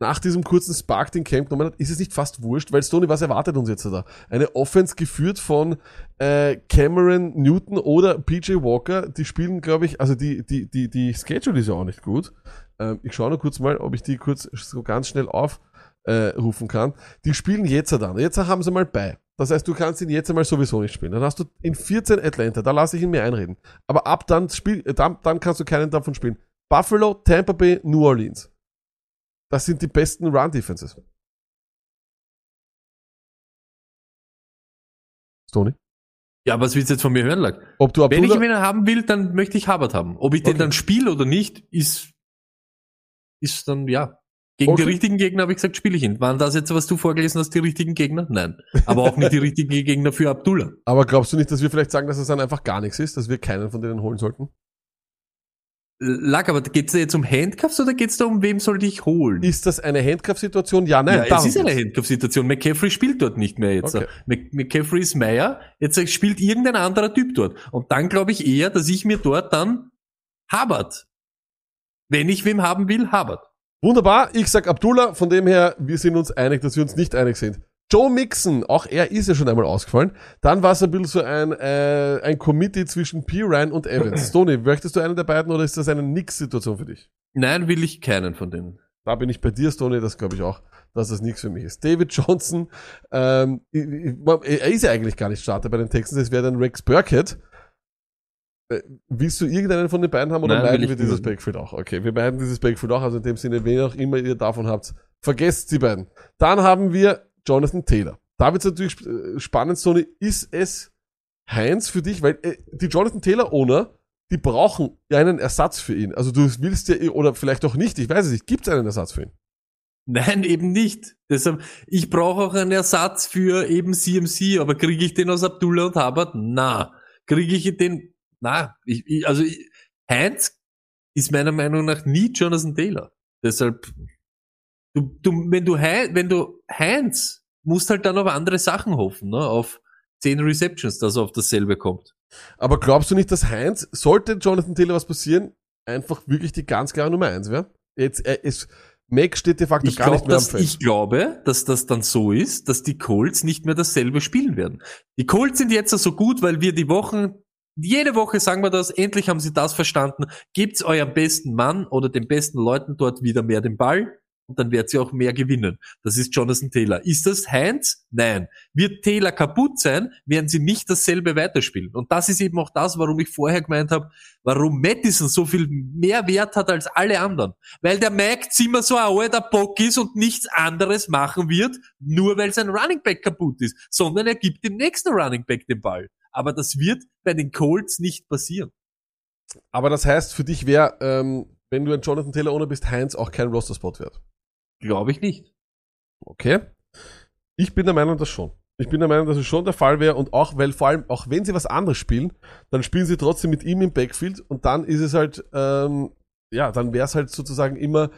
nach diesem kurzen Spark, den Camp genommen hat, ist es nicht fast wurscht? Weil Stoney, was erwartet uns jetzt da? Eine Offense geführt von äh, Cameron Newton oder PJ Walker. Die spielen, glaube ich, also die, die, die, die Schedule ist ja auch nicht gut. Ähm, ich schaue nur kurz mal, ob ich die kurz so ganz schnell aufrufen äh, kann. Die spielen jetzt dann. Jetzt haben sie mal bei. Das heißt, du kannst ihn jetzt einmal sowieso nicht spielen. Dann hast du in 14 Atlanta, da lasse ich ihn mir einreden. Aber ab dann spiel, dann, dann kannst du keinen davon spielen. Buffalo, Tampa Bay, New Orleans. Das sind die besten Run-Defenses. Stoney? Ja, was willst du jetzt von mir hören, Lack? Ob du Wenn ich ihn haben will, dann möchte ich Hubbard haben. Ob ich den Okay. dann spiele oder nicht, ist, ist dann, ja. Gegen Okay. die richtigen Gegner habe ich gesagt, spiele ich ihn. Waren das jetzt, was du vorgelesen hast, die richtigen Gegner? Nein. Aber auch nicht die richtigen Gegner für Abdullah. aber glaubst du nicht, dass wir vielleicht sagen, dass es dann einfach gar nichts ist, dass wir keinen von denen holen sollten? Lack, aber geht's da jetzt um Handcuffs oder geht's da um, wem sollte ich holen? Ist das eine Handcuff-Situation? Ja, nein. ja, es ist eine. Handcuff-Situation. McCaffrey spielt dort nicht mehr jetzt. Okay. Mc- McCaffrey ist Meier, jetzt spielt irgendein anderer Typ dort. Und dann glaube ich eher, dass ich mir dort dann Habert. Wenn ich wem haben will, Habert. Wunderbar, ich sag Abdullah, von dem her, wir sind uns einig, dass wir uns nicht einig sind. Joe Mixon, auch er ist ja schon einmal ausgefallen. Dann war es ein bisschen so ein, äh, ein Committee zwischen P. Ryan und Evans. Tony, möchtest du einen der beiden oder ist das eine Nix-Situation für dich? Nein, will ich keinen von denen. Da bin ich bei dir, Stoney, das glaube ich auch, dass das nichts für mich ist. David Johnson, ähm, er ist ja eigentlich gar nicht Starter bei den Texans, es wäre dann Rex Burkhead. Äh, willst du irgendeinen von den beiden haben oder Nein, meiden wir dieses. Backfield auch? Okay, wir meiden dieses Backfield auch, also in dem Sinne, wen auch immer ihr davon habt, vergesst die beiden. Dann haben wir Jonathan Taylor. Da wird es natürlich äh, spannend, Sony, ist es Heinz für dich, weil äh, die Jonathan Taylor Owner, die brauchen einen Ersatz für ihn. Also du willst ja, oder vielleicht auch nicht, ich weiß es nicht, gibt es einen Ersatz für ihn? Nein, eben nicht. Deshalb, ich brauche auch einen Ersatz für eben CMC, aber kriege ich den aus Abdullah und Habert? Na. Kriege ich den? Na. Ich, ich, also ich, Heinz ist meiner Meinung nach nie Jonathan Taylor. Deshalb, du, du, wenn du wenn du Heinz, musst halt dann auf andere Sachen hoffen, ne? Auf 10 Receptions, dass er auf dasselbe kommt. Aber glaubst du nicht, dass Heinz, sollte Jonathan Taylor was passieren, einfach wirklich die ganz klare Nummer eins wäre? Jetzt, er ist, Mac steht de facto Ich, gar nicht glaub, mehr am dass, Feld. ich glaube, dass das dann so ist, dass die Colts nicht mehr dasselbe spielen werden. Die Colts sind jetzt so gut, weil wir die Wochen, jede Woche sagen wir das, endlich haben sie das verstanden. Gebt's eurem besten Mann oder den besten Leuten dort wieder mehr den Ball und dann werdet ihr auch mehr gewinnen. Das ist Jonathan Taylor. Ist das Heinz? Nein. Wird Taylor kaputt sein, werden sie nicht dasselbe weiterspielen. Und das ist eben auch das, warum ich vorher gemeint habe, warum Madison so viel mehr Wert hat als alle anderen. Weil der Mike Zimmer so ein alter Bock ist und nichts anderes machen wird, nur weil sein Running Back kaputt ist, sondern er gibt dem nächsten Running Back den Ball. Aber das wird bei den Colts nicht passieren. Aber das heißt, für dich wäre, ähm, wenn du ein Jonathan Taylor Owner bist, Heinz auch kein Roster-Spot wert. Glaube ich nicht. Okay. Ich bin der Meinung, dass schon. Ich bin der Meinung, dass es schon der Fall wäre und auch, weil vor allem, auch wenn sie was anderes spielen, dann spielen sie trotzdem mit ihm im Backfield und dann ist es halt, ähm, ja, dann wäre es halt sozusagen immer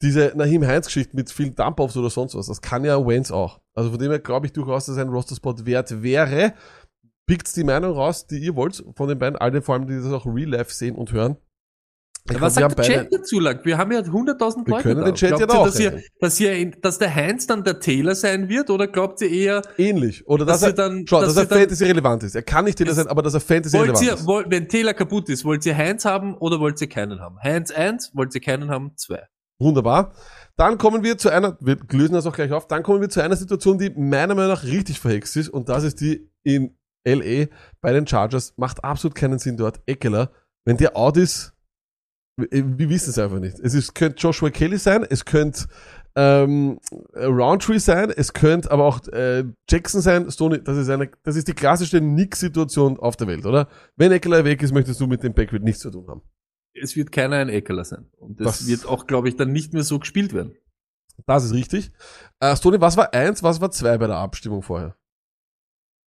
diese Nahim Heinz-Geschichte mit vielen Dump-Offs oder sonst was. Das kann ja Wentz auch. Also von dem her glaube ich durchaus, dass ein Roster-Spot wert wäre. Pickt die Meinung raus, die ihr wollt, von den beiden, alle vor allem, die das auch real life sehen und hören. Ich Was glaub, sagt der Chat dazu, Lang? Wir haben ja 100.000 Wir Leute können da. den Chat ja glaubt ihr, auch dass, ihr, dass, ihr, dass der Heinz dann der Taylor sein wird oder glaubt ihr eher, ähnlich. Oder dass, Dass er, dann- schau, dass dass, er dann- Fantasy relevant ist. Er kann nicht Taylor sein, aber dass er Fantasy wollt relevant ihr, ist. wollt, wenn Taylor kaputt ist, wollt ihr Heinz haben oder wollt ihr keinen haben? Heinz 1, wollt ihr keinen haben? 2. Wunderbar. Dann kommen wir zu einer, wir lösen das auch gleich auf, dann kommen wir zu einer Situation, die meiner Meinung nach richtig verhext ist und das ist die in LA bei den Chargers. Macht absolut keinen Sinn dort. Eckler, wenn der out ist, wir wir wissen es einfach nicht. Es ist, könnte Joshua Kelly sein, es könnte ähm, Roundtree sein, es könnte aber auch äh, Jackson sein. Stoney, das ist eine, das ist die klassischste Nick-Situation auf der Welt, oder? Wenn Eckler weg ist, möchtest du mit dem Backfield nichts zu tun haben. Es wird keiner ein Eckler sein. Und das, Das- wird auch, glaube ich, dann nicht mehr so gespielt werden. Das ist richtig. Äh, Stoney, was war eins, was war zwei bei der Abstimmung vorher?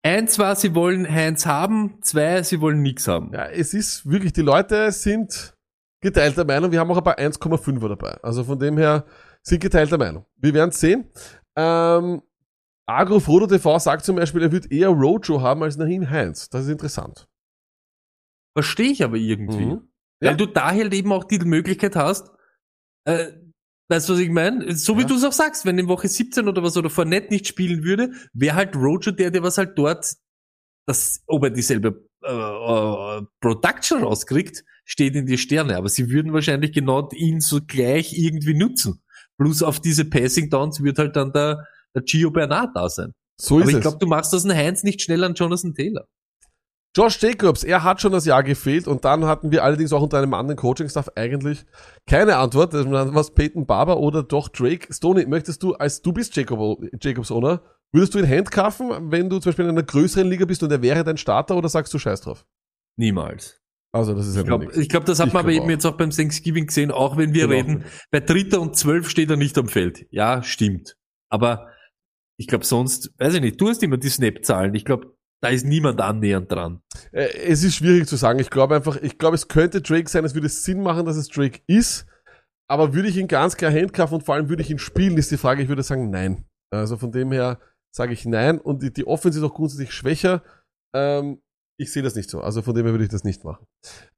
Eins war, sie wollen Heinz haben, zwei, sie wollen nix haben. Ja, es ist wirklich, die Leute sind geteilter Meinung. Wir haben auch ein paar 1,5er dabei. Also von dem her sind geteilter Meinung. Wir werden es sehen. Ähm, Agrofrodo TV sagt zum Beispiel, er wird eher Rojo haben als Nahim Heinz. Das ist interessant. Verstehe ich aber irgendwie. Mhm. Ja. Weil du da halt eben auch die Möglichkeit hast, äh, weißt du, was ich meine? So wie Ja. du es auch sagst, wenn in Woche 17 oder was oder Fournette nicht spielen würde, wäre halt Rojo der, der was halt dort, das, ob er dieselbe äh, äh, Production rauskriegt, steht in die Sterne. Aber sie würden wahrscheinlich genau ihn so gleich irgendwie nutzen. Plus auf diese Passing Downs wird halt dann der, der Gio Bernard da sein. So Aber ist ich es. glaube, du machst das einen Heinz nicht schneller an Jonathan Taylor. Josh Jacobs, er hat schon das Jahr gefehlt und dann hatten wir allerdings auch unter einem anderen Coaching-Staff eigentlich keine Antwort. War was Peyton Barber oder doch Drake. Stoney, möchtest du, als du bist Jacob, Jacobs Owner, würdest du ihn handcuffen, wenn du zum Beispiel in einer größeren Liga bist und er wäre dein Starter oder sagst du Scheiß drauf? Niemals. Also das ist ja Ich glaube, glaub, das hat Ich man aber eben auch. jetzt auch beim Thanksgiving gesehen, auch wenn wir Genau. reden, bei Dritter und Zwölf steht er nicht am Feld. Ja, stimmt. Aber ich glaube sonst, weiß ich nicht, du hast immer die Snap-Zahlen. Ich glaube, da ist niemand annähernd dran. Äh, Es ist schwierig zu sagen. Ich glaube einfach, ich glaube, es könnte Drake sein. Es würde Sinn machen, dass es Drake ist. Aber würde ich ihn ganz klar handcuffen und vor allem würde ich ihn spielen, ist die Frage. Ich würde sagen, nein. Also von dem her sage ich nein. Und die, die Offense ist auch grundsätzlich schwächer. Ähm, Ich sehe das nicht so. Also von dem her würde ich das nicht machen.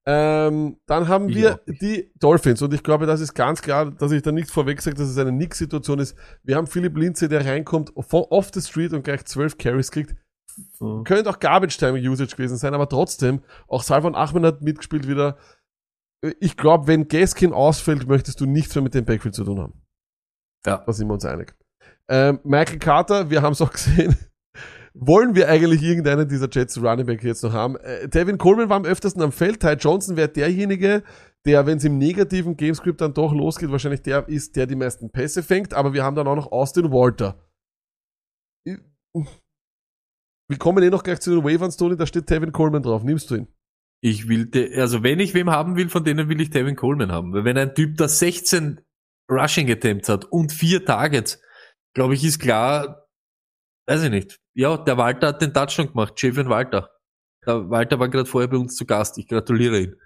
Ähm, dann haben wir nicht. die Dolphins und ich glaube, das ist ganz klar, dass ich da nicht vorweg sage, dass es eine Nix-Situation ist. Wir haben Philipp Linze, der reinkommt, von off the street und gleich zwölf Carries kriegt. Mhm. Könnte auch Garbage Time Usage gewesen sein, aber trotzdem, auch Salvan Ahmed hat mitgespielt wieder. Ich glaube, wenn Gaskin ausfällt, möchtest du nichts mehr mit dem Backfield zu tun haben. Ja. Da sind wir uns einig. Ähm, Michael Carter, wir haben es auch gesehen. Wollen wir eigentlich irgendeinen dieser Jets Running Back jetzt noch haben? Äh, Devin Coleman war am öftesten am Feld. Ty Johnson wäre derjenige, der, wenn es im negativen Gamescript dann doch losgeht, wahrscheinlich der ist, der die meisten Pässe fängt. Aber wir haben dann auch noch Austin Walter. Wir kommen eh noch gleich zu den Waivers, Tony. Da steht Devin Coleman drauf. Nimmst du ihn? Ich will, also wenn ich wem haben will, von denen will ich Devin Coleman haben. Weil wenn ein Typ da 16 Rushing Attempts hat und vier Targets, glaube ich, ist klar, weiß ich nicht. Ja, der Walter hat den Touchdown gemacht, Chevin Walter. Der Walter war gerade vorher bei uns zu Gast. Ich gratuliere ihm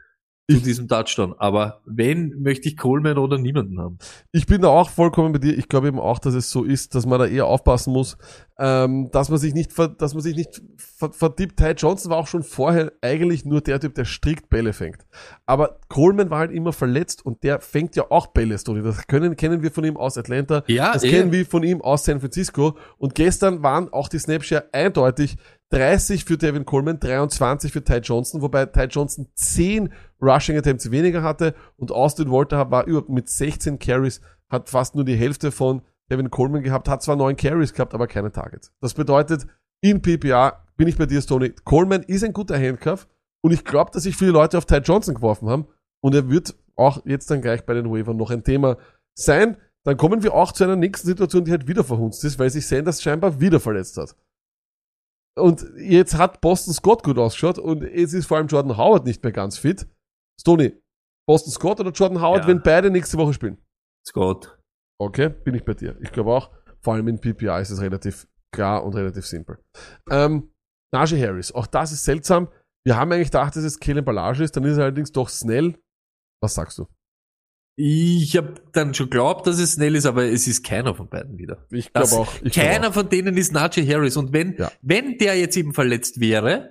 zu diesem Touchdown. Aber wenn, möchte ich Coleman oder niemanden haben. Ich bin da auch vollkommen bei dir. Ich glaube eben auch, dass es so ist, dass man da eher aufpassen muss, ähm, dass man sich nicht, dass man sich nicht ver verdippt. Ty Johnson war auch schon vorher eigentlich nur der Typ, der strikt Bälle fängt. Aber Coleman war halt immer verletzt und der fängt ja auch Bälle, Stoney. Das können, kennen wir von ihm aus Atlanta. Ja, das eh. kennen wir von ihm aus San Francisco. Und gestern waren auch die Snapshare eindeutig 30 für Devin Coleman, 23 für Ty Johnson, wobei Ty Johnson 10 Rushing Attempts weniger hatte und Austin Walter war überhaupt mit 16 Carries, hat fast nur die Hälfte von Devin Coleman gehabt, hat zwar 9 Carries gehabt, aber keine Targets. Das bedeutet, in PPA bin ich bei dir, Stoney. Coleman ist ein guter Handcuff und ich glaube, dass sich viele Leute auf Ty Johnson geworfen haben und er wird auch jetzt dann gleich bei den Waivern noch ein Thema sein. Dann kommen wir auch zu einer nächsten Situation, die halt wieder verhunzt ist, weil sich Sanders scheinbar wieder verletzt hat. Und jetzt hat Boston Scott gut ausgeschaut und jetzt ist vor allem Jordan Howard nicht mehr ganz fit. Stoney, Boston Scott oder Jordan Howard, Ja. wenn beide nächste Woche spielen? Scott. Okay, bin ich bei dir. Ich glaube auch, vor allem in PPI ist es relativ klar und relativ simpel. Ähm, Najee Harris, auch das ist seltsam. Wir haben eigentlich gedacht, dass es Kellen Ballage ist, dann ist er allerdings doch schnell. Was sagst du? Ich habe dann schon glaubt, dass es schnell ist, aber es ist keiner von beiden wieder. Ich glaube auch. Ich glaub Keiner auch. von denen ist Najee Harris. Und wenn, Ja. wenn der jetzt eben verletzt wäre,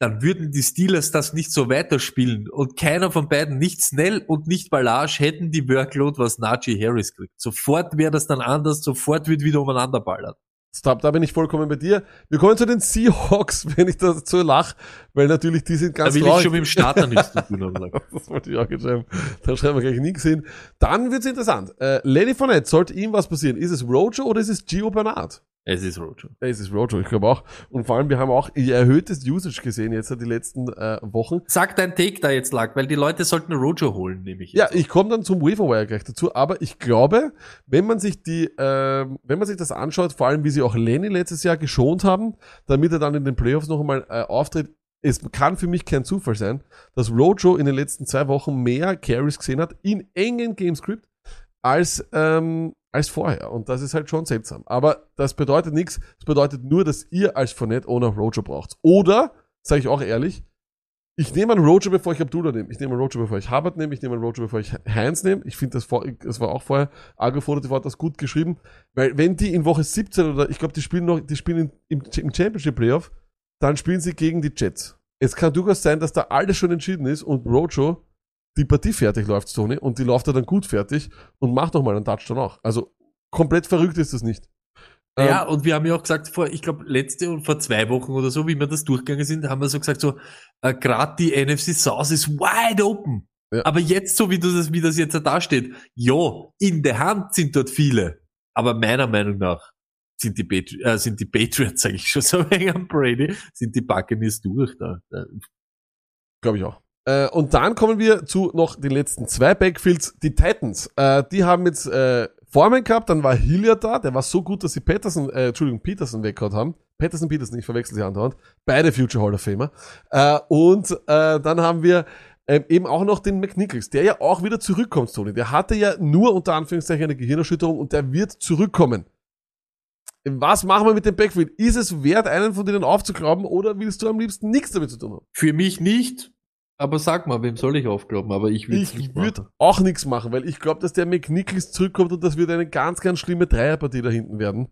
dann würden die Steelers das nicht so weiterspielen. Und keiner von beiden, nicht Snell und nicht Ballage, hätten die Workload, was Najee Harris kriegt. Sofort wäre das dann anders, sofort wird wieder umeinander ballert. Stop, da bin ich vollkommen bei dir. Wir kommen zu den Seahawks, wenn ich dazu lach, weil natürlich die sind Da ganz will ich traurig. schon mit dem Starter nichts zu tun haben. Das wollte ich auch jetzt schreiben. Da schreiben wir gleich nichts hin. Dann wird's interessant. Äh, Lenny Fournette, sollte ihm was passieren? Ist es Rojo oder ist es Gio Bernard? Es ist Rojo. Es ist Rojo, ich glaube auch. Und vor allem, wir haben auch ihr erhöhtes Usage gesehen jetzt die letzten äh, Wochen. Sag dein Take da jetzt lag, weil die Leute sollten Rojo holen, nehme ich. Ja, jetzt. ich komme dann zum Waiverwire gleich dazu, aber ich glaube, wenn man sich die, ähm, wenn man sich das anschaut, vor allem wie sie auch Lenny letztes Jahr geschont haben, damit er dann in den Playoffs noch einmal äh, auftritt, es kann für mich kein Zufall sein, dass Rojo in den letzten zwei Wochen mehr Carries gesehen hat in engen Gamescript als ähm, als vorher. Und das ist halt schon seltsam. Aber das bedeutet nichts. Das bedeutet nur, dass ihr als Fournette-Owner Rojo braucht. Oder, sage ich auch ehrlich, ich nehme einen Rojo, bevor ich Abdullah nehme. Ich nehme einen Rojo, bevor ich Hubbard nehme. Ich nehme einen Rojo, bevor ich Heinz nehme. Ich finde, das, das war auch vorher, Agro hat das gut geschrieben. Weil wenn die in Woche 17 oder ich glaube, die spielen noch, die spielen im, im Championship Playoff, dann spielen sie gegen die Jets. Es kann durchaus sein, dass da alles schon entschieden ist und Rojo die Partie fertig läuft, Tony, und die läuft er dann gut fertig und macht nochmal einen Touchdown auch. Also komplett verrückt ist das nicht. Ähm, Ja, und wir haben ja auch gesagt, vor, ich glaube, letzte und vor zwei Wochen oder so, wie wir das durchgegangen sind, haben wir so gesagt, so, äh, gerade die NFC South ist wide open. Ja. Aber jetzt, so wie das, wie das jetzt da steht, ja, in der Hand sind dort viele. Aber meiner Meinung nach sind die, Patri äh, sind die Patriots, sage ich schon so wegen am Brady, sind die Buccaneers durch da. Glaube ich auch. Äh, und dann kommen wir zu noch den letzten zwei Backfields. Die Titans, äh, die haben jetzt äh, Foreman gehabt, dann war Hilliard da, der war so gut, dass sie Peterson, äh, Entschuldigung, Peterson weggehauen haben. Peterson, Peterson, ich verwechsel sie andauernd. Beide Future Hall of Famer. Äh, und äh, dann haben wir ähm, eben auch noch den McNichols, der ja auch wieder zurückkommt, Tony. Der hatte ja nur unter Anführungszeichen eine Gehirnerschütterung und der wird zurückkommen. Was machen wir mit dem Backfield? Ist es wert, einen von denen aufzuglauben oder willst du am liebsten nichts damit zu tun haben? Für mich nicht, aber sag mal, wem soll ich aufglauben? Aber ich will Ich würde auch nichts machen, weil ich glaube, dass der McNichols zurückkommt und das wird eine ganz, ganz schlimme Dreierpartie da hinten werden.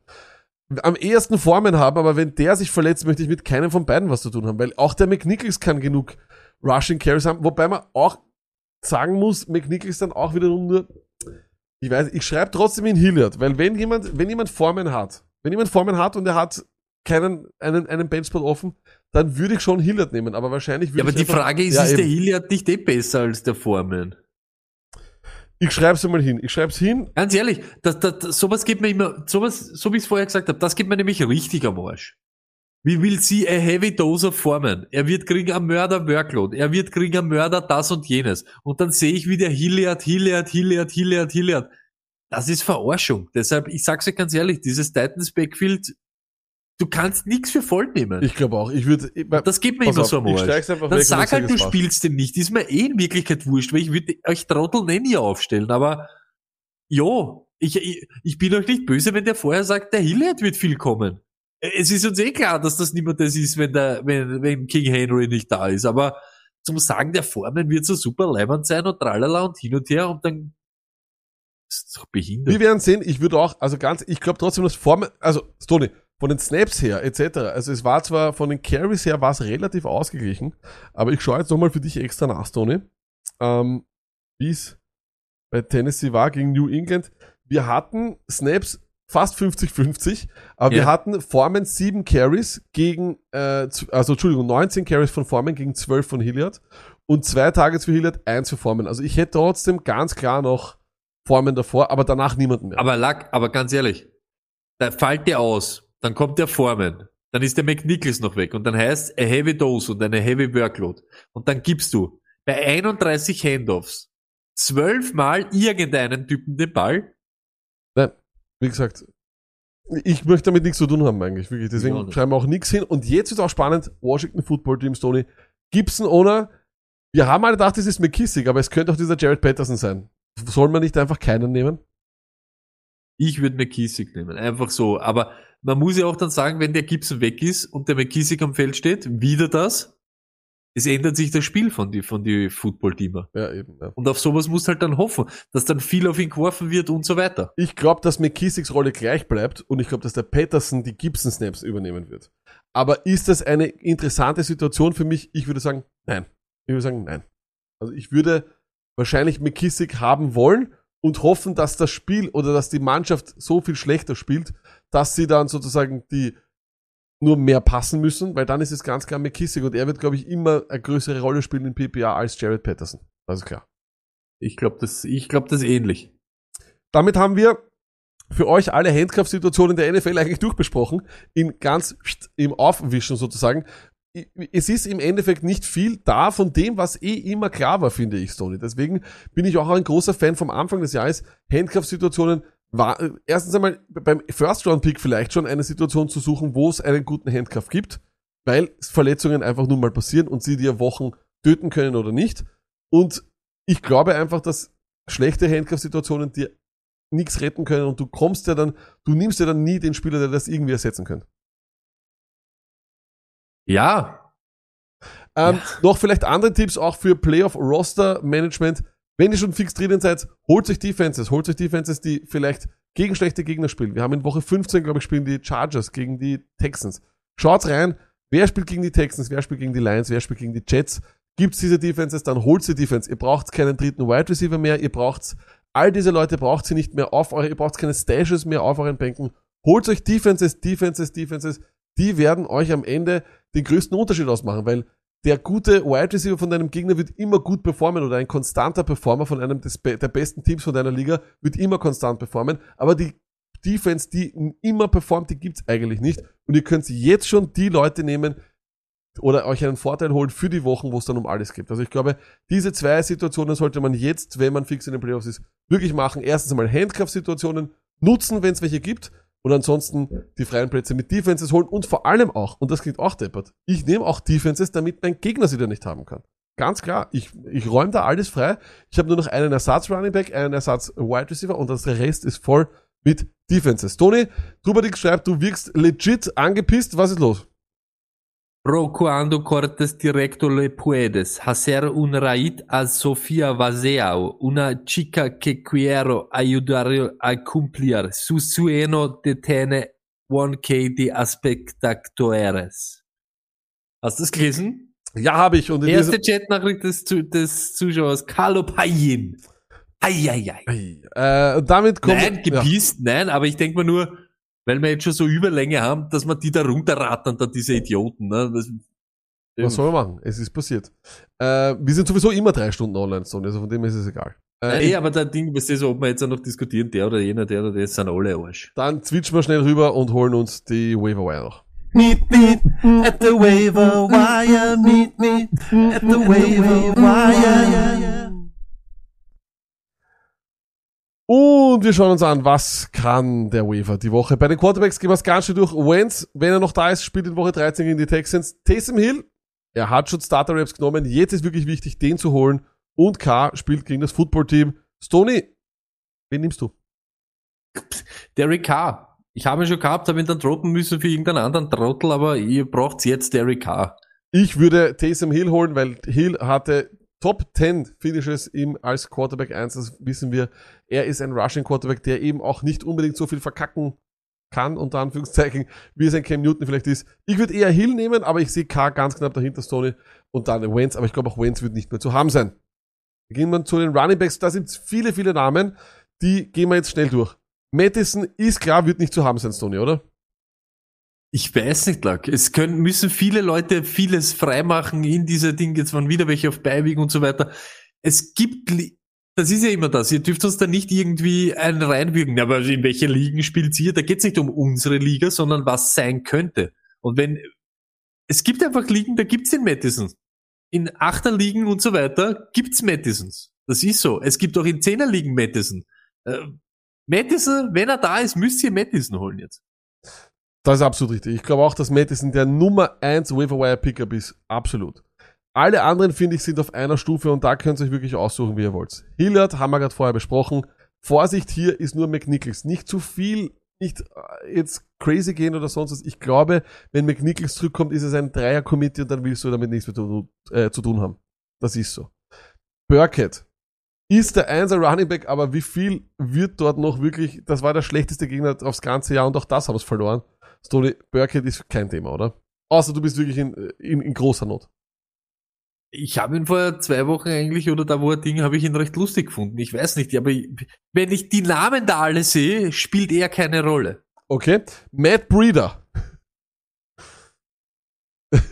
am ehesten Formen haben, aber wenn der sich verletzt, möchte ich mit keinem von beiden was zu tun haben, weil auch der McNichols kann genug Rushing Carries haben, wobei man auch sagen muss, McNichols dann auch wiederum nur, ich weiß, ich schreibe trotzdem in Hilliard, weil wenn jemand, wenn jemand Formen hat, wenn jemand Formen hat und er hat keinen, einen, einen Benchspot offen, dann würde ich schon Hilliard nehmen, aber wahrscheinlich würde Ja, aber ich die einfach- Frage ist, Ja, ist der eben. Hilliard nicht eh besser als der Foreman? Ich schreib's mal hin. Ich schreib's hin. Ganz ehrlich, das, das, das, sowas geht mir immer, sowas, so wie ich es vorher gesagt habe, das geht mir nämlich richtig am Arsch. Wie will sie a heavy dose of Formen? Er wird kriegen am Mörder Workload. Er wird kriegen am Mörder das und jenes. Und dann sehe ich wieder Hilliard, Hilliard, Hilliard, Hilliard, Hilliard. Das ist Verarschung. Deshalb, ich sag's euch ganz ehrlich, dieses Titans Backfield, du kannst nichts für voll nehmen. Ich glaube auch. Ich würde. das geht mir immer auf, so am Arsch. Dann weg sag halt, du es war's. spielst den nicht. Ist mir eh in Wirklichkeit wurscht, weil ich würde euch Trottel eh nie aufstellen, aber jo, ich, ich, ich bin euch nicht böse, wenn der vorher sagt, der Hilliard wird viel kommen. Es ist uns eh klar, dass das niemand das ist, wenn der, wenn, wenn King Henry nicht da ist, aber zum Sagen, der Formen wird so super leibend sein und tralala und hin und her und dann ist doch behindert. Wir werden sehen. Ich würde auch, also ganz, ich glaube trotzdem, dass Formen, also Stoney, von den Snaps her etc. Also es war zwar von den Carries her war es relativ ausgeglichen, aber ich schaue jetzt nochmal für dich extra nach, Stoney, ähm, wie es bei Tennessee war gegen New England. Wir hatten Snaps fast 50-50, aber wir Ja. hatten Foreman 7 Carries gegen, äh, also Entschuldigung, 19 Carries von Foreman gegen 12 von Hilliard und zwei Targets für Hilliard, eins für Foreman. Also ich hätte trotzdem ganz klar noch Foreman davor, aber danach niemanden mehr. Aber Lack, aber ganz ehrlich, da fällt der aus, dann kommt der Foreman, dann ist der McNichols noch weg und dann heißt a heavy dose und eine heavy workload. Und dann gibst du bei 31 Handoffs zwölfmal irgendeinen Typen den Ball. Nein, wie gesagt, ich möchte damit nichts zu tun haben eigentlich, wirklich. Deswegen nicht. schreiben wir auch nichts hin. Und jetzt ist auch spannend, Washington Football Team, Stoney, Gibson oder, wir haben alle gedacht, es ist McKissick, aber es könnte auch dieser Jared Patterson sein. Soll man nicht einfach keinen nehmen? Ich würde McKissick nehmen, einfach so. Aber man muss ja auch dann sagen, wenn der Gibson weg ist und der McKissick am Feld steht, wieder das, es ändert sich das Spiel von die, von die Football-Teamer. Ja, eben. Ja. Und auf sowas musst halt dann hoffen, dass dann viel auf ihn geworfen wird und so weiter. Ich glaube, dass McKissicks Rolle gleich bleibt und ich glaube, dass der Patterson die Gibson Snaps übernehmen wird. Aber ist das eine interessante Situation für mich? Ich würde sagen, nein. Ich würde sagen, nein. Also ich würde wahrscheinlich McKissick haben wollen und hoffen, dass das Spiel oder dass die Mannschaft so viel schlechter spielt, dass sie dann sozusagen die nur mehr passen müssen, weil dann ist es ganz klar McKissick und er wird, glaube ich, immer eine größere Rolle spielen in PPA als Jared Patterson. Das ist klar. Ich glaube, das, ich glaube, das ist ähnlich. Damit haben wir für euch alle Handcuff-Situationen der NFL eigentlich durchbesprochen. In ganz im Aufwischen sozusagen. Es ist im Endeffekt nicht viel da von dem, was eh immer klar war, finde ich, Stoney. Deswegen bin ich auch ein großer Fan vom Anfang des Jahres. Handcuff-Situationen war, äh, erstens einmal beim First-Round-Pick vielleicht schon eine Situation zu suchen, wo es einen guten Handcuff gibt, weil Verletzungen einfach nur mal passieren und sie dir Wochen töten können oder nicht. Und ich glaube einfach, dass schlechte Handcuff-Situationen dir nichts retten können und du kommst ja dann, du nimmst ja dann nie den Spieler, der das irgendwie ersetzen könnte. Ja, Ähm, Ja. Noch vielleicht andere Tipps auch für Playoff-Roster-Management. Wenn ihr schon fix drinnen seid, holt euch Defenses, holt euch Defenses, die vielleicht gegen schlechte Gegner spielen. Wir haben in Woche 15, glaube ich, spielen die Chargers gegen die Texans. Schaut rein, wer spielt gegen die Texans, wer spielt gegen die Lions, wer spielt gegen die Jets. Gibt's diese Defenses, dann holt sie Defense. Ihr braucht keinen dritten Wide Receiver mehr, ihr braucht all diese Leute braucht sie nicht mehr auf eure, ihr braucht keine Stashes mehr auf euren Bänken. Holt euch Defenses, Defenses, Defenses. Die werden euch am Ende den größten Unterschied ausmachen, weil der gute Wide Receiver von deinem Gegner wird immer gut performen oder ein konstanter Performer von einem des, der besten Teams von deiner Liga wird immer konstant performen, aber die Defense, die immer performt, die gibt's eigentlich nicht und ihr könnt jetzt schon die Leute nehmen oder euch einen Vorteil holen für die Wochen, wo es dann um alles geht. Also ich glaube, diese zwei Situationen sollte man jetzt, wenn man fix in den Playoffs ist, wirklich machen. Erstens einmal Handcuff-Situationen nutzen, wenn es welche gibt und ansonsten die freien Plätze mit Defenses holen und vor allem auch, und das klingt auch deppert, ich nehme auch Defenses, damit mein Gegner sie dann nicht haben kann. Ganz klar, ich, ich räume da alles frei. Ich habe nur noch einen Ersatz Running Back, einen Ersatz Wide Receiver und das Rest ist voll mit Defenses. Tony, Trubadix schreibt, du wirkst legit angepisst. Was ist los? Bro, cuando cortes directo le puedes hacer un raid a Sofía Vazeao, una chica que quiero ayudar a cumplir su sueño de tener 1K de Aspectactores. Hast du das gelesen? Ja, habe ich. Und in Erste Chatnachricht des, des Zuschauers, Carlo Payin. Eieiei. äh, und damit kommt. Nein, ja. gepisst, nein, aber ich denke mal nur, weil wir jetzt schon so Überlänge haben, dass man die da runterrattern, da diese Idioten. Ne? Das, Was soll man machen? Es ist passiert. Äh, wir sind sowieso immer drei Stunden online, Sony, also von dem ist es egal. Äh, Ey, aber der Ding, weißt du, so, ob wir jetzt auch noch diskutieren, der oder jener, der oder der, sind alle Arsch. Dann switchen wir schnell rüber und holen uns die Waiver Wire noch. Meet me at the waiver wire. Meet me at the waiver wire. Und wir schauen uns an, was kann der Waiver die Woche. Bei den Quarterbacks gehen wir es ganz schön durch. Wentz, wenn er noch da ist, spielt in Woche 13 gegen die Texans. Taysom Hill, er hat schon Starter Raps genommen. Jetzt ist wirklich wichtig, den zu holen. Und K spielt gegen das Football-Team. Stoney, wen nimmst du? Derek Carr. Ich habe ihn schon gehabt, habe ihn dann droppen müssen für irgendeinen anderen Trottel, aber ihr braucht jetzt Derek Carr. Ich würde Taysom Hill holen, weil Hill hatte Top 10 Finishes im als Quarterback 1, das wissen wir. Er ist ein Rushing Quarterback, der eben auch nicht unbedingt so viel verkacken kann, unter Anführungszeichen, wie es ein Cam Newton vielleicht ist. Ich würde eher Hill nehmen, aber ich sehe K ganz knapp dahinter, Stoney, und dann Wentz, aber ich glaube auch Wentz wird nicht mehr zu haben sein. Gehen wir zu den Running Backs, da sind viele, viele Namen, die gehen wir jetzt schnell durch. Madison ist klar, wird nicht zu haben sein, Stoney, oder? Ich weiß nicht, Lack. Es können, müssen viele Leute vieles freimachen in dieser Ding. Jetzt waren wieder welche auf Beiweg und so weiter. Es gibt, das ist ja immer das. Ihr dürft uns da nicht irgendwie einen reinwürgen. Aber in welche Ligen spielt ihr? Da geht es nicht um unsere Liga, sondern was sein könnte. Und wenn, es gibt einfach Ligen, da gibt's den Madison. In Achterligen und so weiter gibt's Madisons. Das ist so. Es gibt auch in Zehnerligen Madison. Äh, Madison, wenn er da ist, müsst ihr Madison holen jetzt. Das ist absolut richtig. Ich glaube auch, dass Madison der Nummer 1 Waiver Pickup ist. Absolut. Alle anderen, finde ich, sind auf einer Stufe und da könnt ihr euch wirklich aussuchen, wie ihr wollt. Hilliard haben wir gerade vorher besprochen. Vorsicht hier ist nur McNichols. Nicht zu viel, nicht äh, jetzt crazy gehen oder sonst was. Ich glaube, wenn McNichols zurückkommt, ist es ein Dreier-Committee und dann willst du damit nichts mehr zu, äh, zu tun haben. Das ist so. Burkett ist der Einser Running Back, aber wie viel wird dort noch wirklich, das war der schlechteste Gegner aufs ganze Jahr und auch das haben wir verloren. Stoney Burkett ist kein Thema, oder? Außer du bist wirklich in, in, in großer Not. Ich habe ihn vor zwei Wochen eigentlich, oder da wo er Ding, habe ich ihn recht lustig gefunden. Ich weiß nicht, aber wenn ich die Namen da alle sehe, spielt er keine Rolle. Okay. Matt Breeder.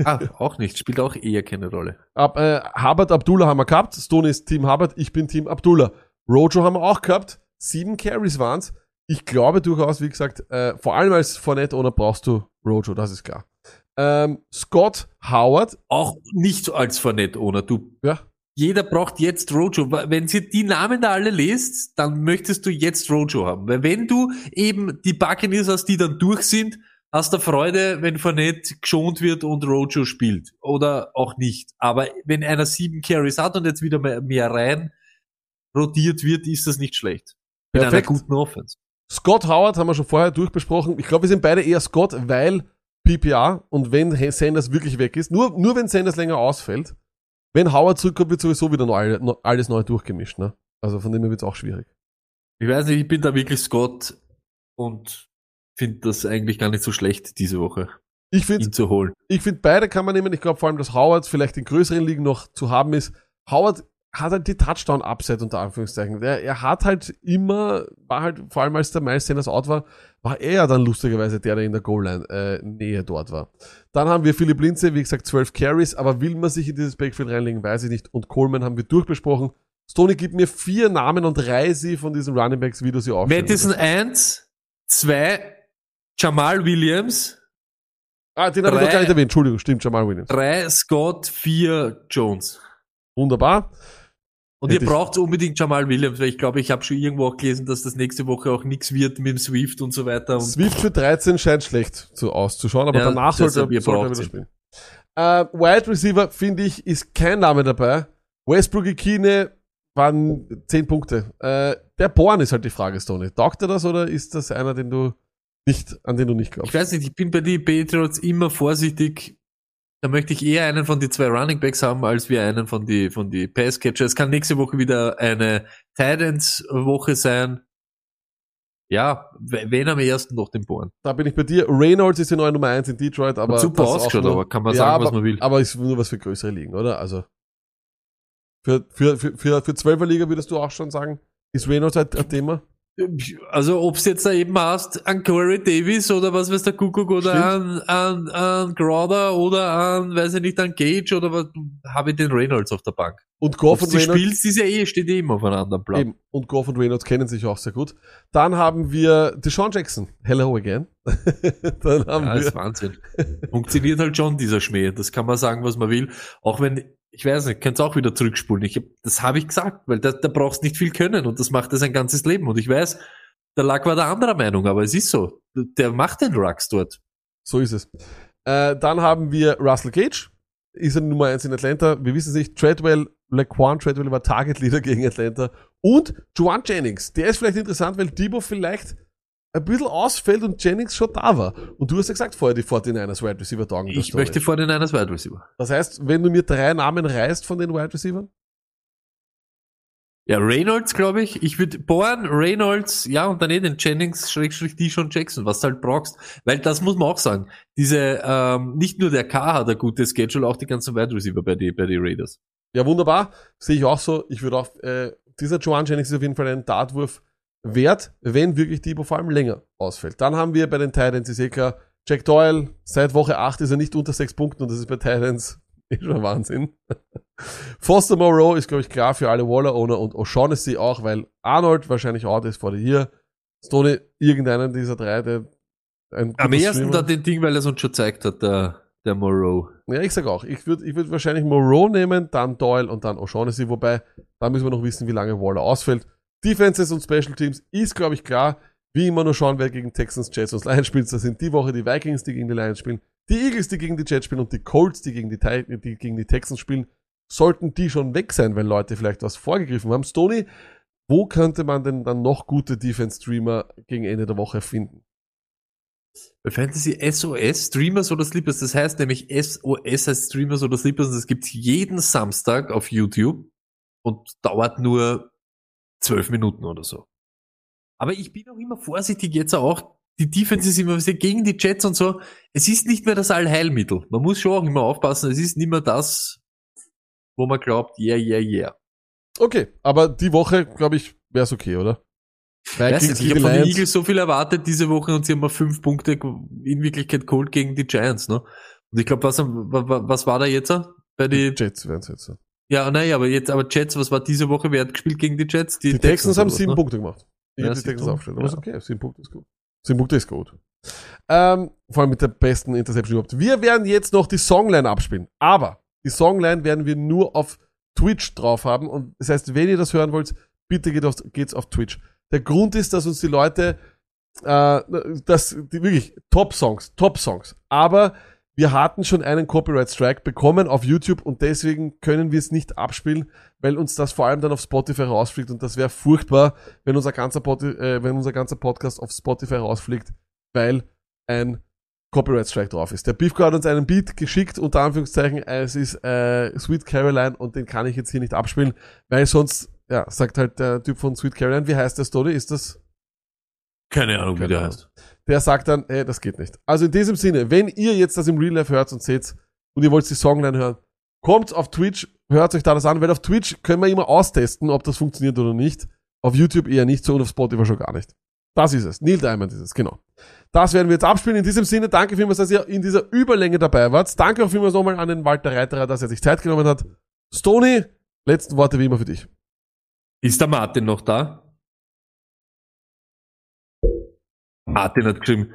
Ah, auch nicht, spielt auch eher keine Rolle. Ab, äh, Hubbard Abdullah haben wir gehabt. Stoney ist Team Hubbard, ich bin Team Abdullah. Rojo haben wir auch gehabt. Sieben Carries waren's. Ich glaube durchaus, wie gesagt, äh, vor allem als Fournette oder brauchst du Rojo, das ist klar. Ähm, Scott Howard, Auch nicht als Fournette, ohne du. ja, Jeder braucht jetzt Rojo. Wenn ihr die Namen da alle lest, dann möchtest du jetzt Rojo haben. Weil wenn du eben die Buccaneers hast, die dann durch sind, hast du Freude, wenn Fournette geschont wird und Rojo spielt. Oder auch nicht. Aber wenn einer sieben Carries hat und jetzt wieder mehr, rein rotiert wird, ist das nicht schlecht. Mit einer Perfekt. guten Offense. Scott Howard haben wir schon vorher durchbesprochen. Ich glaube, wir sind beide eher Scott, weil PPR und wenn Sanders wirklich weg ist, nur, nur wenn Sanders länger ausfällt, wenn Howard zurückkommt, wird sowieso wieder neu, alles neu durchgemischt. Ne? Also von dem her wird es auch schwierig. Ich weiß nicht, ich bin da wirklich Scott und finde das eigentlich gar nicht so schlecht diese Woche, Ich finde zu holen. ich finde beide kann man nehmen. Ich glaube vor allem, dass Howard vielleicht in größeren Ligen noch zu haben ist. Howard hat halt die Touchdown-Upside unter Anführungszeichen. Er, er hat halt immer, war halt, vor allem als der Miles Sanders out war, war er ja dann lustigerweise der, der in der Goal-Line äh, dort war. Dann haben wir Philipp Linze, wie gesagt, 12 Carries, aber will man sich in dieses Backfield reinlegen, weiß ich nicht. Und Coleman haben wir durchbesprochen. Stoney gibt mir vier Namen und reihe sie von diesen Running Backs, wie du sie aufstellst. Madison 1, 2, Jamal Williams, Ah, den habe ich noch gar nicht erwähnt. Entschuldigung, stimmt, Jamal Williams. 3, Scott, 4, Jones. Wunderbar. Und Hätte ihr braucht unbedingt Jamal Williams, weil ich glaube, ich habe schon irgendwo auch gelesen, dass das nächste Woche auch nichts wird mit dem Swift und so weiter. Und Swift für 13 scheint schlecht zu, auszuschauen, aber Ja, danach sollte, ihr sollte er wieder spielen. Äh, Wide Receiver, finde ich, ist kein Name dabei. Westbrook Ikine waren 10 Punkte. Äh, der Born ist halt die Frage, Stoney. Taugt er das oder ist das einer, den du nicht, an den du nicht glaubst? ich weiß nicht, ich bin bei den Patriots immer vorsichtig. Da möchte ich eher einen von die zwei Running Backs haben, als wir einen von die, von die Passcatcher. Es kann nächste Woche wieder eine Titans Woche sein. Ja, w- wenn am ersten noch den Born. Da bin ich bei dir. Reynolds ist die neue Nummer 1 in Detroit, aber. Hat super ausgeschaut, aber kann man ja, sagen, aber, was man will. Aber ist nur was für größere Ligen, oder? Also. Für, für, für, für, für 12er Liga würdest du auch schon sagen, ist Reynolds ein, ein Thema? Also ob's jetzt da eben hast, an Corey Davis oder was weiß der Kuckuck oder Stimmt. an, an, an Crowder oder an, weiß ich nicht, an Gage oder was, habe ich den Reynolds auf der Bank. Und Goff Ob und Reynolds. spielst, ist ja eh, steht eh immer auf einem anderen Blatt. Eben. Und Goff und Reynolds kennen sich auch sehr gut. Dann haben wir Deshaun Jackson. Hello again. Dann haben Ja, das wir. ist Wahnsinn. Funktioniert halt schon, dieser Schmäh. Das kann man sagen, was man will. Auch wenn, ich weiß nicht, könnt's auch wieder zurückspulen. Ich hab, das habe ich gesagt, weil da, da brauchst nicht viel können und das macht er sein ganzes Leben. Und ich weiß, der Lack war der anderer Meinung, aber es ist so. Der macht den Rucks dort. So ist es. Äh, dann haben wir Russell Gage. Ist er Nummer 1 in Atlanta. Wir wissen es nicht. Treadwell, Laquan Treadwell war Target Leader gegen Atlanta. Und Juwan Jennings. Der ist vielleicht interessant, weil Debo vielleicht ein bisschen ausfällt und Jennings schon da war. Und du hast ja gesagt vorher, die 49ers Wide Receiver tagen das Ich möchte vor den Niners Wide Receiver. Das heißt, wenn du mir drei Namen reißt von den Wide Receivers, Ja, Reynolds, glaube ich. Ich würde Born, Reynolds, ja, und dann eh den Jennings, Schrägstrich, Deshaun Jackson, was du halt brauchst. Weil das muss man auch sagen. Diese, ähm, nicht nur der K hat ein gutes Schedule, auch die ganzen Wide Receiver bei die, bei die Raiders. Ja, wunderbar. Sehe ich auch so. Ich würde auch, äh, dieser Joan Jennings ist auf jeden Fall ein Dartwurf wert, wenn wirklich Debo vor allem länger ausfällt. Dann haben wir bei den Titans, ist eh klar, Jack Doyle, seit Woche 8 ist er nicht unter 6 Punkten und das ist bei Titans eh schon Wahnsinn. Foster Moreau ist, glaube ich, klar für alle Waller-Owner und O'Shaughnessy auch, weil Arnold wahrscheinlich out ist vor der hier. Stoney, irgendeinen dieser drei, der ein Am ersten da den Ding, weil er es uns schon gezeigt hat, der, der Moreau. Ja, ich sag auch, ich würde ich würd wahrscheinlich Moreau nehmen, dann Doyle und dann O'Shaughnessy, wobei, da müssen wir noch wissen, wie lange Waller ausfällt. Defenses und Special Teams ist, glaube ich, klar. Wie immer nur schauen, wer gegen Texans, Jets und Lions spielt. Das sind die Woche die Vikings, die gegen die Lions spielen, die Eagles, die gegen die Jets spielen und die Colts, die gegen die, die, gegen die Texans spielen. Sollten die schon weg sein, wenn Leute vielleicht was vorgegriffen haben. Stoney, wo könnte man denn dann noch gute Defense-Streamer gegen Ende der Woche finden? Fantasy SOS, Streamers oder Sleepers, das heißt nämlich SOS heißt Streamers oder Sleepers und das gibt's jeden Samstag auf YouTube und dauert nur zwölf Minuten oder so. Aber ich bin auch immer vorsichtig jetzt auch, die Defense ist immer gegen die Jets und so. Es ist nicht mehr das Allheilmittel. Man muss schon auch immer aufpassen, es ist nicht mehr das, wo man glaubt, yeah, yeah, yeah. Okay, aber die Woche, glaube ich, wäre es okay, oder? Weiß Vikings nicht, ich habe von den. Eagles so viel erwartet diese Woche und sie haben mal fünf Punkte in Wirklichkeit geholt gegen die Giants, ne? Und ich glaube, was, wa- wa- was war da jetzt? Bei die, Jets werden es jetzt. Ja, nein, aber jetzt, aber Jets, was war diese Woche? Wer hat gespielt gegen die Jets? Die, Texans haben oder was, sieben ne? Punkte gemacht. Ich Ja, die sieben Texans aufgestellt. Aber ist Ja. okay, sieben Punkte ist gut. Sieben Punkte ist gut. Ähm, vor allem mit der besten Interception überhaupt. Wir werden jetzt noch die Songline abspielen. Aber die Songline werden wir nur auf Twitch drauf haben. Und das heißt, wenn ihr das hören wollt, bitte geht auf, geht's auf Twitch. Der Grund ist, dass uns die Leute, äh, das, die wirklich Top-Songs, Top-Songs. Aber wir hatten schon einen Copyright Strike bekommen auf YouTube und deswegen können wir es nicht abspielen, weil uns das vor allem dann auf Spotify rausfliegt und das wäre furchtbar, wenn unser ganzer, Pod äh, wenn unser ganzer Podcast auf Spotify rausfliegt, weil ein Copyright Strike drauf ist. Der Beefco hat uns einen Beat geschickt, unter Anführungszeichen, es ist äh, Sweet Caroline und den kann ich jetzt hier nicht abspielen, weil sonst, ja, sagt halt der Typ von Sweet Caroline, wie heißt der Story? Ist das Keine Ahnung, wie Keine der Ahnung. heißt. Der sagt dann, hey, das geht nicht. Also in diesem Sinne, wenn ihr jetzt das im Real Life hört und seht und ihr wollt die Songline hören, kommt auf Twitch, hört euch da das an, weil auf Twitch können wir immer austesten, ob das funktioniert oder nicht. Auf YouTube eher nicht so und auf Spotify schon gar nicht. Das ist es. Neil Diamond ist es, genau. Das werden wir jetzt abspielen. In diesem Sinne, danke vielmals, dass ihr in dieser Überlänge dabei wart. Danke auch vielmals nochmal an den Walter Reiterer, dass er sich Zeit genommen hat. Stony, letzten Worte wie immer für dich. Ist der Martin noch da? Martin hat geschrieben,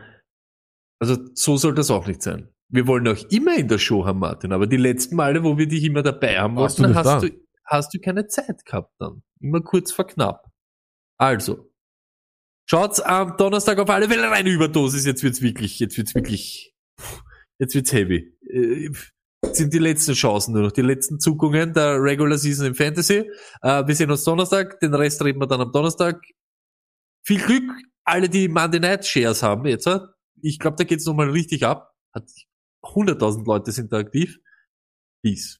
also so soll das auch nicht sein. Wir wollen auch immer in der Show haben, Martin, aber die letzten Male, wo wir dich immer dabei haben wollten, hast da? du, hast du keine Zeit gehabt dann. Immer kurz vor knapp. Also, schaut's am Donnerstag auf alle Fälle rein, Überdosis, jetzt wird's wirklich, jetzt wird's wirklich, jetzt wird's heavy. Äh, Jetzt sind die letzten Chancen nur noch, die letzten Zuckungen der Regular Season im Fantasy. Äh, wir sehen uns Donnerstag, den Rest reden wir dann am Donnerstag. Viel Glück, alle, die Monday Night Shares haben jetzt. äh. Ich glaube, da geht's nochmal richtig ab. Hat 100.000 Leute sind da aktiv. Peace.